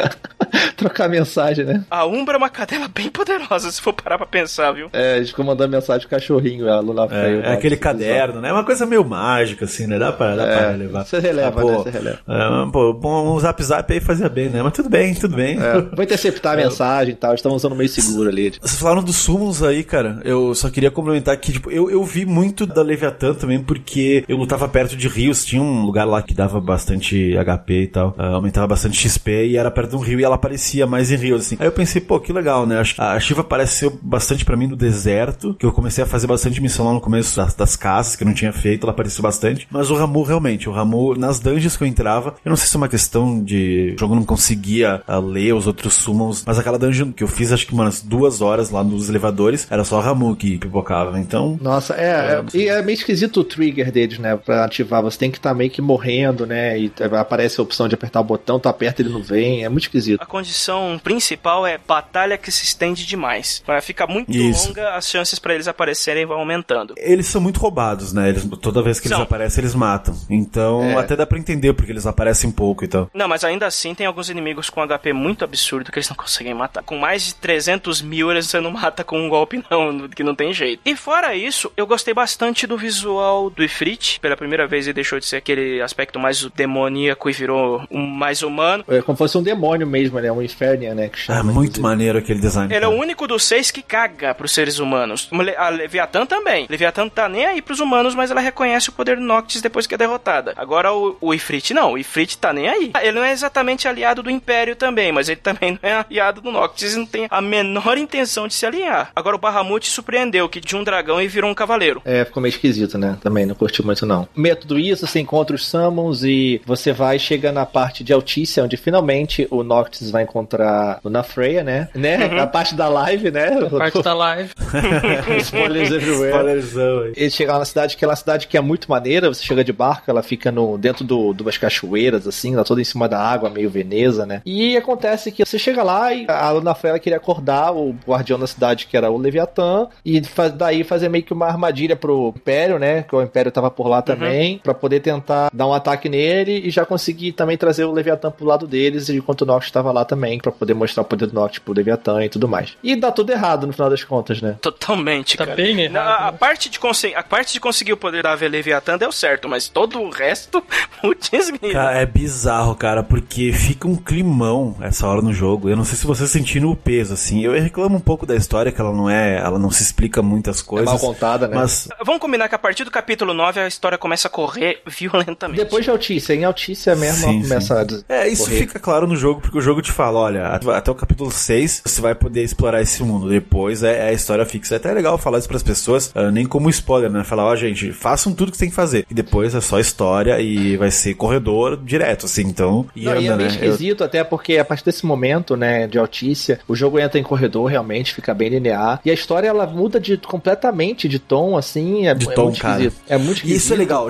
trocar mensagem, né? A Umbra é uma cadela bem poderosa, se for parar pra pensar, viu? É, eles ficam mandando mensagem pro cachorrinho, a Lula. É, é aquele caderno, né? É uma coisa meio mágica, assim, né? Dá pra, dá pra levar. Você releva, Ah, pô, né? Você releva. é, pô, bom, um zap zap aí fazia bem, né? Mas tudo bem, tudo bem. É, vou interceptar a mensagem e tal, estão usando meio seguro ali. Vocês falaram dos summons aí, cara. Eu só queria complementar que, tipo, eu, eu vi muito da Leviathan também, porque eu lutava perto de rios. Tinha um lugar lá que dava bastante HP e tal. ah, aumentava bastante XP e era perto de um rio e ela aparecia mais em rios, assim. Aí eu pensei, pô, que legal, né? A Shiva apareceu bastante pra mim no deserto, que eu comecei a fazer bastante missão lá no começo das, das casas, que eu não tinha feito, ela apareceu bastante. Mas o Ramu, realmente, o Ramu, nas dungeons que eu entrava, eu não sei se é uma questão de o jogo não conseguia ah, ler os outros summons, mas aquela dungeon que eu fiz, acho que umas duas horas lá nos elevadores, era só o Ramu que pipocava. Então, Nossa, é, é, e é meio esquisito o trigger deles, né? Pra ativar, você tem que estar meio que morrendo, né? E aparece a opção de apertar o botão, tu aperta ele não vem, é muito esquisito. A condição principal é batalha que se estende demais. Vai ficar muito Isso. longa, as chances pra eles aparecerem vão aumentando. eles são muito roubados, né? Eles, toda vez que eles São. aparecem, eles matam. Então, É. até dá pra entender porque eles aparecem pouco e tal. Não, mas ainda assim tem alguns inimigos com HP muito absurdo que eles não conseguem matar. Com mais de 300 mil, eles você não mata com um golpe, não, que não tem jeito. E fora isso, eu gostei bastante do visual do Ifrit. Pela primeira vez ele deixou de ser aquele aspecto mais demoníaco e virou um mais humano. É como se fosse um demônio mesmo, né? Um Infernia, né? Que É chama, muito inclusive. maneiro aquele design. Ele é o cara. único dos seis que caga pros seres humanos. A Leviatã também. Leviatã não tá nem aí pros humanos, mas ela reconhece o poder do Noctis depois que é derrotada. Agora o, o Ifrit não. O Ifrit tá nem aí. Ele não é exatamente aliado do Império também, mas ele também não é aliado do Noctis e não tem a menor intenção de se alinhar. Agora o Bahamut surpreendeu que de um dragão e virou um cavaleiro. É, ficou meio esquisito, né? Também não curti muito, não. Método isso, você encontra os summons e você vai chega na parte de Altícia, onde finalmente o Noctis vai encontrar o Freya, né? né? A parte da live, né? Parte da live. Spoilers everywhere. Spoilerzão aí. Ele chega lá na cidade, que é uma cidade que é muito maneira, você chega de barco, ela fica no, dentro do, de umas cachoeiras, assim, ela toda em cima da água, meio Veneza, né? E acontece que você chega lá e a Luna Freya queria acordar o guardião da cidade, que era o Leviatã, e faz, daí fazer meio que uma armadilha pro Império, né? Que o Império tava por lá também, pra poder tentar dar um ataque nele e já conseguir também trazer o Leviatã pro lado deles, enquanto o Noctis estava lá também, pra poder mostrar o poder do Noctis pro Leviatã e tudo mais. E dá tudo errado no final das contas, né? Totalmente, Tá cara. bem errado, Na- a, né? parte de a parte de conseguir o poder da ave Leviatã deu certo, mas todo o resto, putz. Cara, é bizarro, cara, porque fica um climão essa hora no jogo. Eu não sei se vocês sentiram o peso, assim. Eu reclamo um pouco da história, que ela não é. Ela não se explica muitas É coisas. mal contada, né? Mas Vamos combinar que a partir do capítulo 9 a história começa a correr violentamente. Depois de Altícia, em Altícia mesmo Sim, começa a É, isso correr. fica claro no jogo, porque o jogo te fala, olha, até o capítulo 6 você vai poder explorar esse mundo. Depois é, é a história fixa. É até legal falar isso pras pessoas, ah, nem como spoiler, né? Falar, ó, gente, façam tudo que tem que fazer. E depois é só história e vai ser corredor direto, assim, então. E Não, anda, e é meio né? Eu- esquisito, até porque a partir desse momento, né, de Altícia, o jogo entra em corredor, realmente, fica bem linear. E a história, ela muda de, completamente de tom, assim, é, De é tom, muito cara. esquisito. É muito E esquisito. isso é legal.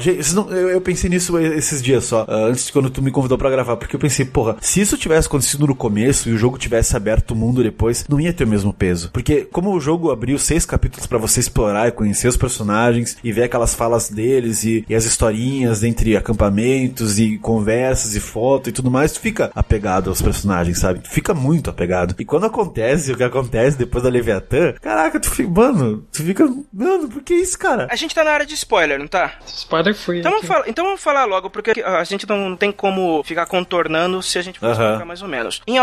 Eu, eu pensei nisso esses dias só, ah, antes de quando tu me convidou pra gravar, porque eu pensei, porra, se isso tivesse acontecido no começo e o jogo tivesse aberto o mundo depois, não ia ter o mesmo peso. Porque como o jogo abriu seis capítulos pra você explorar e conhecer os personagens e ver aquelas falas deles e, e as historinhas entre acampamentos e conversas e foto e tudo mais, tu fica apegado aos personagens, sabe? Tu fica muito apegado. E quando acontece o que acontece depois da Leviatã, caraca, tu fica, mano, tu fica, mano, por que isso, cara? A gente tá na área de spoiler, não tá? Spoiler free. Então vamos, falar, então vamos falar logo, porque a gente não tem como ficar contornando se a gente for Aham. explicar mais ou menos. Em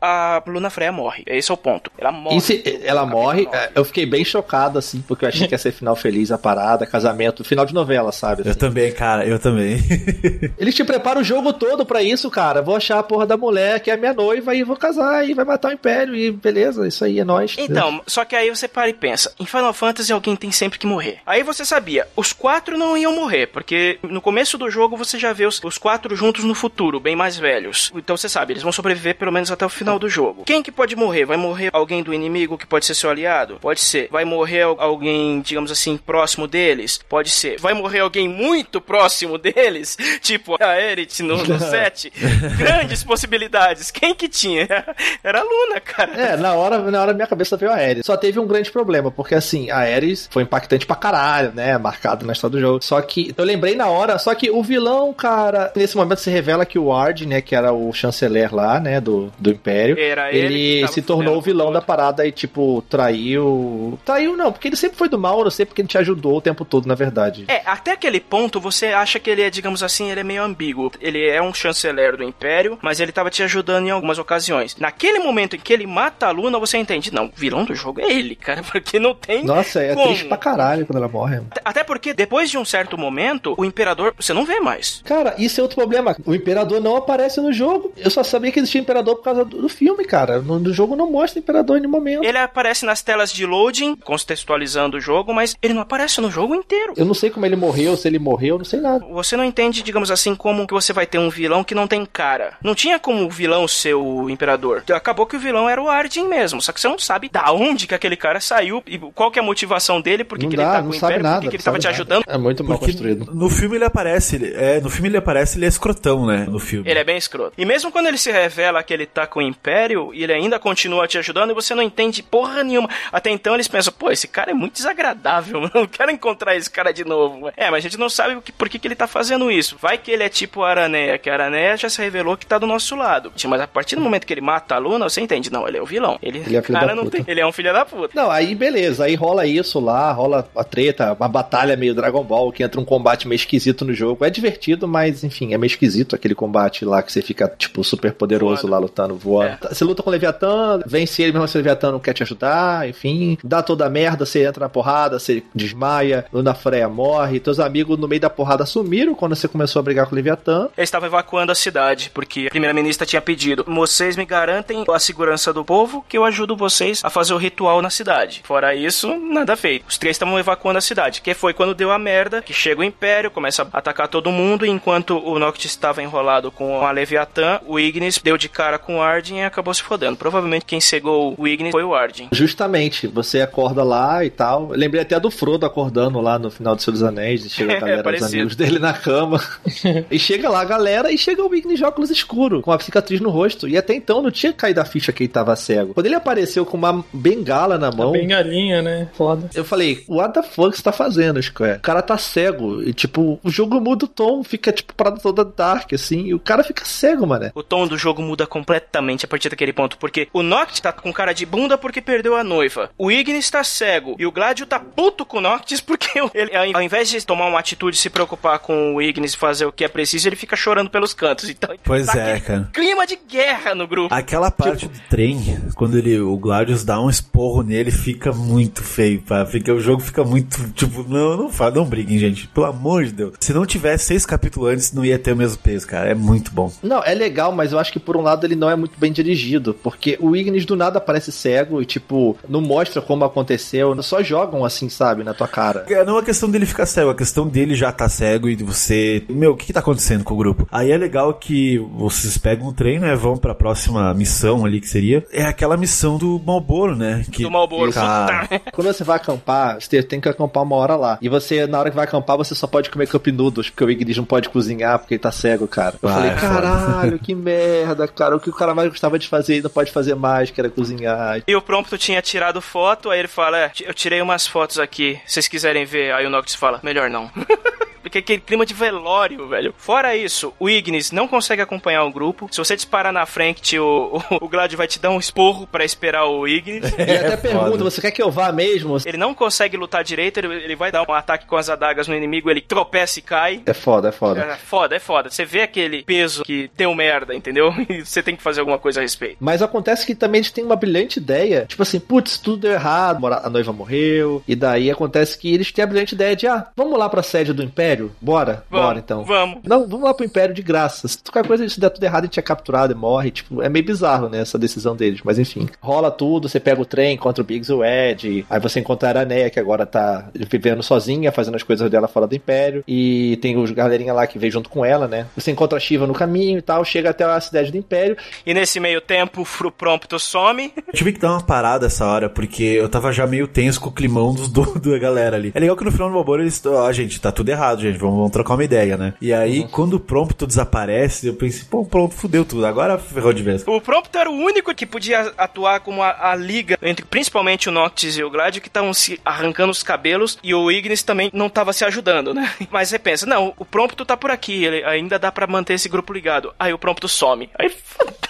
A Luna Freya morre. Esse é o ponto. Ela morre. Se, ela morre, morre, eu fiquei bem chocado, assim, porque eu achei que ia ser final feliz a parada, casamento, final de novela, sabe? Assim. Eu também, cara, eu também. Eles te preparam o jogo todo para isso, cara. Vou achar a porra da mulher que é minha noiva e vou casar e vai matar o Império e beleza, isso aí é nóis. Então, só que aí você para e pensa, em Final Fantasy alguém tem sempre que morrer. Aí você sabia, os quatro não iam morrer, porque no começo do jogo você já vê os, os quatro juntos no futuro, bem mais velhos. Então você sabe, eles vão sobreviver pelo menos até o final do jogo. Quem que pode morrer? Vai morrer alguém do inimigo que pode ser seu aliado? Pode ser. Vai morrer alguém, digamos assim, próximo deles? Pode ser. Vai morrer alguém muito próximo deles? Tipo a Erit no, no set? Grandes possibilidades. Quem que tinha? Era a Luna, cara. É, na hora, na hora minha cabeça veio a Ares. Só teve um grande problema, porque assim, a Ares foi impactante pra caralho, né? Marcado na história do jogo. Só que eu lembrei na hora, só que o vilão, cara, nesse momento se revela que o Ward, né, que era o chanceler lá, né, do, do Império, era ele, ele se tornou o vilão da parada e, tipo, traiu. Traiu não, porque ele sempre foi do mal, eu sei porque ele te ajudou o tempo todo, na verdade. É, até aquele ponto você acha que ele é, digamos assim, ele é meio ambíguo. Ele é um chanceler do Império, mas ele tava te ajudando em algumas ocasiões. Naquele momento em que ele mata a Luna, você entende, não, o vilão do jogo é ele, cara, porque não tem. Nossa, é como. triste pra caralho quando ela morre. Até porque depois de um certo momento, o Imperador você não vê mais. Cara, isso é outro problema. O Imperador não aparece no jogo. Eu só sabia que existia Imperador por causa do, do filme, cara. No, no, jogo não mostra Imperador em nenhum momento. Ele aparece nas telas de loading, contextualizando o jogo, mas ele não aparece no jogo inteiro. Eu não sei como ele morreu, se ele morreu, não sei nada. Você não entende, digamos assim, como que você vai ter um vilão que não tem cara. Não tinha como o vilão ser o Imperador. Acabou que o vilão era o Arden mesmo, só que você não sabe da onde que aquele cara saiu e qual que é a motivação dele, por que ele tá com o Império, nada, por que ele tava te ajudando. É muito mal Porque construído. No filme ele aparece, ele, é, no filme ele aparece, ele é escrotão, né, no filme. Ele é bem escroto. E mesmo quando ele se revela que ele tá com o Império, e ele ainda continua te ajudando e você não entende porra nenhuma. Até então eles pensam, pô, esse cara é muito desagradável, não quero encontrar esse cara de novo. É, mas a gente não sabe por que, que ele tá fazendo isso. Vai que ele é tipo a Araneia, que a Araneia já se revelou que tá do nosso lado. Mas a partir do momento que ele mata a Luna, você entende, não, ele é o vilão. Ele, ele é cara não tem, ele é um filho da puta. Não, aí beleza, aí rola isso lá, rola a treta, uma batalha meio Dragon Ball, que entra um combate meio esquisito no jogo. É divertido, mas enfim, é meio esquisito aquele combate lá que você fica, tipo, super poderoso Voando. lá lutando, voando. É. Você luta com o Leviatã, vence ele mesmo se o Leviatã não quer te ajudar, enfim, dá toda a merda, você entra na porrada, você desmaia, Luna Freya morre, teus amigos no meio da porrada sumiram quando você começou a brigar com o Leviatã. Eles estavam evacuando a cidade, porque a primeira-ministra tinha pedido: vocês me garantem a segurança do povo que eu ajudo vocês a fazer o ritual na cidade. Fora isso, nada feito. Os três estavam evacuando a cidade, que foi quando deu a merda, que chega o Império, começa a atacar todo mundo, enquanto o Noctis estava enrolado com a Leviatã, o Ignis deu de cara com o Arden e acabou se fodendo. Provavelmente quem cegou o Ignis foi o Arden. Justamente, você acorda lá e tal. Eu lembrei até do Frodo acordando lá no final do Senhor dos Anéis, e chega a galera, é, os amigos dele na cama. e chega lá a galera e chega o Ignis de óculos escuro, com a cicatriz no rosto. E até então não tinha caído a ficha que ele tava cego. Quando ele apareceu com uma bengala na mão. A bengalinha, né? Foda. Eu falei, what the fuck você tá fazendo, Square? O cara tá cego. E tipo, o jogo muda o tom, fica tipo parada toda dark, assim. E o cara fica cego, mano. O tom do jogo muda completamente a partir daquele ponto. Porque o Noctis tá com cara de bunda porque perdeu a noiva. O Ignis tá cego. E o Gladio tá puto com o Noctis porque ele, ao invés de tomar uma atitude se preocupar com o Ignis e fazer o que é preciso, ele fica chorando pelos cantos. Então, pois tá é, cara. Clima de guerra no grupo. Aquela parte tipo... do trem, quando ele, o Gladius dá um esporro nele, fica muito feio, pá. Fica, o jogo fica muito, tipo, não, não fala, não briguem, gente. Pelo amor de Deus. Se não tivesse seis capítulos antes, não ia ter o mesmo peso, cara. É muito bom. Não, é legal, mas eu acho que por um lado ele não é muito bem dirigido, porque o Ignis do nada parece cego e, tipo, não mostra como aconteceu, só jogam assim, sabe, na tua cara. É, não é questão dele ficar cego, é questão dele já tá cego e você. Meu, o que, que tá acontecendo com o grupo? Aí é legal que vocês pegam o trem, né? Vão pra próxima missão ali que seria. É aquela missão do Malboro, né? Que, do Malboro. Cara, quando você vai acampar, você tem que acampar uma hora lá. E você, na hora que vai acampar, você só pode comer cup noodles, porque o Ignis não pode cozinhar, porque ele tá cego, cara. Eu ah, falei, é caralho, que merda, cara. O que o cara mais gostava de fazer não pode fazer mais, que era cozinhar. E o Prompto tinha tirado foto, aí ele fala, é, eu tirei umas fotos aqui, se vocês quiserem ver. Aí o Noctis fala, melhor não. Fica aquele clima de velório, velho. Fora isso, o Ignis não consegue acompanhar o grupo. Se você disparar na frente, o, o, o Gladio vai te dar um esporro para esperar o Ignis. E até pergunta, você quer que eu vá mesmo? Ele não consegue lutar direito, ele, ele vai dar um ataque com as adagas no inimigo, ele tropeça e cai. É foda, é foda. É foda, é foda. Você vê aquele peso que deu merda, entendeu? E você tem que fazer alguma coisa a respeito. Mas acontece que também eles têm uma brilhante ideia. Tipo assim, putz, tudo deu errado, a noiva morreu. E daí acontece que eles têm a brilhante ideia de, ah, vamos lá pra sede do Império? Bora? Vamos, Bora então. Vamos. Não, vamos lá pro Império de graça. Se qualquer coisa se der tudo errado, a gente é capturado e morre. Tipo, é meio bizarro, né, essa decisão deles. Mas enfim, rola tudo, você pega o trem, encontra o Biggs e o Ed. Aí você encontra a Araneia, que agora tá vivendo sozinha, fazendo as coisas dela fora do Império. E tem os galerinha lá que veio junto com ela, né? Você encontra a Shiva no caminho e tal, chega até a cidade do Império. E nesse meio tempo, o Fru Prompto some. Eu tive que dar uma parada essa hora, porque eu tava já meio tenso com o climão dos, do, da galera ali. É legal que no final do Malboro eles. Ó, gente, tá tudo errado, gente. Vamos, vamos trocar uma ideia, né? E aí, uhum. quando o Prompto desaparece, eu pensei, pô, pronto, fudeu tudo. Agora ferrou de vez. O Prompto era o único que podia atuar como a, a liga entre principalmente o Noctis e o Glad, que estavam se arrancando os cabelos, e o Ignis também não tava se ajudando, né? Mas você pensa, não, o Prompto tá por aqui, ele ainda dá para manter esse grupo ligado. Aí o Prompto some. Aí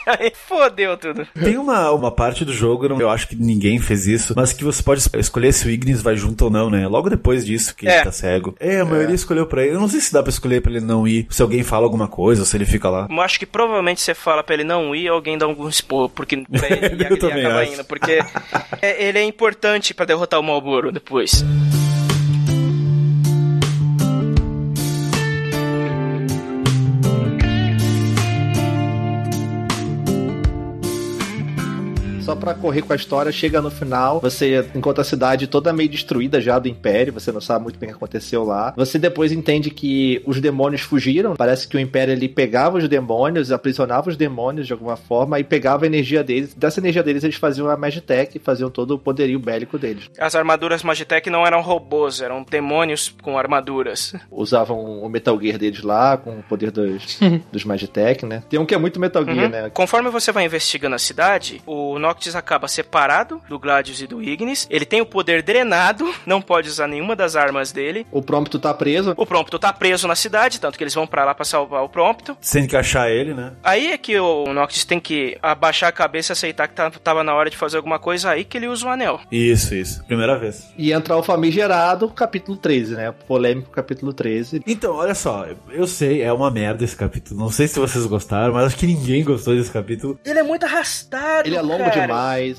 aí fodeu tudo. Tem uma, uma parte do jogo, eu acho que ninguém fez isso, mas que você pode escolher se o Ignis vai junto ou não, né? Logo depois disso que é. ele tá cego. É, a maioria é. escolheu pra ele. Eu não sei se dá pra escolher pra ele não ir, se alguém fala alguma coisa, se ele fica lá. Eu acho que provavelmente você fala pra ele não ir, alguém dá algum expor, porque pra ele, ele, ele acaba acho. indo, porque é, ele é importante para derrotar o Malboro depois. Só para correr com a história, chega no final, você encontra a cidade toda meio destruída já do Império, você não sabe muito bem o que aconteceu lá. Você depois entende que os demônios fugiram, parece que o Império ele pegava os demônios, aprisionava os demônios de alguma forma e pegava a energia deles. Dessa energia deles eles faziam a Magitech, faziam todo o poderio bélico deles. As armaduras Magitech não eram robôs, eram demônios com armaduras. Usavam o Metal Gear deles lá, com o poder dos, dos Magitech, né? Tem um que é muito Metal Gear, uhum. né? Conforme você vai investigando a cidade, o Noct Noctis acaba separado do Gladius e do Ignis. Ele tem o poder drenado, não pode usar nenhuma das armas dele. O Prompto tá preso. O Prompto tá preso na cidade, tanto que eles vão para lá pra salvar o Prompto. Sem que achar ele, né? Aí é que o Noctis tem que abaixar a cabeça e aceitar que tá, tava na hora de fazer alguma coisa, aí que ele usa o anel. Isso, isso. Primeira vez. E entra o famigerado capítulo 13, né? Polêmico capítulo 13. Então, olha só, eu sei, é uma merda esse capítulo. Não sei se vocês gostaram, mas acho que ninguém gostou desse capítulo. Ele é muito arrastado. Ele é longo cara.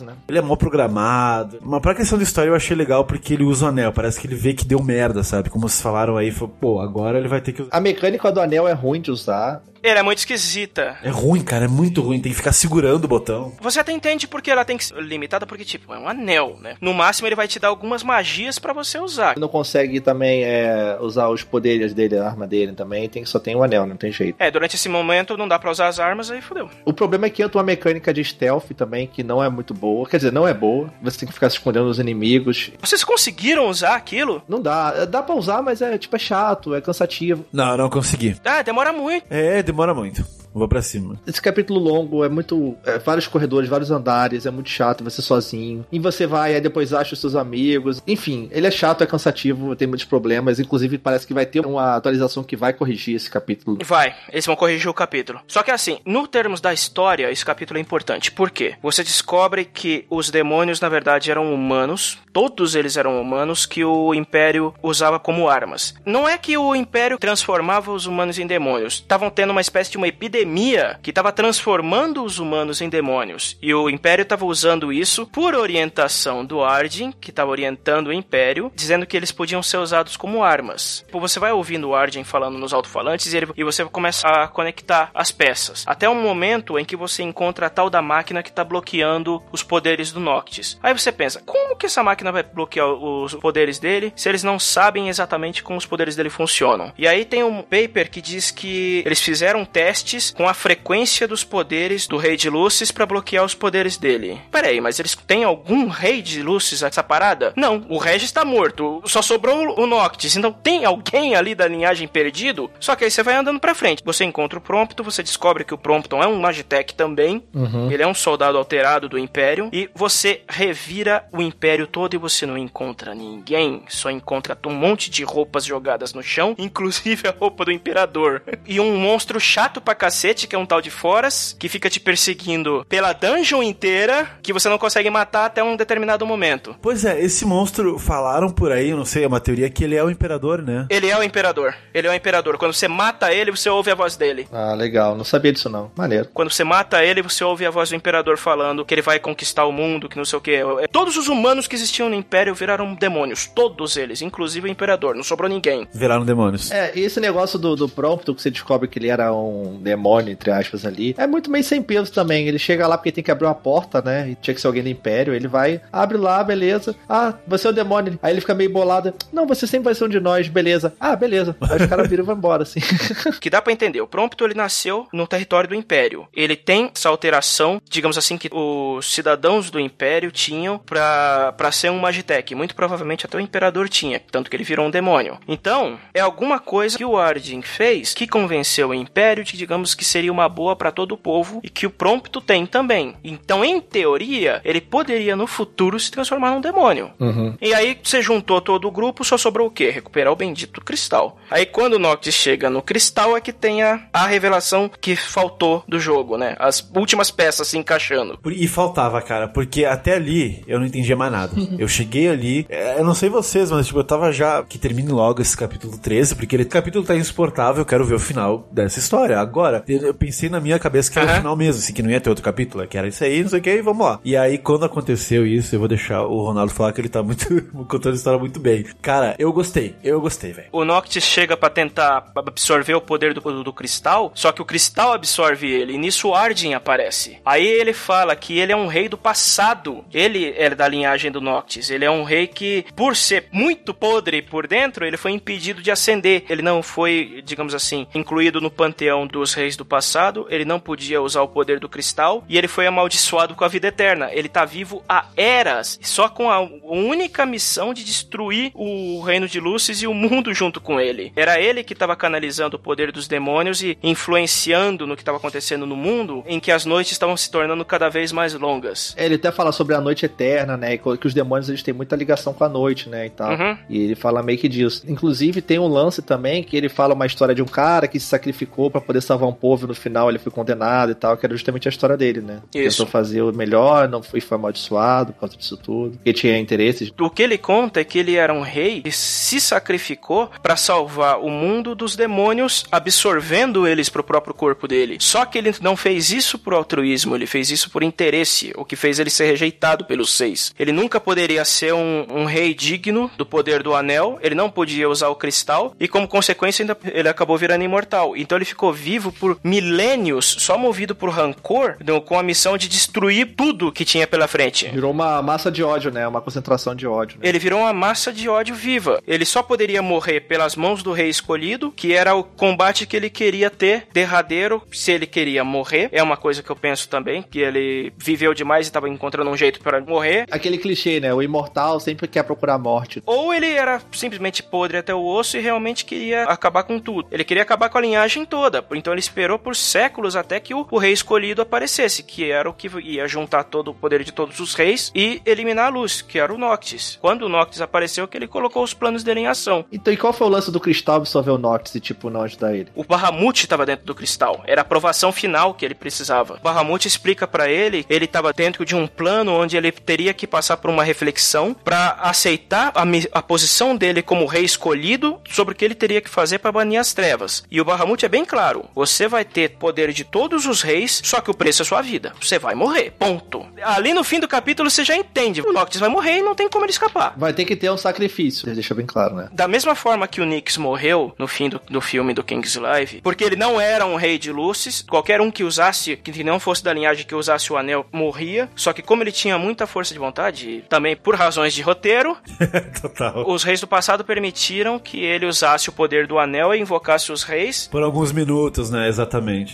Né? Ele é mal programado. Mas pra questão de história eu achei legal porque ele usa o anel. Parece que ele vê que deu merda, sabe? Como vocês falaram aí, foi, pô, agora ele vai ter que. A mecânica do anel é ruim de usar. Ela é muito esquisita. É ruim, cara, é muito ruim. Tem que ficar segurando o botão. Você até entende porque ela tem que ser limitada, porque, tipo, é um anel, né? No máximo, ele vai te dar algumas magias para você usar. Não consegue também é, usar os poderes dele, a arma dele também. Tem, só tem o um anel, não tem jeito. É, durante esse momento não dá para usar as armas, aí fodeu. O problema é que entra uma mecânica de stealth também, que não é muito boa. Quer dizer, não é boa. Você tem que ficar se escondendo dos inimigos. Vocês conseguiram usar aquilo? Não dá. Dá pra usar, mas é, tipo, é chato, é cansativo. Não, não consegui. Ah, demora muito. É, demora muito. Vou pra cima. Esse capítulo longo é muito. É, vários corredores, vários andares, é muito chato, você sozinho. E você vai, aí depois acha os seus amigos. Enfim, ele é chato, é cansativo, tem muitos problemas. Inclusive, parece que vai ter uma atualização que vai corrigir esse capítulo. Vai, eles vão corrigir o capítulo. Só que assim, no termos da história, esse capítulo é importante. Por quê? Você descobre que os demônios, na verdade, eram humanos. Todos eles eram humanos que o Império usava como armas. Não é que o Império transformava os humanos em demônios. Estavam tendo uma espécie de uma epidemia epidemia que estava transformando os humanos em demônios. E o Império estava usando isso por orientação do Arden, que estava orientando o Império, dizendo que eles podiam ser usados como armas. Você vai ouvindo o Arden falando nos alto-falantes e, ele, e você começa a conectar as peças. Até um momento em que você encontra a tal da máquina que está bloqueando os poderes do Noctis. Aí você pensa, como que essa máquina vai bloquear os poderes dele se eles não sabem exatamente como os poderes dele funcionam? E aí tem um paper que diz que eles fizeram testes com a frequência dos poderes do Rei de Luzes para bloquear os poderes dele. Peraí, mas eles têm algum Rei de Luzes essa parada? Não, o Regis tá morto, só sobrou o Noctis. Então tem alguém ali da linhagem perdido? Só que aí você vai andando pra frente. Você encontra o Prompto, você descobre que o Prompton é um Magitech também. Uhum. Ele é um soldado alterado do Império. E você revira o Império todo e você não encontra ninguém. Só encontra um monte de roupas jogadas no chão, inclusive a roupa do Imperador. E um monstro chato pra cacete, que é um tal de Foras, que fica te perseguindo pela dungeon inteira, que você não consegue matar até um determinado momento. Pois é, esse monstro, falaram por aí, eu não sei, é uma teoria que ele é o Imperador, né? Ele é o Imperador. Ele é o Imperador. Quando você mata ele, você ouve a voz dele. Ah, legal. Não sabia disso não. Maneiro. Quando você mata ele, você ouve a voz do Imperador falando que ele vai conquistar o mundo, que não sei o que. Todos os humanos que existiam no Império viraram demônios. Todos eles, inclusive o Imperador. Não sobrou ninguém. Viraram demônios. É, e esse negócio do, do Prompto, que você descobre que ele era um demônio, entre aspas, ali, é muito meio sem peso também. Ele chega lá porque tem que abrir uma porta, né? E tinha que ser alguém do Império. Ele vai, abre lá, beleza. Ah, você é o demônio. Aí ele fica meio bolado. Não, você sempre vai ser um de nós, beleza. Ah, beleza. Aí os caras viram e vão embora, assim. que dá para entender. O Prompto, ele nasceu no território do Império. Ele tem essa alteração, digamos assim, que os cidadãos do Império tinham pra ser um Magitech. Muito provavelmente até o Imperador tinha, tanto que ele virou um demônio. Então, é alguma coisa que o Arding fez que convenceu o Império de, digamos, que seria uma boa para todo o povo e que o Prompto tem também. Então, em teoria, ele poderia no futuro se transformar num demônio. Uhum. E aí você juntou todo o grupo, só sobrou o quê? Recuperar o bendito cristal. Aí quando o Noctis chega no cristal é que tem a, a revelação que faltou do jogo, né? As últimas peças se encaixando. E faltava, cara, porque até ali eu não entendia mais nada. eu cheguei ali, é, eu não sei vocês, mas tipo, eu tava já que termine logo esse capítulo 13, porque ele capítulo tá insuportável, eu quero ver o final dessa história. Agora, eu pensei na minha cabeça que era o final mesmo, assim, que não ia ter outro capítulo, que era isso aí, não sei o que, e vamos lá. E aí, quando aconteceu isso, eu vou deixar o Ronaldo falar que ele tá muito contando a história muito bem. Cara, eu gostei, eu gostei, velho. O Noctis chega pra tentar absorver o poder do, do cristal, só que o cristal absorve ele, e nisso o Ardyn aparece. Aí ele fala que ele é um rei do passado. Ele é da linhagem do Noctis. Ele é um rei que, por ser muito podre por dentro, ele foi impedido de ascender. Ele não foi, digamos assim, incluído no panteão dos reis do passado. Ele não podia usar o poder do cristal e ele foi amaldiçoado com a vida eterna. Ele tá vivo há eras, só com a única missão de destruir o reino de Lúcis e o mundo junto com ele. Era ele que estava canalizando o poder dos demônios e influenciando no que estava acontecendo no mundo, em que as noites estavam se tornando cada vez mais longas. Ele até fala sobre a noite eterna, né? e Que os demônios eles têm muita ligação com a noite, né? E tal. Uhum. E ele fala meio que disso. Inclusive, tem um lance também que ele fala uma história de um cara que se sacrificou pra poder salvar um povo no final ele foi condenado e tal, que era justamente a história dele, né? Isso. Tentou fazer o melhor, não foi, foi amaldiçoado por causa disso tudo. Ele tinha interesses. O que ele conta é que ele era um rei que se sacrificou para salvar o mundo dos demônios, absorvendo eles pro próprio corpo dele. Só que ele não fez isso por altruísmo, ele fez isso por interesse, o que fez ele ser rejeitado pelos seis. Ele nunca poderia ser um, um rei digno do poder do anel, ele não podia usar o cristal, e como consequência ele acabou virando imortal. Então ele ficou vivo por milênios, só movido por rancor, com a missão de destruir tudo que tinha pela frente. Virou uma massa de ódio, né? Uma concentração de ódio. Né? Ele virou uma massa de ódio viva. Ele só poderia morrer pelas mãos do rei escolhido, que era o combate que ele queria ter derradeiro, se ele queria morrer. É uma coisa que eu penso também, que ele viveu demais e estava encontrando um jeito para morrer. Aquele clichê, né? O imortal sempre quer procurar a morte. Ou ele era simplesmente podre até o osso e realmente queria acabar com tudo. Ele queria acabar com a linhagem toda. Então ele esperou por séculos até que o, o rei escolhido aparecesse, que era o que ia juntar todo o poder de todos os reis e eliminar a luz, que era o Noctis. Quando o Noctis apareceu, que ele colocou os planos dele em ação. Então, e qual foi o lance do cristal absorver o Noctis e, tipo, não ajudar ele? O Bahamut estava dentro do cristal. Era a aprovação final que ele precisava. O Bahamut explica para ele, ele estava dentro de um plano onde ele teria que passar por uma reflexão para aceitar a, a posição dele como rei escolhido sobre o que ele teria que fazer para banir as trevas. E o Bahamut é bem claro: você vai ter poder de todos os reis, só que o preço é sua vida. Você vai morrer. Ponto. Ali no fim do capítulo você já entende: o Noctis vai morrer e não tem como ele escapar. Vai ter que ter um sacrifício. Ele deixa bem claro, né? Da mesma forma que o Nyx morreu no fim do, do filme do King's Life, porque ele não era um rei de Lucis, qualquer um que usasse, que não fosse da linhagem que usasse o anel, morria. Só que como ele tinha muita força de vontade, e também por razões de roteiro, Total. os reis do passado permitiram que ele usasse o poder do anel e invocasse os reis. Por alguns minutos, né? Exatamente.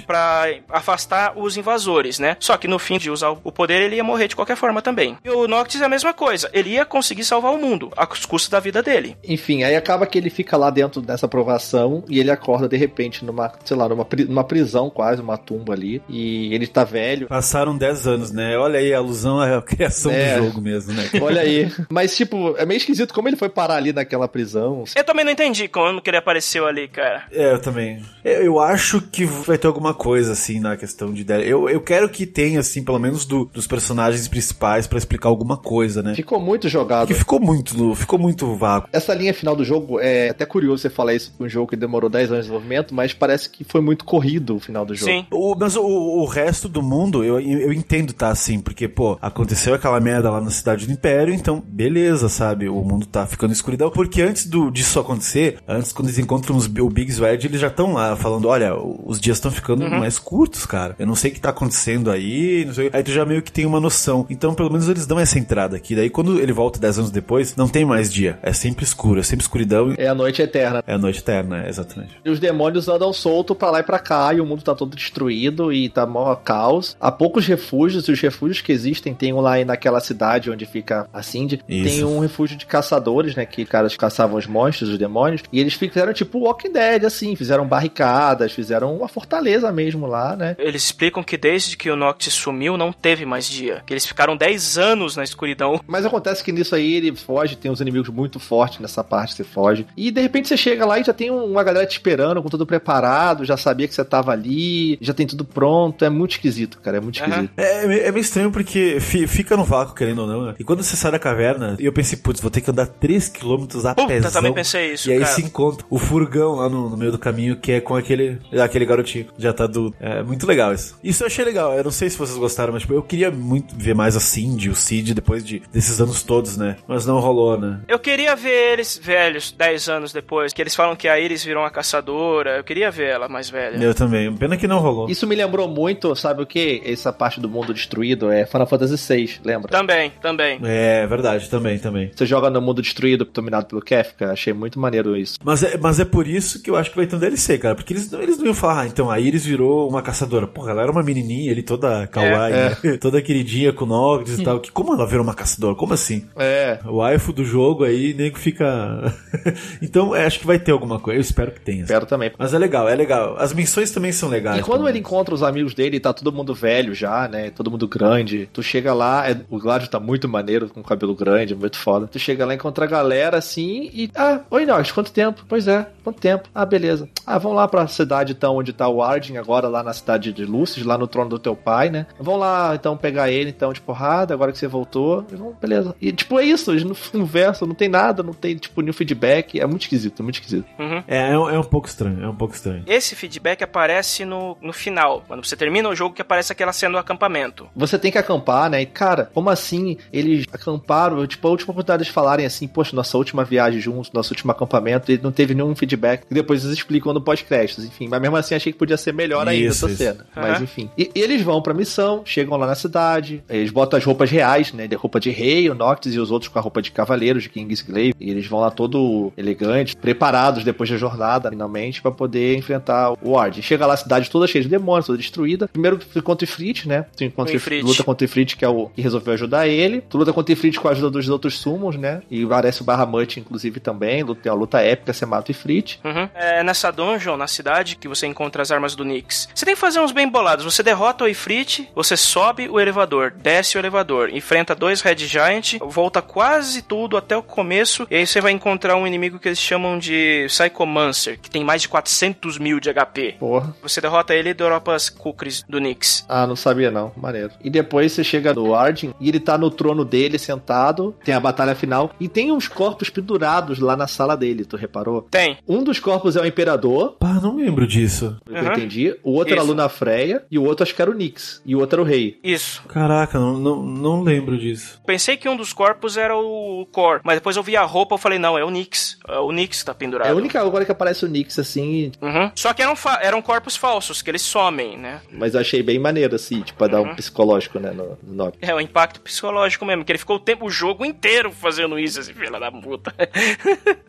Pra afastar os invasores, né? Só que no fim de usar o poder, ele ia morrer de qualquer forma também. E o Noctis é a mesma coisa. Ele ia conseguir salvar o mundo, a custos da vida dele. Enfim, aí acaba que ele fica lá dentro dessa aprovação e ele acorda de repente numa, sei lá, numa, numa prisão quase, uma tumba ali. E ele tá velho. Passaram 10 anos, né? Olha aí a alusão à criação É. do jogo mesmo, né? Olha aí. Mas, tipo, é meio esquisito como ele foi parar ali naquela prisão. Eu também não entendi como que ele apareceu ali, cara. É, eu também. Eu, eu acho que vai ter alguma coisa, assim, na questão de ideia. Eu, eu quero que tenha, assim, pelo menos do- dos personagens principais pra explicar alguma coisa, né? Ficou muito jogado. Porque ficou muito, ficou muito vago. Essa linha final do jogo é até curioso você falar isso com um jogo que demorou 10 anos de desenvolvimento, mas parece que foi muito corrido o final do jogo. Sim. O- mas o, o resto do mundo, eu, eu entendo, tá assim, porque, pô, aconteceu aquela merda lá na cidade do Império, então, beleza, sabe? O mundo tá ficando escuridão. Porque antes do, disso acontecer, antes quando eles encontram os, o Big Sword, eles já estão lá falando: olha, os dias estão ficando mais curtos, cara. Eu não sei o que tá acontecendo aí, não sei. Aí tu já meio que tem uma noção. Então, pelo menos eles dão essa entrada aqui. Daí, quando ele volta 10 anos depois, não tem mais dia. É sempre escuro, é sempre escuridão. É a noite eterna. É a noite eterna, é, exatamente. E os demônios andam solto pra lá e pra cá, e o mundo tá todo destruído e tá mó caos. Há poucos refúgios, e os refúgios que existem tem um lá aí naquela cidade onde fica a Cindy. Isso. Tem um refúgio de caçadores, né? Que caras caçavam os monstros, os demônios. E eles fizeram tipo Walking Dead, assim. Fizeram barricadas, fizeram uma fortaleza mesmo lá, né? Eles explicam que desde que o Noctis sumiu, não teve mais dia. Que eles ficaram 10 anos na escuridão. Mas acontece que nisso aí ele foge, tem uns inimigos muito fortes nessa parte, você foge. E de repente você chega lá e já tem uma galera te esperando, com tudo preparado, já sabia que você tava ali, já tem tudo pronto. É muito esquisito, cara, é muito esquisito. É, é meio- é meio estranho porque fi- fica no vácuo, querendo ou não, né? E quando você sai da caverna, eu pensei, putz, vou ter que andar 3km a Puta, pezão. também pensei isso, E aí cara. se encontra o furgão lá no, no meio do caminho, que é com aquele, aquele garotinho, já tá adulto. É muito legal isso. Isso eu achei legal. Eu não sei se vocês gostaram, mas tipo, eu queria muito ver mais a Cindy, o Cid, depois de, desses anos todos, né? Mas não rolou, né? Eu queria ver eles velhos, 10 anos depois, que eles falam que a Iris virou uma caçadora. Eu queria ver ela mais velha. Eu também. Pena que não rolou. Isso me lembrou muito, sabe o que? Essa parte do mundo destruído é Final Fantasy VI, lembra? Também, também. É verdade, também, também. Você joga no mundo destruído, dominado pelo Kefka, achei muito maneiro isso. Mas é, mas é por isso que eu acho que vai ter um DLC, cara. Porque eles, não- eles não iam falar, ah, então a Iris virou uma caçadora. Porra, ela era uma menininha ali, toda kawaii, É, né? toda queridinha com Noggs e tal. Que, como ela virou uma caçadora? Como assim? É. O waifu do jogo aí, nego fica... então, é, acho que vai ter alguma coisa. Eu espero que tenha. Espero também. Mas é legal, é legal. As missões também são legais. E quando ele encontra os amigos dele, e tá todo mundo velho já, né? Todo mundo grande. Tu chega lá, é- o Gladio tá muito maneiro, com cabelo grande, muito foda. Tu chega lá, encontra a galera assim e. Ah, oi Nox, quanto tempo? Pois é, quanto tempo? Ah, beleza. Ah, vamos lá pra cidade então, onde tá o Arden, agora lá na cidade de Lucis, lá no trono do teu pai, né? Vamos lá então pegar ele então de porrada, agora que você voltou. Vamos, beleza. E tipo, é isso, eles não conversam, não tem nada, não tem tipo nenhum feedback. É muito esquisito, é muito esquisito. Uhum. É, é, um- é um pouco estranho, é um pouco estranho. Esse feedback aparece no, no final, quando você termina o jogo, que aparece aquela cena do acampamento. Você tem que acampar, né? E, cara, como assim eles acamparam? Tipo, a última oportunidade de falarem assim, poxa, nossa última viagem juntos, nosso último acampamento, e não teve nenhum feedback. E depois eles explicam no pós-créditos, enfim. Mas mesmo assim, achei que podia ser melhor ainda Isso, essa isso. cena. Mas enfim. E, e eles vão pra missão, chegam lá na cidade, eles botam as roupas reais, né? De roupa de rei, o Noctis e os outros com a roupa de cavaleiros, de Kingsglaive. E eles vão lá todo elegantes, preparados depois da jornada, finalmente, pra poder enfrentar o Arden. Chega lá a cidade toda cheia de demônios, toda destruída. Primeiro tu encontra o Ifrit, né? Tu encontra O Ifrit. luta contra o Ifrit, que é o que resolveu ajudar ele. Tu luta contra o Ifrit com a ajuda dos outros sumos, né? E aparece o Bahamut, inclusive, também. Luta- Tem uma luta épica, você mata o Ifrit. Uhum. É nessa dungeon, na cidade, que você encontra as armas do Nyx. Você tem que fazer uns bem bolados. Você derrota o Ifrit, você sobe o elevador, desce o elevador, enfrenta dois Red Giant, volta quase tudo até o começo, e aí você vai encontrar um inimigo que eles chamam de Psychomancer, que tem mais de 400 mil de HP. Porra. Você derrota ele e dropa as Kukris do Nyx. Ah, não sabia não. Maneiro. E depois você chega no Arden e ele tá no trono dele sentado. Tem a batalha final. E tem uns corpos pendurados lá na sala dele, tu reparou? Tem. Um dos corpos é o Imperador, Pá, não lembro disso. Que Uhum. eu entendi. O outro era a Isso. Luna Freya. E o outro acho que era o Nix. E o outro era o Rei. Isso. Caraca, não, não, não lembro disso. Pensei que um dos corpos era o Cor, mas depois eu vi a roupa e falei, não, é o Nyx. É o Nyx que tá pendurado. É a única agora que aparece o Nix assim. Uhum. Só que eram, fa- eram corpos falsos, que eles somem, né? Mas eu achei bem maneiro, assim, tipo, pra dar um psicológico, né, no, no Nox. É o impacto psicológico mesmo, que ele ficou o tempo, o jogo inteiro fazendo isso, esse filho da puta.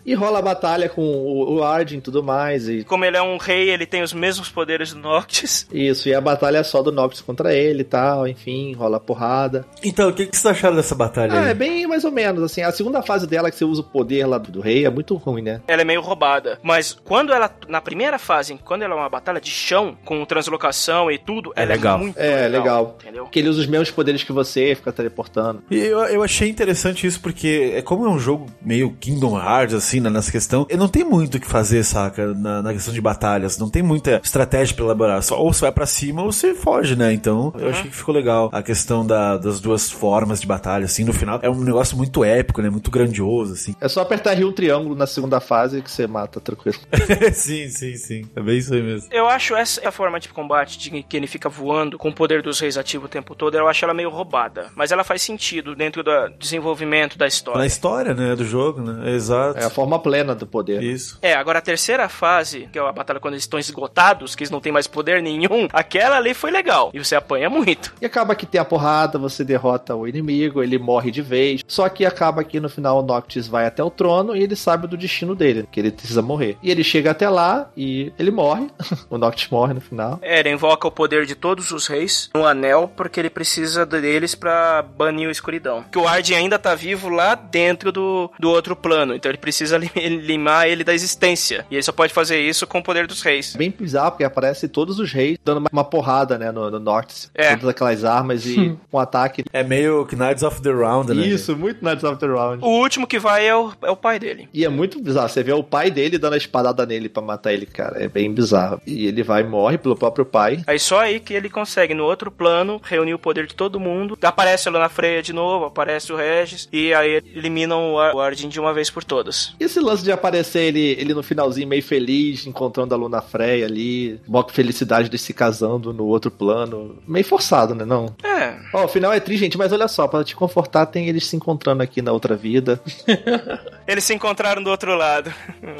E rola a batalha com o, o Arden e tudo mais. E Como ele é um rei, ele tem os mesmos poderes do Noctis. Isso, e a batalha é só do Noctis contra ele e tal, enfim, rola porrada. Então, o que, que vocês acharam dessa batalha Ah, aí? é bem mais ou menos, assim, a segunda fase dela que você usa o poder lá do, do rei é muito ruim, né? Ela é meio roubada. Mas quando ela, na primeira fase, quando ela é uma batalha de chão, com translocação e tudo, É ela legal. é muito É, legal. Entendeu? Porque ele usa os mesmos poderes que você, fica teleportando. E eu, eu achei interessante isso porque, é como é um jogo meio Kingdom Hearts, assim, né, nessa questão, eu não tem muito o que fazer, saca, na, na questão de batalhas. Não tem muita estratégia pra elaborar. Só, ou você vai pra cima ou você foge, né? Então, eu achei que ficou legal a questão da- das duas formas de batalha, assim, no final. É um negócio muito épico, né? Muito grandioso, assim. É só apertar Rio triângulo na segunda fase que você mata tranquilo. sim, sim, sim. É bem isso aí mesmo. Eu acho essa forma de combate de que ele fica voando com o poder dos reis ativo o tempo todo, eu acho ela meio roubada. Mas ela faz sentido dentro do desenvolvimento da Na história. história, né, do jogo, né? Exato. É a forma plena do poder. Isso. É, agora a terceira fase, que é a batalha quando eles estão esgotados, que eles não têm mais poder nenhum, aquela ali foi legal. E você apanha muito. E acaba que tem a porrada, você derrota o inimigo, ele morre de vez. Só que acaba que no final o Noctis vai até o trono e ele sabe do destino dele, que ele precisa morrer. E ele chega até lá e ele morre. o Noctis morre no final. É, ele invoca o poder de todos os reis no anel, porque ele precisa deles pra banir a escuridão. Que o Arden ainda tá vivo lá dentro do, do outro plano, então ele precisa lim- limar ele da existência. E ele só pode fazer isso com o poder dos reis. Bem bizarro, porque aparece todos os reis dando uma, porrada, né, no, no Noctis. É. Todas aquelas armas e um ataque. É meio Knights of the Round, né? Isso, muito Knights of the Round. O último que vai é o, é o pai dele. E é muito bizarro. Você vê o pai dele dando a espadada nele pra matar ele, cara. É bem bizarro. E ele vai e morre pelo próprio pai. Aí só aí que ele consegue, no outro plano, reunir o poder de todo mundo. Aparece a Luna Freya de novo, aparece o Regis, e aí eliminam o Ar- o Arden de uma vez por todas. E esse lance de aparecer ele, ele no finalzinho meio feliz, encontrando a Luna Freya ali, moca felicidade de se casando no outro plano. Meio forçado, né? Não. É. Ó, o final é triste, gente, mas olha só, pra te confortar, tem eles se encontrando aqui na outra vida. Eles se encontraram do outro lado.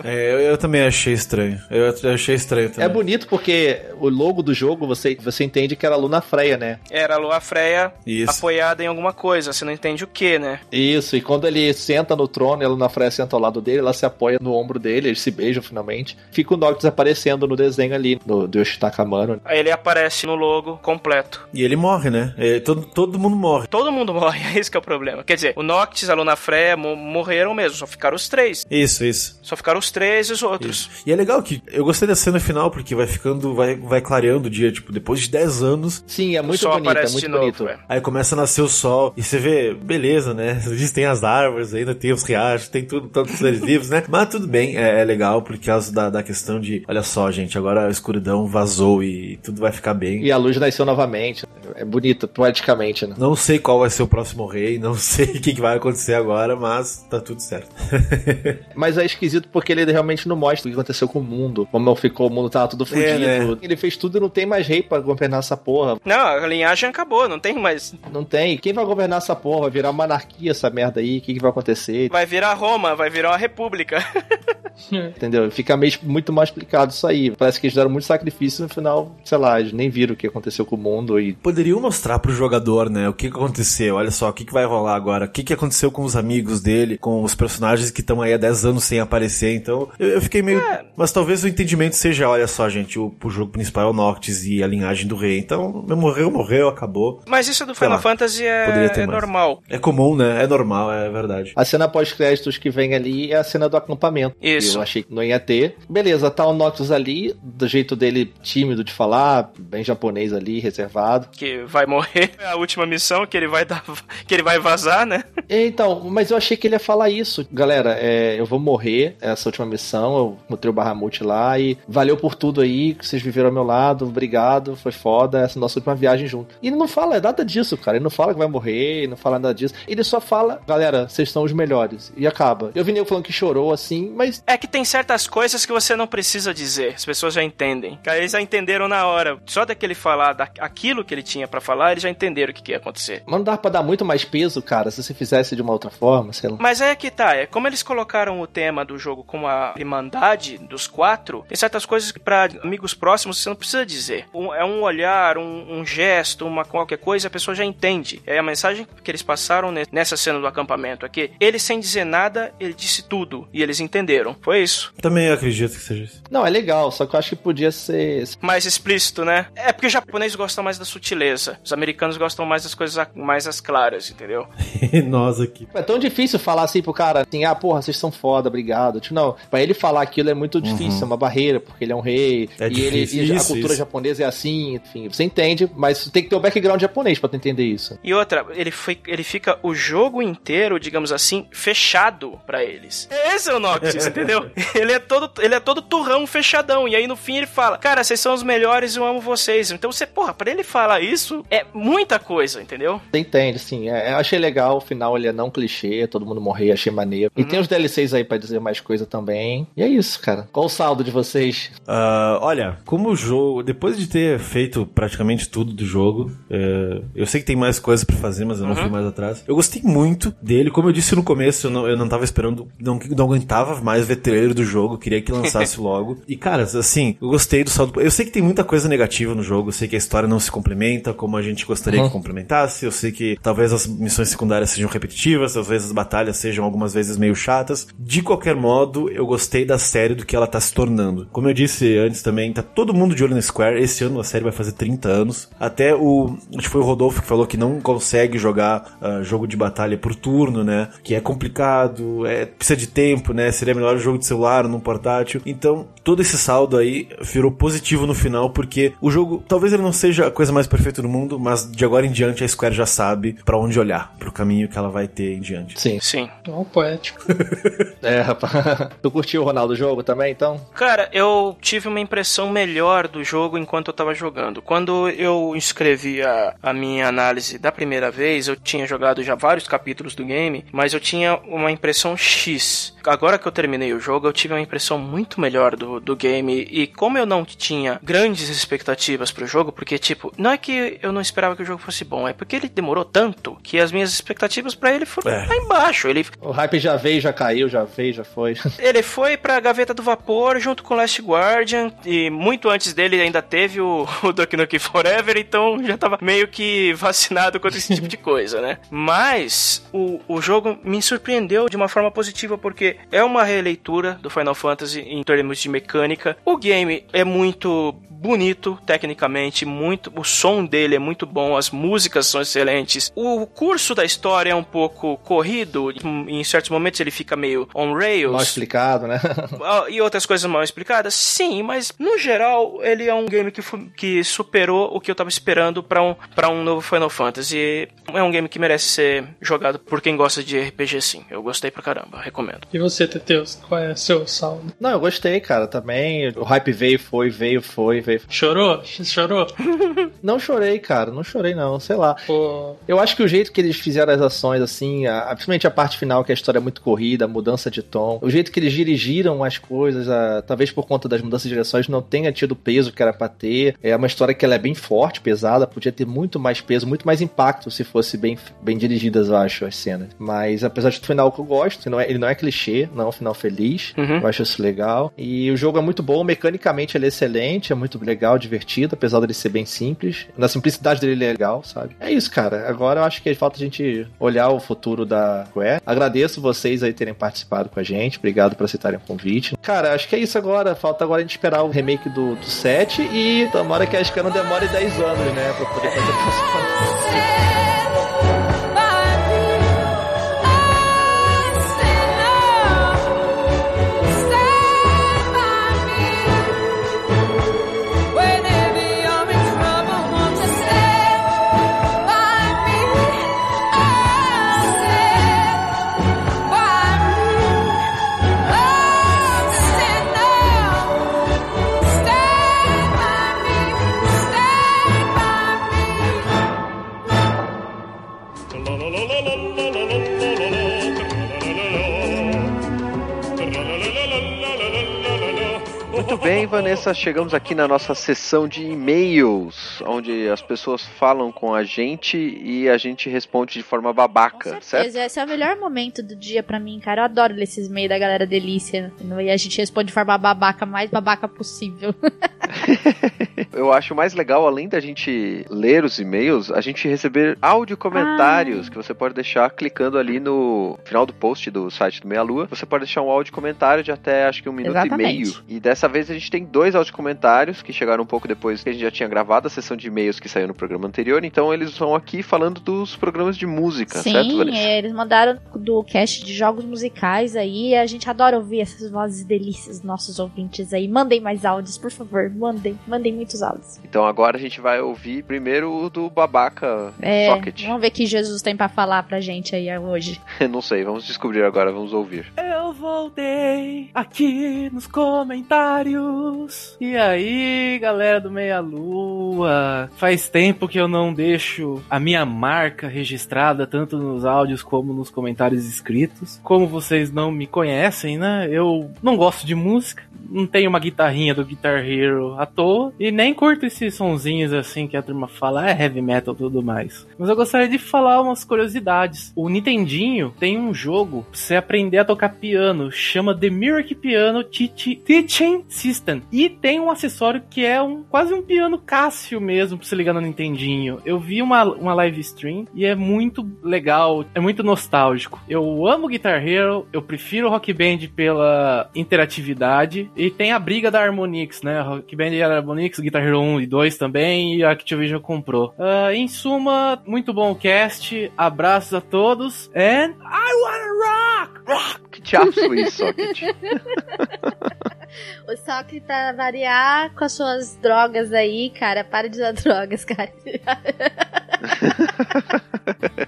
É, eu, eu também achei estranho. Eu, eu achei estranho também. É bonito porque o logo do jogo você, você entende que era a Luna Freya, né? Era a Lua Freya Isso. apoiada em alguma coisa, você não entende o que, né? Isso, e quando ele senta no trono e a Luna Freya senta ao lado dele, ela se apoia no ombro dele, eles se beijam finalmente. Fica o Noctis aparecendo no desenho ali, no, do Yoshitaka Amano. Aí ele aparece no logo completo. E ele morre, né? É, todo, todo mundo morre. Todo mundo morre, é esse que é o problema. Quer dizer, o Noctis, a Luna Freya mo- morreram mesmo, só ficaram os três. Isso, isso. Só ficaram os três e os outros. E é legal que eu gostei da cena final, porque vai ficando, vai, vai clareando o dia, tipo, depois de 10 anos, Sim, é muito bonito, é muito bonito. novo, é. aí começa a nascer o sol, e você vê, beleza, né? Existem as árvores, ainda tem os riachos, tem tudo, todos os seres vivos, né? Mas tudo bem, é, é legal, por causa da, da questão de, olha só, gente, agora a escuridão vazou e tudo vai ficar bem. E a luz nasceu novamente. É bonito, poeticamente, né? Não sei qual vai ser o próximo rei, não sei o que, que vai acontecer agora, mas tá tudo certo. Mas é esquisito porque ele realmente não mostra o que aconteceu com o mundo. Como ficou, o mundo tava tudo fudido. É, né? Ele fez tudo e não tem mais rei pra governar essa porra. Não, a linhagem acabou, não tem mais. Não tem. Quem vai governar essa porra? Vai virar uma anarquia essa merda aí. O que, que vai acontecer? Vai virar Roma, vai virar uma república. Entendeu? Fica meio, muito mal explicado isso aí. Parece que eles deram muito sacrifício no final, sei lá, eles nem viram o que aconteceu com o mundo e. Poderiam mostrar pro jogador, né, o que que aconteceu, olha só, o que que vai rolar agora, o que que aconteceu com os amigos dele, com os personagens que estão aí há 10 anos sem aparecer, então eu, eu fiquei meio... Mas talvez o entendimento seja, olha só, gente, o, o jogo principal é o Noctis e a linhagem do rei, então morreu, morreu, acabou. Mas isso do Sei Final lá, Fantasy é, é normal. É comum, né, é normal, é verdade. A cena pós-créditos que vem ali é a cena do acampamento. Isso. Eu achei que não ia ter. Beleza, tá o Noctis ali, do jeito dele tímido de falar, bem japonês ali, reservado. Que vai morrer. É a última missão que ele vai dar. que ele vai vazar, né? Então, mas eu achei que ele ia falar isso. Galera, é, eu vou morrer essa última missão. Eu encontrei o Bahamut lá e valeu por tudo aí que vocês viveram ao meu lado. Obrigado, foi foda. Essa é a nossa última viagem junto. E ele não fala nada disso, cara. Ele não fala que vai morrer, ele não fala nada disso. Ele só fala, galera, vocês são os melhores. E acaba. Eu vi nego falando que chorou assim, mas É que tem certas coisas que você não precisa dizer. As pessoas já entendem. Cara, Eles já entenderam na hora. Só daquele falar da, aquilo que ele tinha pra falar, eles já já entenderam o que, que ia acontecer. Mas não dá pra dar muito mais peso, cara, se você fizesse de uma outra forma, sei lá. Mas é que tá, é como eles colocaram o tema do jogo como a irmandade dos quatro, tem certas coisas que pra amigos próximos você não precisa dizer. Um- é um olhar, um, um gesto, uma qualquer coisa, a pessoa já entende. É a mensagem que eles passaram ne- nessa cena do acampamento aqui. Ele sem dizer nada, ele disse tudo. E eles entenderam. Foi isso. Também acredito que seja isso. Não, é legal, só que eu acho que podia ser. Mais explícito, né? É porque o japonês gosta mais da sutileza. Os americanos gostam mais das coisas mais as claras, entendeu? Nós aqui. É tão difícil falar assim pro cara, assim, ah, porra, vocês são foda, obrigado. Tipo, não, pra ele falar aquilo é muito difícil, é uma barreira, porque ele é um rei, É e, ele, difícil. e a Isso, cultura isso. japonesa é assim, enfim, você entende, mas tem que ter o background japonês pra tu entender isso. E outra, ele, foi, ele fica o jogo inteiro, digamos assim, fechado pra eles. Esse é o Noctis, entendeu? Ele é todo ele é todo turrão fechadão. E aí no fim ele fala: Cara, vocês são os melhores, eu amo vocês. Então você, porra, pra ele falar isso é muita coisa, entendeu? Você entende, sim. É, eu achei legal, o final ele é não clichê, todo mundo morrer, achei maneiro. E tem os DLCs aí pra dizer mais coisa também. E é isso, cara. Qual o saldo de vocês? Ah, olha, como o jogo, depois de ter feito praticamente tudo do jogo, é, eu sei que tem mais coisas pra fazer, mas eu não fui mais atrás. Eu gostei muito dele, como eu disse no começo, eu não, eu não tava esperando, não, não aguentava mais ver trailer do jogo, queria que lançasse logo. E cara, assim, eu gostei do saldo. Eu sei que tem muita coisa negativa no jogo, eu sei que a história não se complementa como a gente gostaria que complementasse, eu sei que talvez as missões secundárias sejam repetitivas, talvez as batalhas sejam algumas vezes meio chatas. De qualquer modo, eu gostei da série do que ela tá se tornando. Como eu disse antes também, tá todo mundo de olho no Square. Esse ano a série vai fazer 30 anos. Até o. Acho que foi o Rodolfo que falou que não consegue jogar ah, jogo de batalha por turno, né? Que é complicado, é, precisa de tempo, né? Seria melhor jogo de celular, num portátil. Então, todo esse saldo aí virou positivo no final, porque o jogo, talvez ele não seja a coisa mais perfeita do mundo, mas de agora em diante a Square já sabe pra onde olhar, pro caminho que ela vai ter em diante. Sim. Sim. Ó, poético. É, rapaz. tu curtiu o Ronaldo jogo também, então? Cara, eu tive uma impressão melhor do jogo enquanto eu tava jogando. Quando eu escrevi a, a minha análise da primeira vez, eu tinha jogado já vários capítulos do game, mas eu tinha uma impressão X. Agora que eu terminei o jogo, eu tive uma impressão muito melhor do, do game. E como eu não tinha grandes expectativas pro jogo, porque, tipo, não é que eu não esperava que o jogo fosse bom, é porque ele demorou tanto que as minhas expectativas pra ele foram É. lá embaixo. Ele, O hype já veio, já caiu, já veio, já foi. ele foi pra gaveta do vapor junto com Last Guardian e muito antes dele ainda teve o, o Duck Nukem Forever, então já tava meio que vacinado contra esse tipo de coisa, né? Mas o, o jogo me surpreendeu de uma forma positiva porque é uma releitura do Final Fantasy em termos de mecânica. O game é muito bonito tecnicamente, muito o som dele é muito bom, as músicas são excelentes. O curso da história é um pouco corrido, em certos momentos ele fica meio on rails. Mal explicado, né? Ah, E outras coisas mal explicadas? Sim, mas no geral ele é um game que, que superou o que eu tava esperando pra um, pra um novo Final Fantasy. É um game que merece ser jogado por quem gosta de RPG, sim. Eu gostei pra caramba, recomendo. E você, Teteus, qual é o seu saldo? Não, eu gostei, cara, também. O hype veio, foi, veio, foi, veio. Chorou? Chorou? Não chorei, cara, não chorei não, sei lá. Pô, Eu acho que o jeito que eles fizeram as ações, assim, a- principalmente a parte final, que a história é muito corrida, a mudança de tom, o jeito que eles dirigiram as coisas, a- talvez por conta das mudanças de direções, não tenha tido o peso que era pra ter. É uma história que ela é bem forte, pesada, podia ter muito mais peso, muito mais impacto se fosse bem, bem dirigidas, eu acho, as cenas. Mas apesar de do final que eu gosto, ele não é, ele não é clichê, não é um final feliz, Uhum. eu acho isso legal. E o jogo é muito bom, mecanicamente ele é excelente, é muito legal, divertido, apesar dele ser bem simples. Na simplicidade dele ele é legal, sabe? É isso, cara. Agora eu acho que falta a gente olhar o futuro da Square. Agradeço vocês aí terem participado com a gente. Obrigado por aceitarem o convite. Cara, acho que é isso agora. Falta agora a gente esperar o remake do, do 7 e tomara que a não demore 10 anos, né? Pra poder fazer a Vanessa, chegamos aqui na nossa sessão de e-mails, onde as pessoas falam com a gente e a gente responde de forma babaca, Com certo? certeza, esse é o melhor momento do dia pra mim, cara. Eu adoro ler esses e-mails da galera delícia. E a gente responde de forma babaca, mais babaca possível. Eu acho mais legal, além da gente ler os e-mails, a gente receber áudio comentários Ah. que você pode deixar clicando ali no final do post do site do Meia Lua. Você pode deixar um áudio comentário de até acho que um minuto Exatamente. e meio. E dessa vez a gente tem dois áudio comentários que chegaram um pouco depois que a gente já tinha gravado a sessão de e-mails que saiu no programa anterior. Então eles vão aqui falando dos programas de música, certo, Sim, Vanessa? é, eles mandaram do cast de jogos musicais aí. A gente adora ouvir essas vozes delícias dos nossos ouvintes aí. Mandem mais áudios, por favor. Mandem, mandem muitos áudios. Então agora a gente vai ouvir primeiro o do babaca É, Socket. vamos ver o que Jesus tem pra falar pra gente aí hoje. Não sei, vamos descobrir agora, vamos ouvir. Eu voltei aqui nos comentários. E aí, galera do Meia Lua? Faz tempo que eu não deixo a minha marca registrada tanto nos áudios como nos comentários escritos. Como vocês não me conhecem, né? Eu não gosto de música. Não tenho uma guitarrinha do Guitar Hero à toa. E nem curto esses sonzinhos assim que a turma fala, é heavy metal e tudo mais. Mas eu gostaria de falar umas curiosidades. O Nintendinho tem um jogo pra você aprender a tocar piano, chama The Miracle Piano Teach- Teaching System. E tem um acessório que é um quase um piano Cássio mesmo pra você ligar no Nintendinho. Eu vi uma, uma live stream e é muito legal, é muito nostálgico. Eu amo Guitar Hero, eu prefiro Rock Band pela interatividade e tem a briga da Harmonix, né? Rock Band e a Harmonix, Guitar Hero 1 e 2 também e a Activision comprou. Ah, em suma, muito bom o cast, abraços a todos and I wanna rock! Rock! Que diabos foi isso, Socket? O Sócrates, pra variar com as suas drogas aí, cara, para de usar drogas, cara.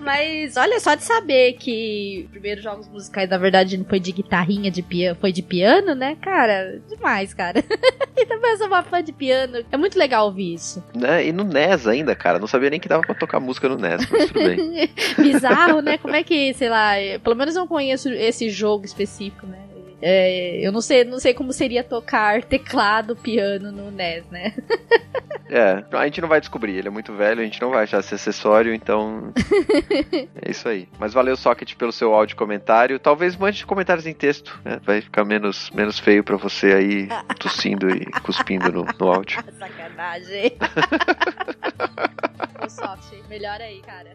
Mas olha só de saber que os primeiros jogos musicais, na verdade, não foi de guitarrinha, de piano, foi de piano, né? Cara, demais, cara. e também eu sou uma fã de piano. É muito legal ouvir isso. né? E no NES ainda, cara. Não sabia nem que dava pra tocar música no NES, mas tudo bem. Bizarro, né? Como é que, sei lá, é- pelo menos eu conheço esse jogo específico, né? É, eu não sei, não sei como seria tocar teclado, piano no NES, né? É, a gente não vai descobrir, ele é muito velho, a gente não vai achar esse acessório, então. é isso aí. Mas valeu, Socket, pelo seu áudio comentário. Talvez mande comentários em texto, né? Vai ficar menos, menos feio pra você aí tossindo e cuspindo no, no áudio. Sacanagem. Ô, Soft, melhor aí, cara.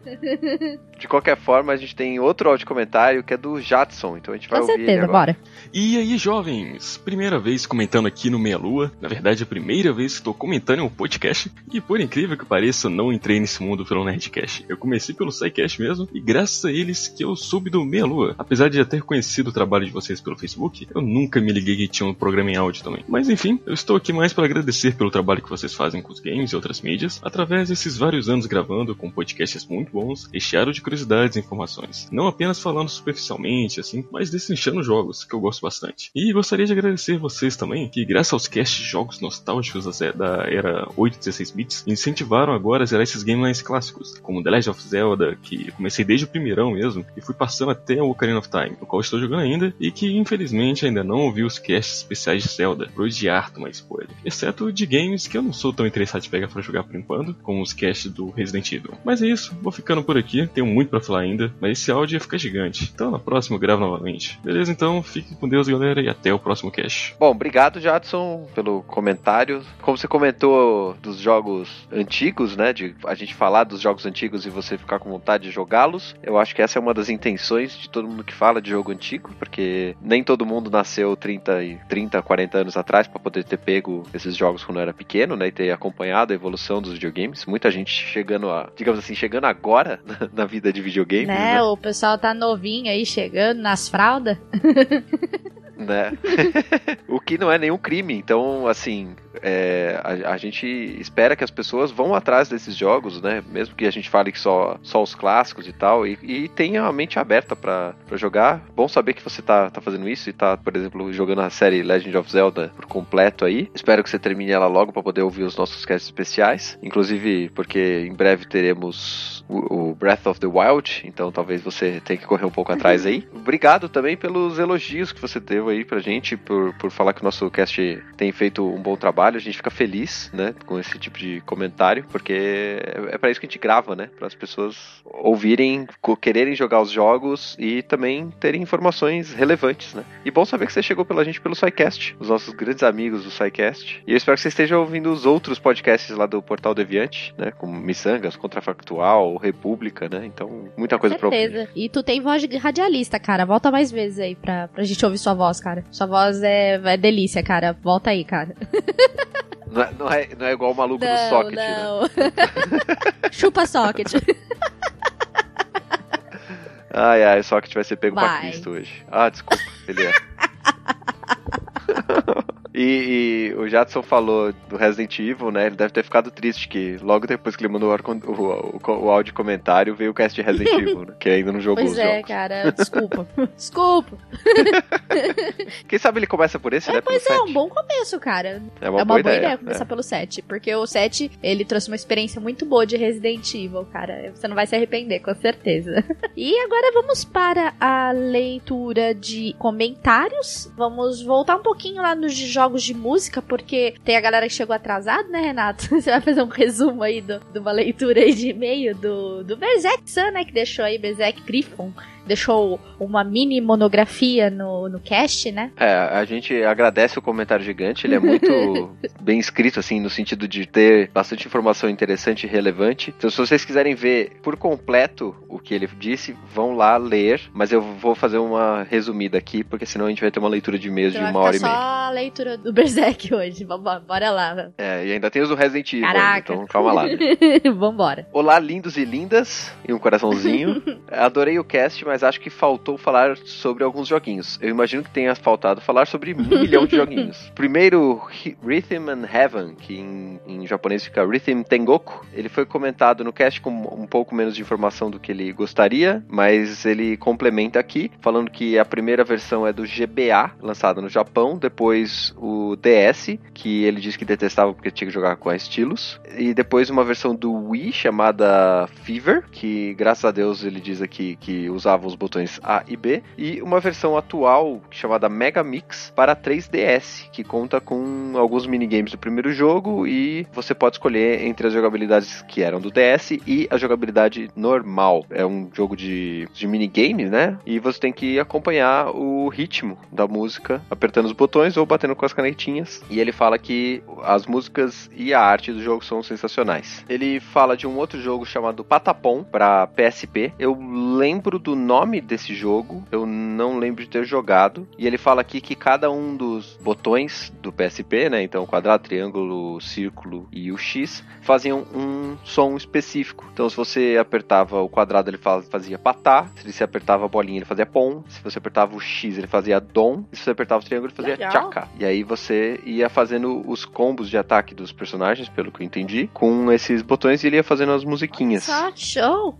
De qualquer forma, a gente tem outro áudio comentário que é do Jadson, então a gente vai Com ouvir ele certeza, agora. bora. E aí, jovens? Primeira vez comentando aqui no Meia Lua. Na verdade, é a primeira vez que estou comentando em um podcast. E por incrível que pareça, eu não entrei nesse mundo pelo Nerdcast. Eu comecei pelo SciCast mesmo, e graças a eles que eu soube do Meia Lua. Apesar de já ter conhecido o trabalho de vocês pelo Facebook, eu nunca me liguei que tinha um programa em áudio também. Mas enfim, eu estou aqui mais para agradecer pelo trabalho que vocês fazem com os games e outras mídias, através desses vários anos gravando com podcasts muito bons, recheados de curiosidades e informações. Não apenas falando superficialmente, assim, mas destrinchando jogos, que eu gosto bastante. E gostaria de agradecer vocês também, que graças aos casts de jogos nostálgicos da era 8 e 16 bits, incentivaram agora a zerar esses games clássicos, como The Legend of Zelda, que comecei desde o primeirão mesmo, e fui passando até o Ocarina of Time, o qual estou jogando ainda, e que infelizmente ainda não ouvi os casts especiais de Zelda, por odiar tomar spoiler. Exceto de games que eu não sou tão interessado em pegar pra jogar por enquanto, como os casts do Resident Evil. Mas é isso, vou ficando por aqui, tenho muito pra falar ainda, mas esse áudio ia ficar gigante. Então na próxima eu gravo novamente. Beleza, então fiquem com Deus, galera, e até o próximo cast. Bom, obrigado, Jadson, pelo comentário. Como você comentou dos jogos antigos, né? De a gente falar dos jogos antigos e você ficar com vontade de jogá-los, eu acho que essa é uma das intenções de todo mundo que fala de jogo antigo, porque nem todo mundo nasceu 30, e 30 40 anos atrás para poder ter pego esses jogos quando era pequeno, né? E ter acompanhado a evolução dos videogames. Muita gente chegando a, digamos assim, chegando agora na, vida de videogames, Né? né? O pessoal tá novinho aí, chegando nas fraldas. né? o que não é nenhum crime. Então, assim, é, a, a gente espera que as pessoas vão atrás desses jogos, né? Mesmo que a gente fale que só, só os clássicos e tal, e, e tenha a mente aberta pra pra jogar. Bom saber que você tá, tá fazendo isso e tá, por exemplo, jogando a série Legend of Zelda por completo aí. Espero que você termine ela logo pra poder ouvir os nossos casts especiais. Inclusive, porque em breve teremos o, o Breath of the Wild, então talvez você tenha que correr um pouco atrás aí. Obrigado também pelos elogios que você deu elogio aí pra gente, por, por falar que o nosso cast tem feito um bom trabalho. A gente fica feliz, né, com esse tipo de comentário, porque é, é para isso que a gente grava, né? Para as pessoas ouvirem, quererem jogar os jogos e também terem informações relevantes, né? E bom saber que você chegou pela gente pelo SciCast, os nossos grandes amigos do SciCast. E eu espero que você esteja ouvindo os outros podcasts lá do Portal Deviante, né? Como Missangas, Contrafactual, República, né? Então, muita coisa pra ouvir. E tu tem voz de radialista, cara. Volta mais vezes aí pra, pra gente ouvir sua voz, cara. Sua voz é, é delícia, cara. Volta aí, cara. Não é, não é, não é igual o maluco não, do socket, não. né? Chupa socket. Ai, ai, socket vai ser pego Vai. pra Cristo hoje. Ah, desculpa, ele é. E, e o Jadson falou do Resident Evil, né? Ele deve ter ficado triste que logo depois que ele mandou o, o, o, o áudio comentário veio o cast de Resident Evil, né? Que ainda não jogou Pois os é, jogos. cara. Desculpa. Desculpa. Quem sabe ele começa por esse, né? Pelo Pois é, 7. um bom começo, cara. É uma é uma boa boa ideia, ideia, começar é. pelo 7. Porque o 7, ele trouxe uma experiência muito boa de Resident Evil, cara. Você não vai se arrepender, com certeza. e agora vamos para a leitura de comentários. Vamos voltar um pouquinho lá nos jogos de música, porque tem a galera que chegou atrasado, né, Renato? Você vai fazer um resumo aí do- de uma leitura aí de e-mail do, do Berserk Sun, né, que deixou aí, Berserk Griffon. Deixou uma mini monografia no, no cast, né? É, a gente agradece o comentário gigante, ele é muito bem escrito, assim, no sentido de ter bastante informação interessante e relevante. Então, se vocês quiserem ver por completo o que ele disse, vão lá ler, mas eu vou fazer uma resumida aqui, porque senão a gente vai ter uma leitura de mês de Então uma vai hora e meia. só a leitura do Berserk hoje. Bora lá. É, e ainda tem os do Resident Evil, Caraca. então calma lá. Né? Vambora. Olá, lindos e lindas, e um coraçãozinho. Adorei o cast, mas acho que faltou falar sobre alguns joguinhos. Eu imagino que tenha faltado falar sobre um milhão de joguinhos. Primeiro, Rhythm and Heaven, que em, em japonês fica Rhythm Tengoku. Ele foi comentado no cast com um pouco menos de informação do que ele gostaria, mas ele complementa aqui, falando que a primeira versão é do GBA, lançado no Japão, depois o DS, que ele disse que detestava porque tinha que jogar com a estilos, e depois uma versão do Wii chamada Fever, que graças a Deus ele diz aqui que usava os botões A e B, e uma versão atual chamada Mega Mix para 3DS, que conta com alguns minigames do primeiro jogo e você pode escolher entre as jogabilidades que eram do DS e a jogabilidade normal. É um jogo de, de minigame, né? E você tem que acompanhar o ritmo da música apertando os botões ou batendo com as canetinhas. E ele fala que as músicas e a arte do jogo são sensacionais. Ele fala de um outro jogo chamado Patapom para PSP. Eu lembro do nome desse jogo, eu não lembro de ter jogado. E ele fala aqui que cada um dos botões do PSP, né? Então quadrado, triângulo, círculo e o X faziam um som específico. Então se você apertava o quadrado ele fa- fazia patá, se você apertava a bolinha ele fazia pom, se você apertava o X ele fazia dom, e se você apertava o triângulo ele fazia Legal. tchaca. E aí você ia fazendo os combos de ataque dos personagens, pelo que eu entendi, com esses botões e ele ia fazendo as musiquinhas. Só show.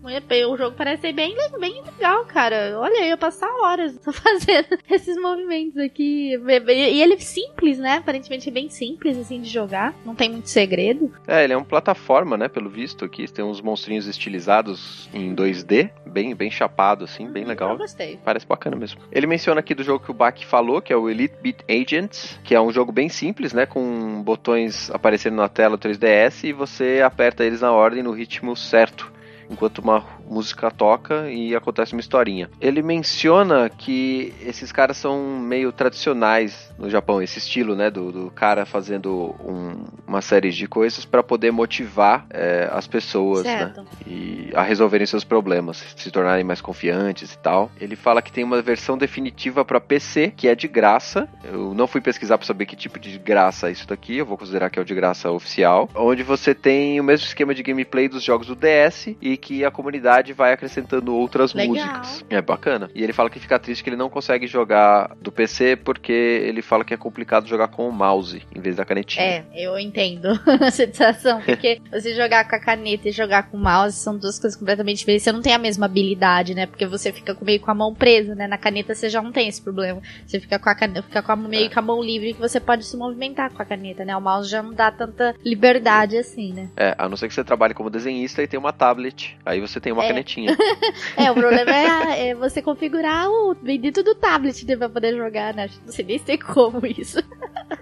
O jogo parece ser bem, bem legal, cara. Olha, eu ia passar horas só fazendo esses movimentos aqui. E ele é simples, né? Aparentemente é bem simples, assim, de jogar. Não tem muito segredo. É, ele é uma plataforma, né, pelo visto aqui, tem uns monstrinhos estilizados em 2D, bem bem chapado assim, bem Eu legal. gostei. Parece bacana mesmo. Ele menciona aqui do jogo que o Bach falou, que é o Elite Beat Agents, que é um jogo bem simples, né? Com botões aparecendo na tela 3DS e você aperta eles na ordem no ritmo certo. Enquanto uma música toca e acontece uma historinha. Ele menciona que esses caras são meio tradicionais no Japão, esse estilo, né? Do, do cara fazendo um- uma série de coisas para poder motivar é, as pessoas, né? Certo. e a resolverem seus problemas, se tornarem mais confiantes e tal. Ele fala que tem uma versão definitiva para PC que é de graça. Eu não fui pesquisar para saber que tipo de graça é isso daqui, eu vou considerar que é o de graça oficial, onde você tem o mesmo esquema de gameplay dos jogos do DS e que a comunidade vai acrescentando outras Legal. músicas. É bacana. E ele fala que fica triste que ele não consegue jogar do PC porque ele fala que é complicado jogar com o mouse em vez da canetinha. É, eu entendo a sensação, porque você jogar com a caneta e jogar com o mouse são duas coisas completamente diferentes. Você não tem a mesma habilidade, né? Porque você fica meio com a mão presa, né? Na caneta você já não tem esse problema. Você fica com a caneta, fica com a, meio É. com a mão livre que você pode se movimentar com a caneta, né? O mouse já não dá tanta liberdade assim, né? É, a não ser que você trabalhe como desenhista e tenha uma tablet Aí você tem uma É. canetinha. É, o problema é, é você configurar o bendito do tablet né, pra poder jogar, né? Não sei nem sei como isso.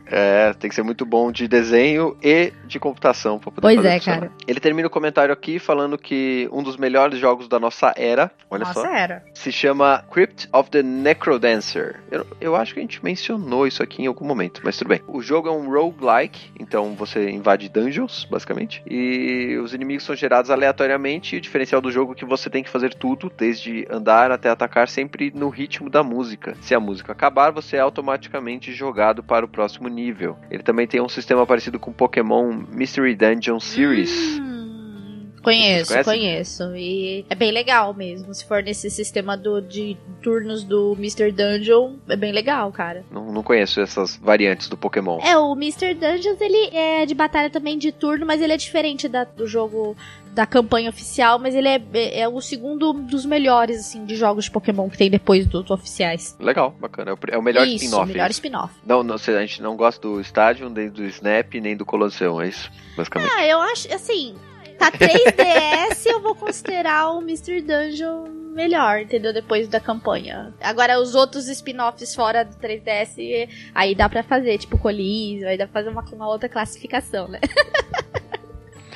É, tem que ser muito bom de desenho e de computação pra poder Pois fazer é, funcionar. cara. Ele termina o comentário aqui falando que um dos melhores jogos da nossa era, olha Nossa, só, era. se chama Crypt of the Necrodancer. Eu, eu acho que a gente mencionou isso aqui em algum momento, mas tudo bem. O jogo é um roguelike, então você invade dungeons, basicamente, e os inimigos são gerados aleatoriamente, o diferencial do jogo é que você tem que fazer tudo, desde andar até atacar, sempre no ritmo da música. Se a música acabar, você é automaticamente jogado para o próximo nível. Ele também tem um sistema parecido com Pokémon Mystery Dungeon Series. Hum, Conheço, conheço. E é bem legal mesmo. Se for nesse sistema do, de turnos do Mr. Dungeon, é bem legal, cara. Não, não conheço essas variantes do Pokémon. É, o Mr. Dungeons, ele é de batalha também de turno, mas ele é diferente da- do jogo da campanha oficial, mas ele é, é, é o segundo dos melhores, assim, de jogos de Pokémon que tem depois dos oficiais. Legal, bacana. É o, o melhor spin-off. melhor é isso? spin-off. Não, não, a gente não gosta do Stadium, nem do Snap, nem do Colosseum, é isso? Basicamente. Ah, eu acho, assim, tá 3DS, eu vou considerar o Mr. Dungeon melhor, entendeu? Depois da campanha. Agora, os outros spin-offs fora do 3DS, aí dá pra fazer, tipo, Coliseo, aí dá pra fazer uma, uma outra classificação, né?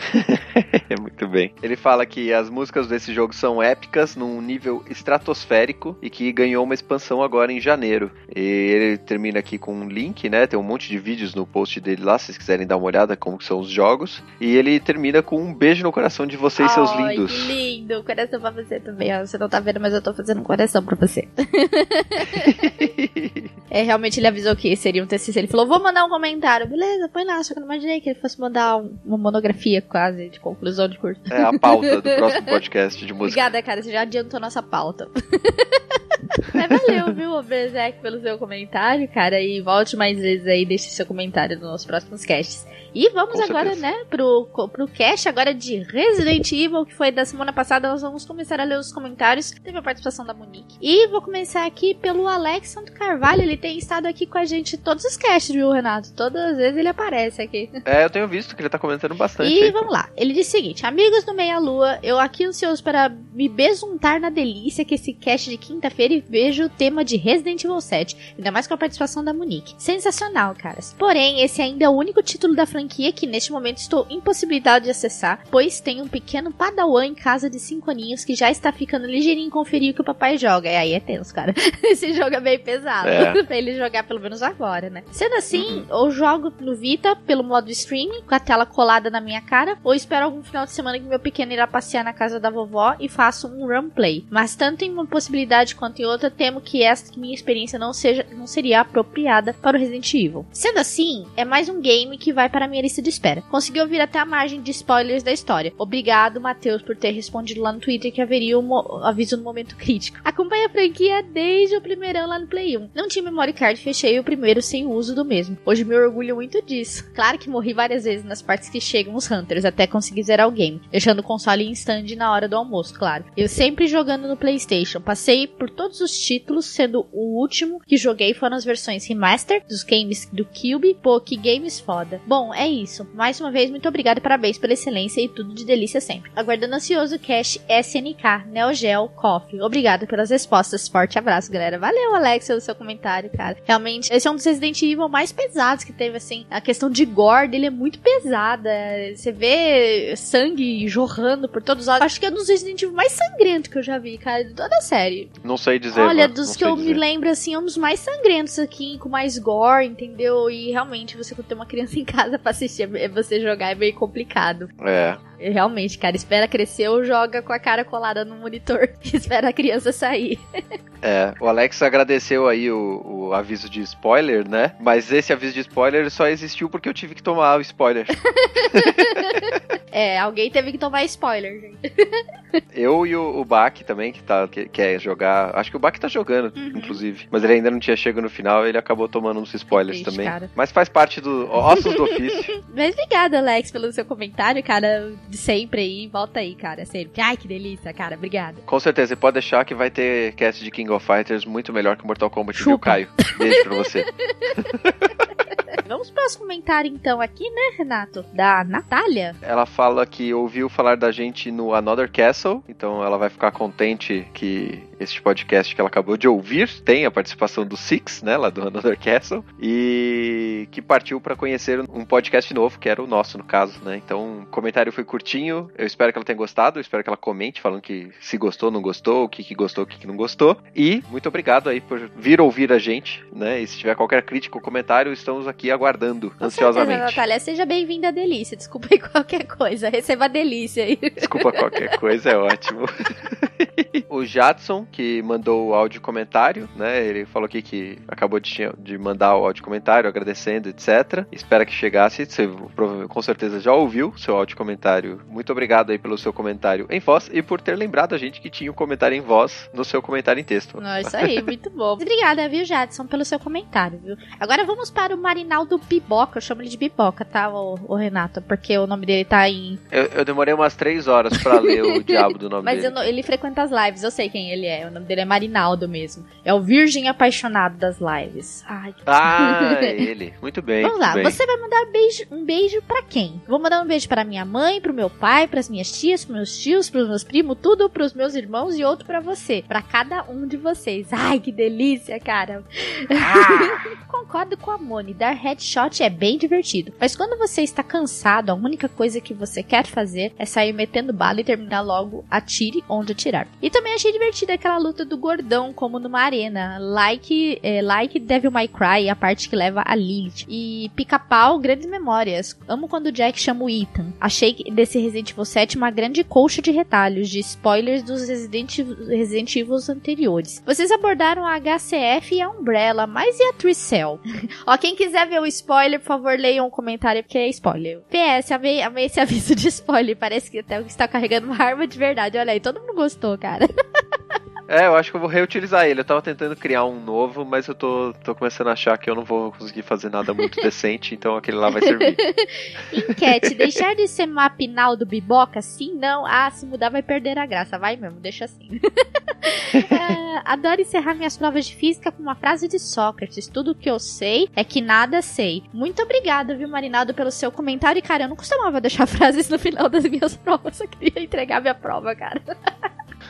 Muito bem. Ele fala que as músicas desse jogo são épicas num nível estratosférico e que ganhou uma expansão agora em janeiro. E ele termina aqui com um link, né? Tem um monte de vídeos no post dele lá, se vocês quiserem dar uma olhada como que são os jogos. E ele termina com um beijo no coração de vocês, seus Ai, lindos. que lindo. Coração pra você também, ó. Você não tá vendo, mas eu tô fazendo um coração pra você. é, realmente ele avisou que seria um TCC. Ele falou, vou mandar um comentário. Beleza, põe lá. Só que eu não imaginei que ele fosse mandar um- uma monografia quase de conclusão de curso. É a pauta do próximo podcast de música. Obrigada, cara. Você já adiantou nossa pauta. Mas valeu, viu, Berserk, pelo seu comentário, cara. E volte mais vezes aí, deixe seu comentário nos nossos casts. E vamos Com agora, certeza. né, pro, pro cast agora de Resident Evil, que foi da semana passada. Nós vamos começar a ler os comentários. Teve a participação da Monique. E vou começar aqui pelo Alex Santo Carvalho. Ele tem estado aqui com a gente todos os casts, viu, Renato? Todas as vezes ele aparece aqui. É, eu tenho visto que ele tá comentando bastante. E aí. vamos lá. Ele diz o seguinte: Amigos do Meia Lua, eu aqui ansioso para me besuntar na delícia que esse cast de quinta-feira e vejo o tema de Resident Evil 7, ainda mais com a participação da Monique. Sensacional, caras. Porém, esse ainda é o único título da franquia que neste momento estou impossibilitado de acessar, pois tem um pequeno padawan em casa de 5 aninhos que já está ficando ligeirinho conferir o que o papai joga. E aí é tenso, cara. esse jogo é bem pesado. É. pra ele jogar pelo menos agora, né? Sendo assim, ou jogo no Vita pelo modo streaming, com a tela colada na minha cara, ou espero algum final de semana que meu pequeno irá passear na casa da vovó e faço um run play. Mas tanto em uma possibilidade quanto em outra, temo que esta minha experiência não seja não seria apropriada para o Resident Evil. Sendo assim, é mais um game que vai para a minha lista de espera. Consegui ouvir até a margem de spoilers da história. Obrigado, Matheus, por ter respondido lá no Twitter que haveria um aviso no momento crítico. Acompanhe a franquia desde o primeirão lá no Play 1. Não tinha memory card fechei o primeiro sem o uso do mesmo. Hoje me orgulho muito disso. Claro que morri várias vezes nas partes que chegam os Hunters até conseguir zerar o game, deixando o console em stand na hora do almoço, claro. Eu sempre jogando no PlayStation. Passei por todos os títulos, sendo o último que joguei foram as versões remaster dos games do Cube. Pô, que games foda. Bom, é isso. Mais uma vez, muito obrigado e parabéns pela excelência e tudo de delícia sempre. Aguardando ansioso o cash SNK, Neo Geo, Coffee. Obrigado pelas respostas. Forte abraço, galera. Valeu, Alex, pelo seu comentário, cara. Realmente, esse é um dos Resident Evil mais pesados que teve, assim. A questão de gore dele é muito pesada. Você vê sangue jorrando por todos os lados. Acho que é um dos Resident Evil mais sangrentos que eu já vi, cara, de toda a série. Não sei dizer. Olha, mano, dos que eu dizer. me lembro, assim, é um dos mais sangrentos aqui, com mais gore, entendeu? E realmente, você ter uma criança em casa pra assistir, é- você jogar é meio complicado. É. Realmente, cara, espera crescer ou joga com a cara colada no monitor e espera a criança sair. É, o Alex agradeceu aí o, o aviso de spoiler, né? Mas esse aviso de spoiler só existiu porque eu tive que tomar o spoiler. É, alguém teve que tomar spoiler, gente. eu e o, o Bak também, que, tá, que quer jogar. Acho que o Bak tá jogando, Uhum. inclusive. Mas ele ainda não tinha chegado no final ele acabou tomando uns spoilers Triste, também. cara. Mas faz parte do ossos do ofício. Mas obrigada, Alex, pelo seu comentário, cara, de sempre aí. Volta aí, cara, sempre. Ai, que delícia, cara, obrigada. Com certeza, você pode deixar que vai ter cast de King of Fighters muito melhor que Mortal Kombat, Chupa. Caio? Beijo pra você. Vamos para os comentários então aqui, né, Renato? Da Natália. Ela fala que ouviu falar da gente no Another Castle, então ela vai ficar contente que este podcast que ela acabou de ouvir tem a participação do Six, né, lá do Another Castle, e que partiu para conhecer um podcast novo, que era o nosso, no caso, né? Então, o comentário foi curtinho, eu espero que ela tenha gostado, eu espero que ela comente falando que se gostou, não gostou, o que, que gostou, o que, que não gostou, e muito obrigado aí por vir ouvir a gente, né? E se tiver qualquer crítica ou comentário, estamos aqui aguardando Com ansiosamente. certeza, Natália, seja bem-vinda à delícia. Desculpa aí qualquer coisa. Receba a delícia aí. Desculpa qualquer coisa, é ótimo. o Jadson, que mandou o áudio comentário, né? Ele falou aqui que acabou de, de mandar o áudio comentário, agradecendo, etc. Espera que chegasse. Você com certeza já ouviu seu áudio comentário. Muito obrigado aí pelo seu comentário em voz e por ter lembrado a gente que tinha um comentário em voz no seu comentário em texto. Não, isso aí, muito bom. Obrigada, viu, Jadson, pelo seu comentário, viu? Agora vamos para o Marinaldo Biboca. Eu chamo ele de Biboca, tá, o, Renato? Porque o nome dele tá em. Eu, eu demorei umas três horas pra ler o diabo do nome Mas dele. não- ele frequenta as lives, eu sei quem ele é. O nome dele é Marinaldo mesmo. É o Virgem Apaixonado das lives. Ai, que Ah, é ele. Muito bem. Vamos lá, bem. você vai mandar beijo, um beijo pra quem? Vou mandar um beijo para minha mãe, pro meu pai, pras minhas tias, pros meus tios, pros meus primos, tudo pros meus irmãos e outro pra você, Pra cada um de vocês. Ai, que delícia, cara. Concordo com a Moni, dar headshot é bem divertido, mas quando você está cansado, a única coisa que você quer fazer é sair metendo bala e terminar logo atire onde atirar. E também achei divertida aquela luta do gordão como numa arena, like, é, like Devil May Cry, a parte que leva a Lilith. E Pica-Pau, grandes memórias. Amo quando o Jack chama o Ethan. Achei que desse Resident Evil 7 uma grande colcha de retalhos, de spoilers dos Resident, Resident Evil anteriores. Vocês abordaram a HCF e a Umbrella, mas e a Tricell? Ó, quem quiser ver o spoiler, por favor, leiam um comentário, porque é spoiler. PS, amei, amei esse aviso de spoiler. Parece que até está carregando uma arma de verdade. Olha aí, todo mundo gostou, cara. É, eu acho que eu vou reutilizar ele. Eu tava tentando criar um novo, mas eu tô, tô começando a achar que eu não vou conseguir fazer nada muito decente, então aquele lá vai servir. Enquete, deixar de ser mapinal do Biboca? Sim, não. Ah, se mudar vai perder a graça. Vai mesmo, deixa assim. Ah, adoro encerrar minhas provas de física com uma frase de Sócrates. Tudo que eu sei é que nada sei. Muito obrigada, viu, Marinaldo, pelo seu comentário. E, cara, eu não costumava deixar frases no final das minhas provas. Eu queria entregar minha prova, cara.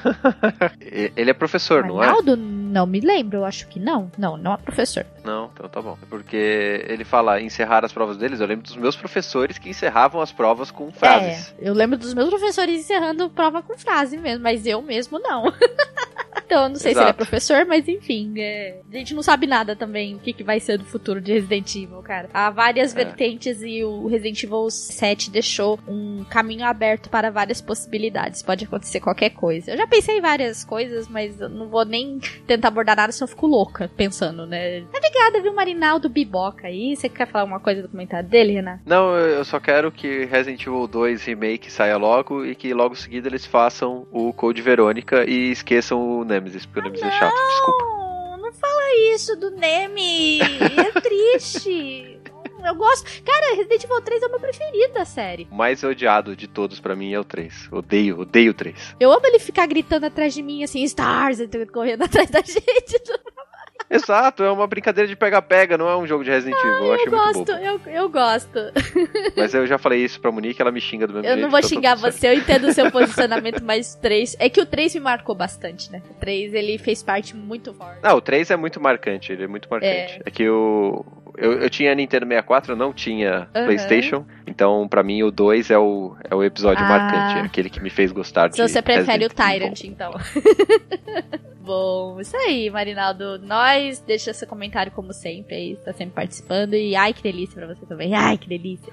Ele é professor, não é? Marinaldo? Não me lembro, eu acho que não. Não, não é professor. Não, então tá bom. É Porque ele fala encerrar as provas deles. Eu lembro dos meus professores que encerravam as provas com frases. É, eu lembro dos meus professores encerrando prova com frase mesmo, mas eu mesmo não. então, eu não sei se ele é Exato. professor, mas enfim, é, a gente não sabe nada também o que, que vai ser do futuro de Resident Evil, cara. Há várias É. vertentes e o Resident Evil 7 deixou um caminho aberto para várias possibilidades. Pode acontecer qualquer coisa. Eu já pensei em várias coisas, mas eu não vou nem tentar abordar nada, senão eu fico louca pensando, né? Obrigada, viu, Marinaldo Biboca aí. Você quer falar alguma coisa do comentário dele, Renato? Não, eu só quero que Resident Evil 2 Remake saia logo e que logo em seguida eles façam o Code Verônica e esqueçam o Nemesis, porque o Nemesis é chato, desculpa. Não, não fala isso do Neme. É triste. Eu gosto. Cara, Resident Evil 3 é o meu preferido da série. O mais odiado de todos pra mim é o 3. Odeio, odeio o 3. Eu amo ele ficar gritando atrás de mim, assim, Stars, correndo atrás da gente. Exato, é uma brincadeira de pega-pega, não é um jogo de Resident Evil. eu achei Eu muito gosto, eu, eu gosto. Mas eu já falei isso pra Monique, ela me xinga do mesmo Eu jeito. não vou então xingar você, eu entendo o seu posicionamento, mas o 3. É que o 3 me marcou bastante, né? O 3 ele fez parte muito forte. Não, o 3 é muito marcante, ele é muito marcante. É, que o. Eu, eu tinha Nintendo 64, eu não tinha Aham. PlayStation. Então, pra mim, o 2 é o, é o episódio Ah. marcante. É aquele que me fez gostar de. Se você prefere o Resident Evil. Tyrant, então. Bom, isso aí, Marinaldo. Nós, deixa seu comentário como sempre aí, está sempre participando. E ai, que delícia pra você também. Ai, que delícia.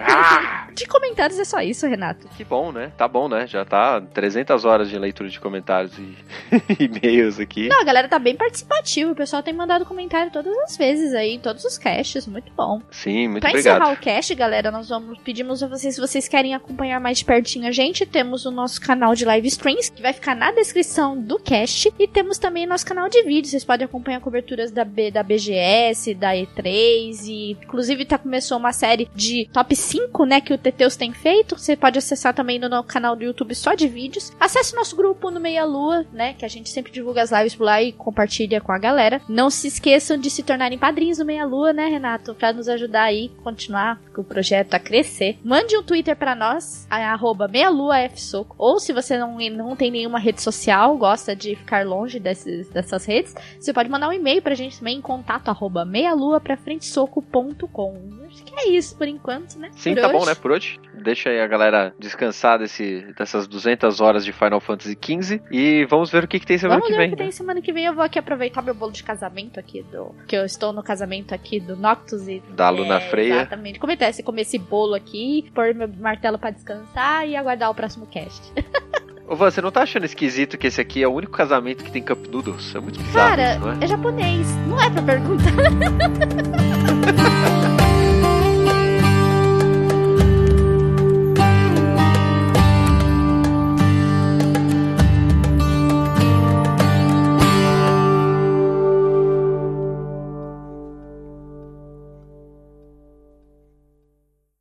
Ah, De comentários é só isso, Renato. que bom, né? Tá bom, né? Já tá 300 horas de leitura de comentários e e-mails aqui. Não, a galera tá bem participativa. O pessoal tem mandado comentário todas as vezes aí, em todos os casts. Muito bom. Sim, muito pra obrigado. encerrar o cast, galera, nós vamos pedimos a vocês se vocês querem acompanhar mais de pertinho a gente. Temos o nosso canal de live streams, que vai ficar na descrição do cast. E temos também nosso canal de vídeo. Vocês podem acompanhar coberturas da, B, da BGS, da E3. E inclusive tá, começou uma série de top 5, né? Que o Teteus tem feito. Você pode acessar também no, canal do YouTube só de vídeos. Acesse nosso grupo no Meia Lua, né? Que a gente sempre divulga as lives por lá e compartilha com a galera. Não se esqueçam de se tornarem padrinhos do Meia Lua, né, Renato? Pra nos ajudar aí, continuar com o projeto a crescer. Mande um Twitter para nós, a, arroba meialuafsoco. Ou se você não, não tem nenhuma rede social, gosta de ficar longe desses, dessas redes, você pode mandar um e-mail pra gente também em contato arroba meialua pra frentesoco.com. Acho que é isso por enquanto, né? Sim, por tá hoje. bom, né? Por hoje. Deixa aí a galera descansar desse, dessas 200 horas de Final Fantasy XV e vamos ver o que, que tem semana Vamos que ver vem. o que né? tem semana que vem. Eu vou aqui aproveitar meu bolo de casamento aqui do. Que eu estou no casamento aqui do Noctus e. Da Luna é, Freia. Exatamente. Como é comer esse bolo aqui, pôr meu martelo pra descansar e aguardar o próximo cast. Ô, Van, você não tá achando esquisito que esse aqui é o único casamento que tem Cup Noodles? É muito bizarro, Cara, isso, não é? é japonês. Não é pra perguntar.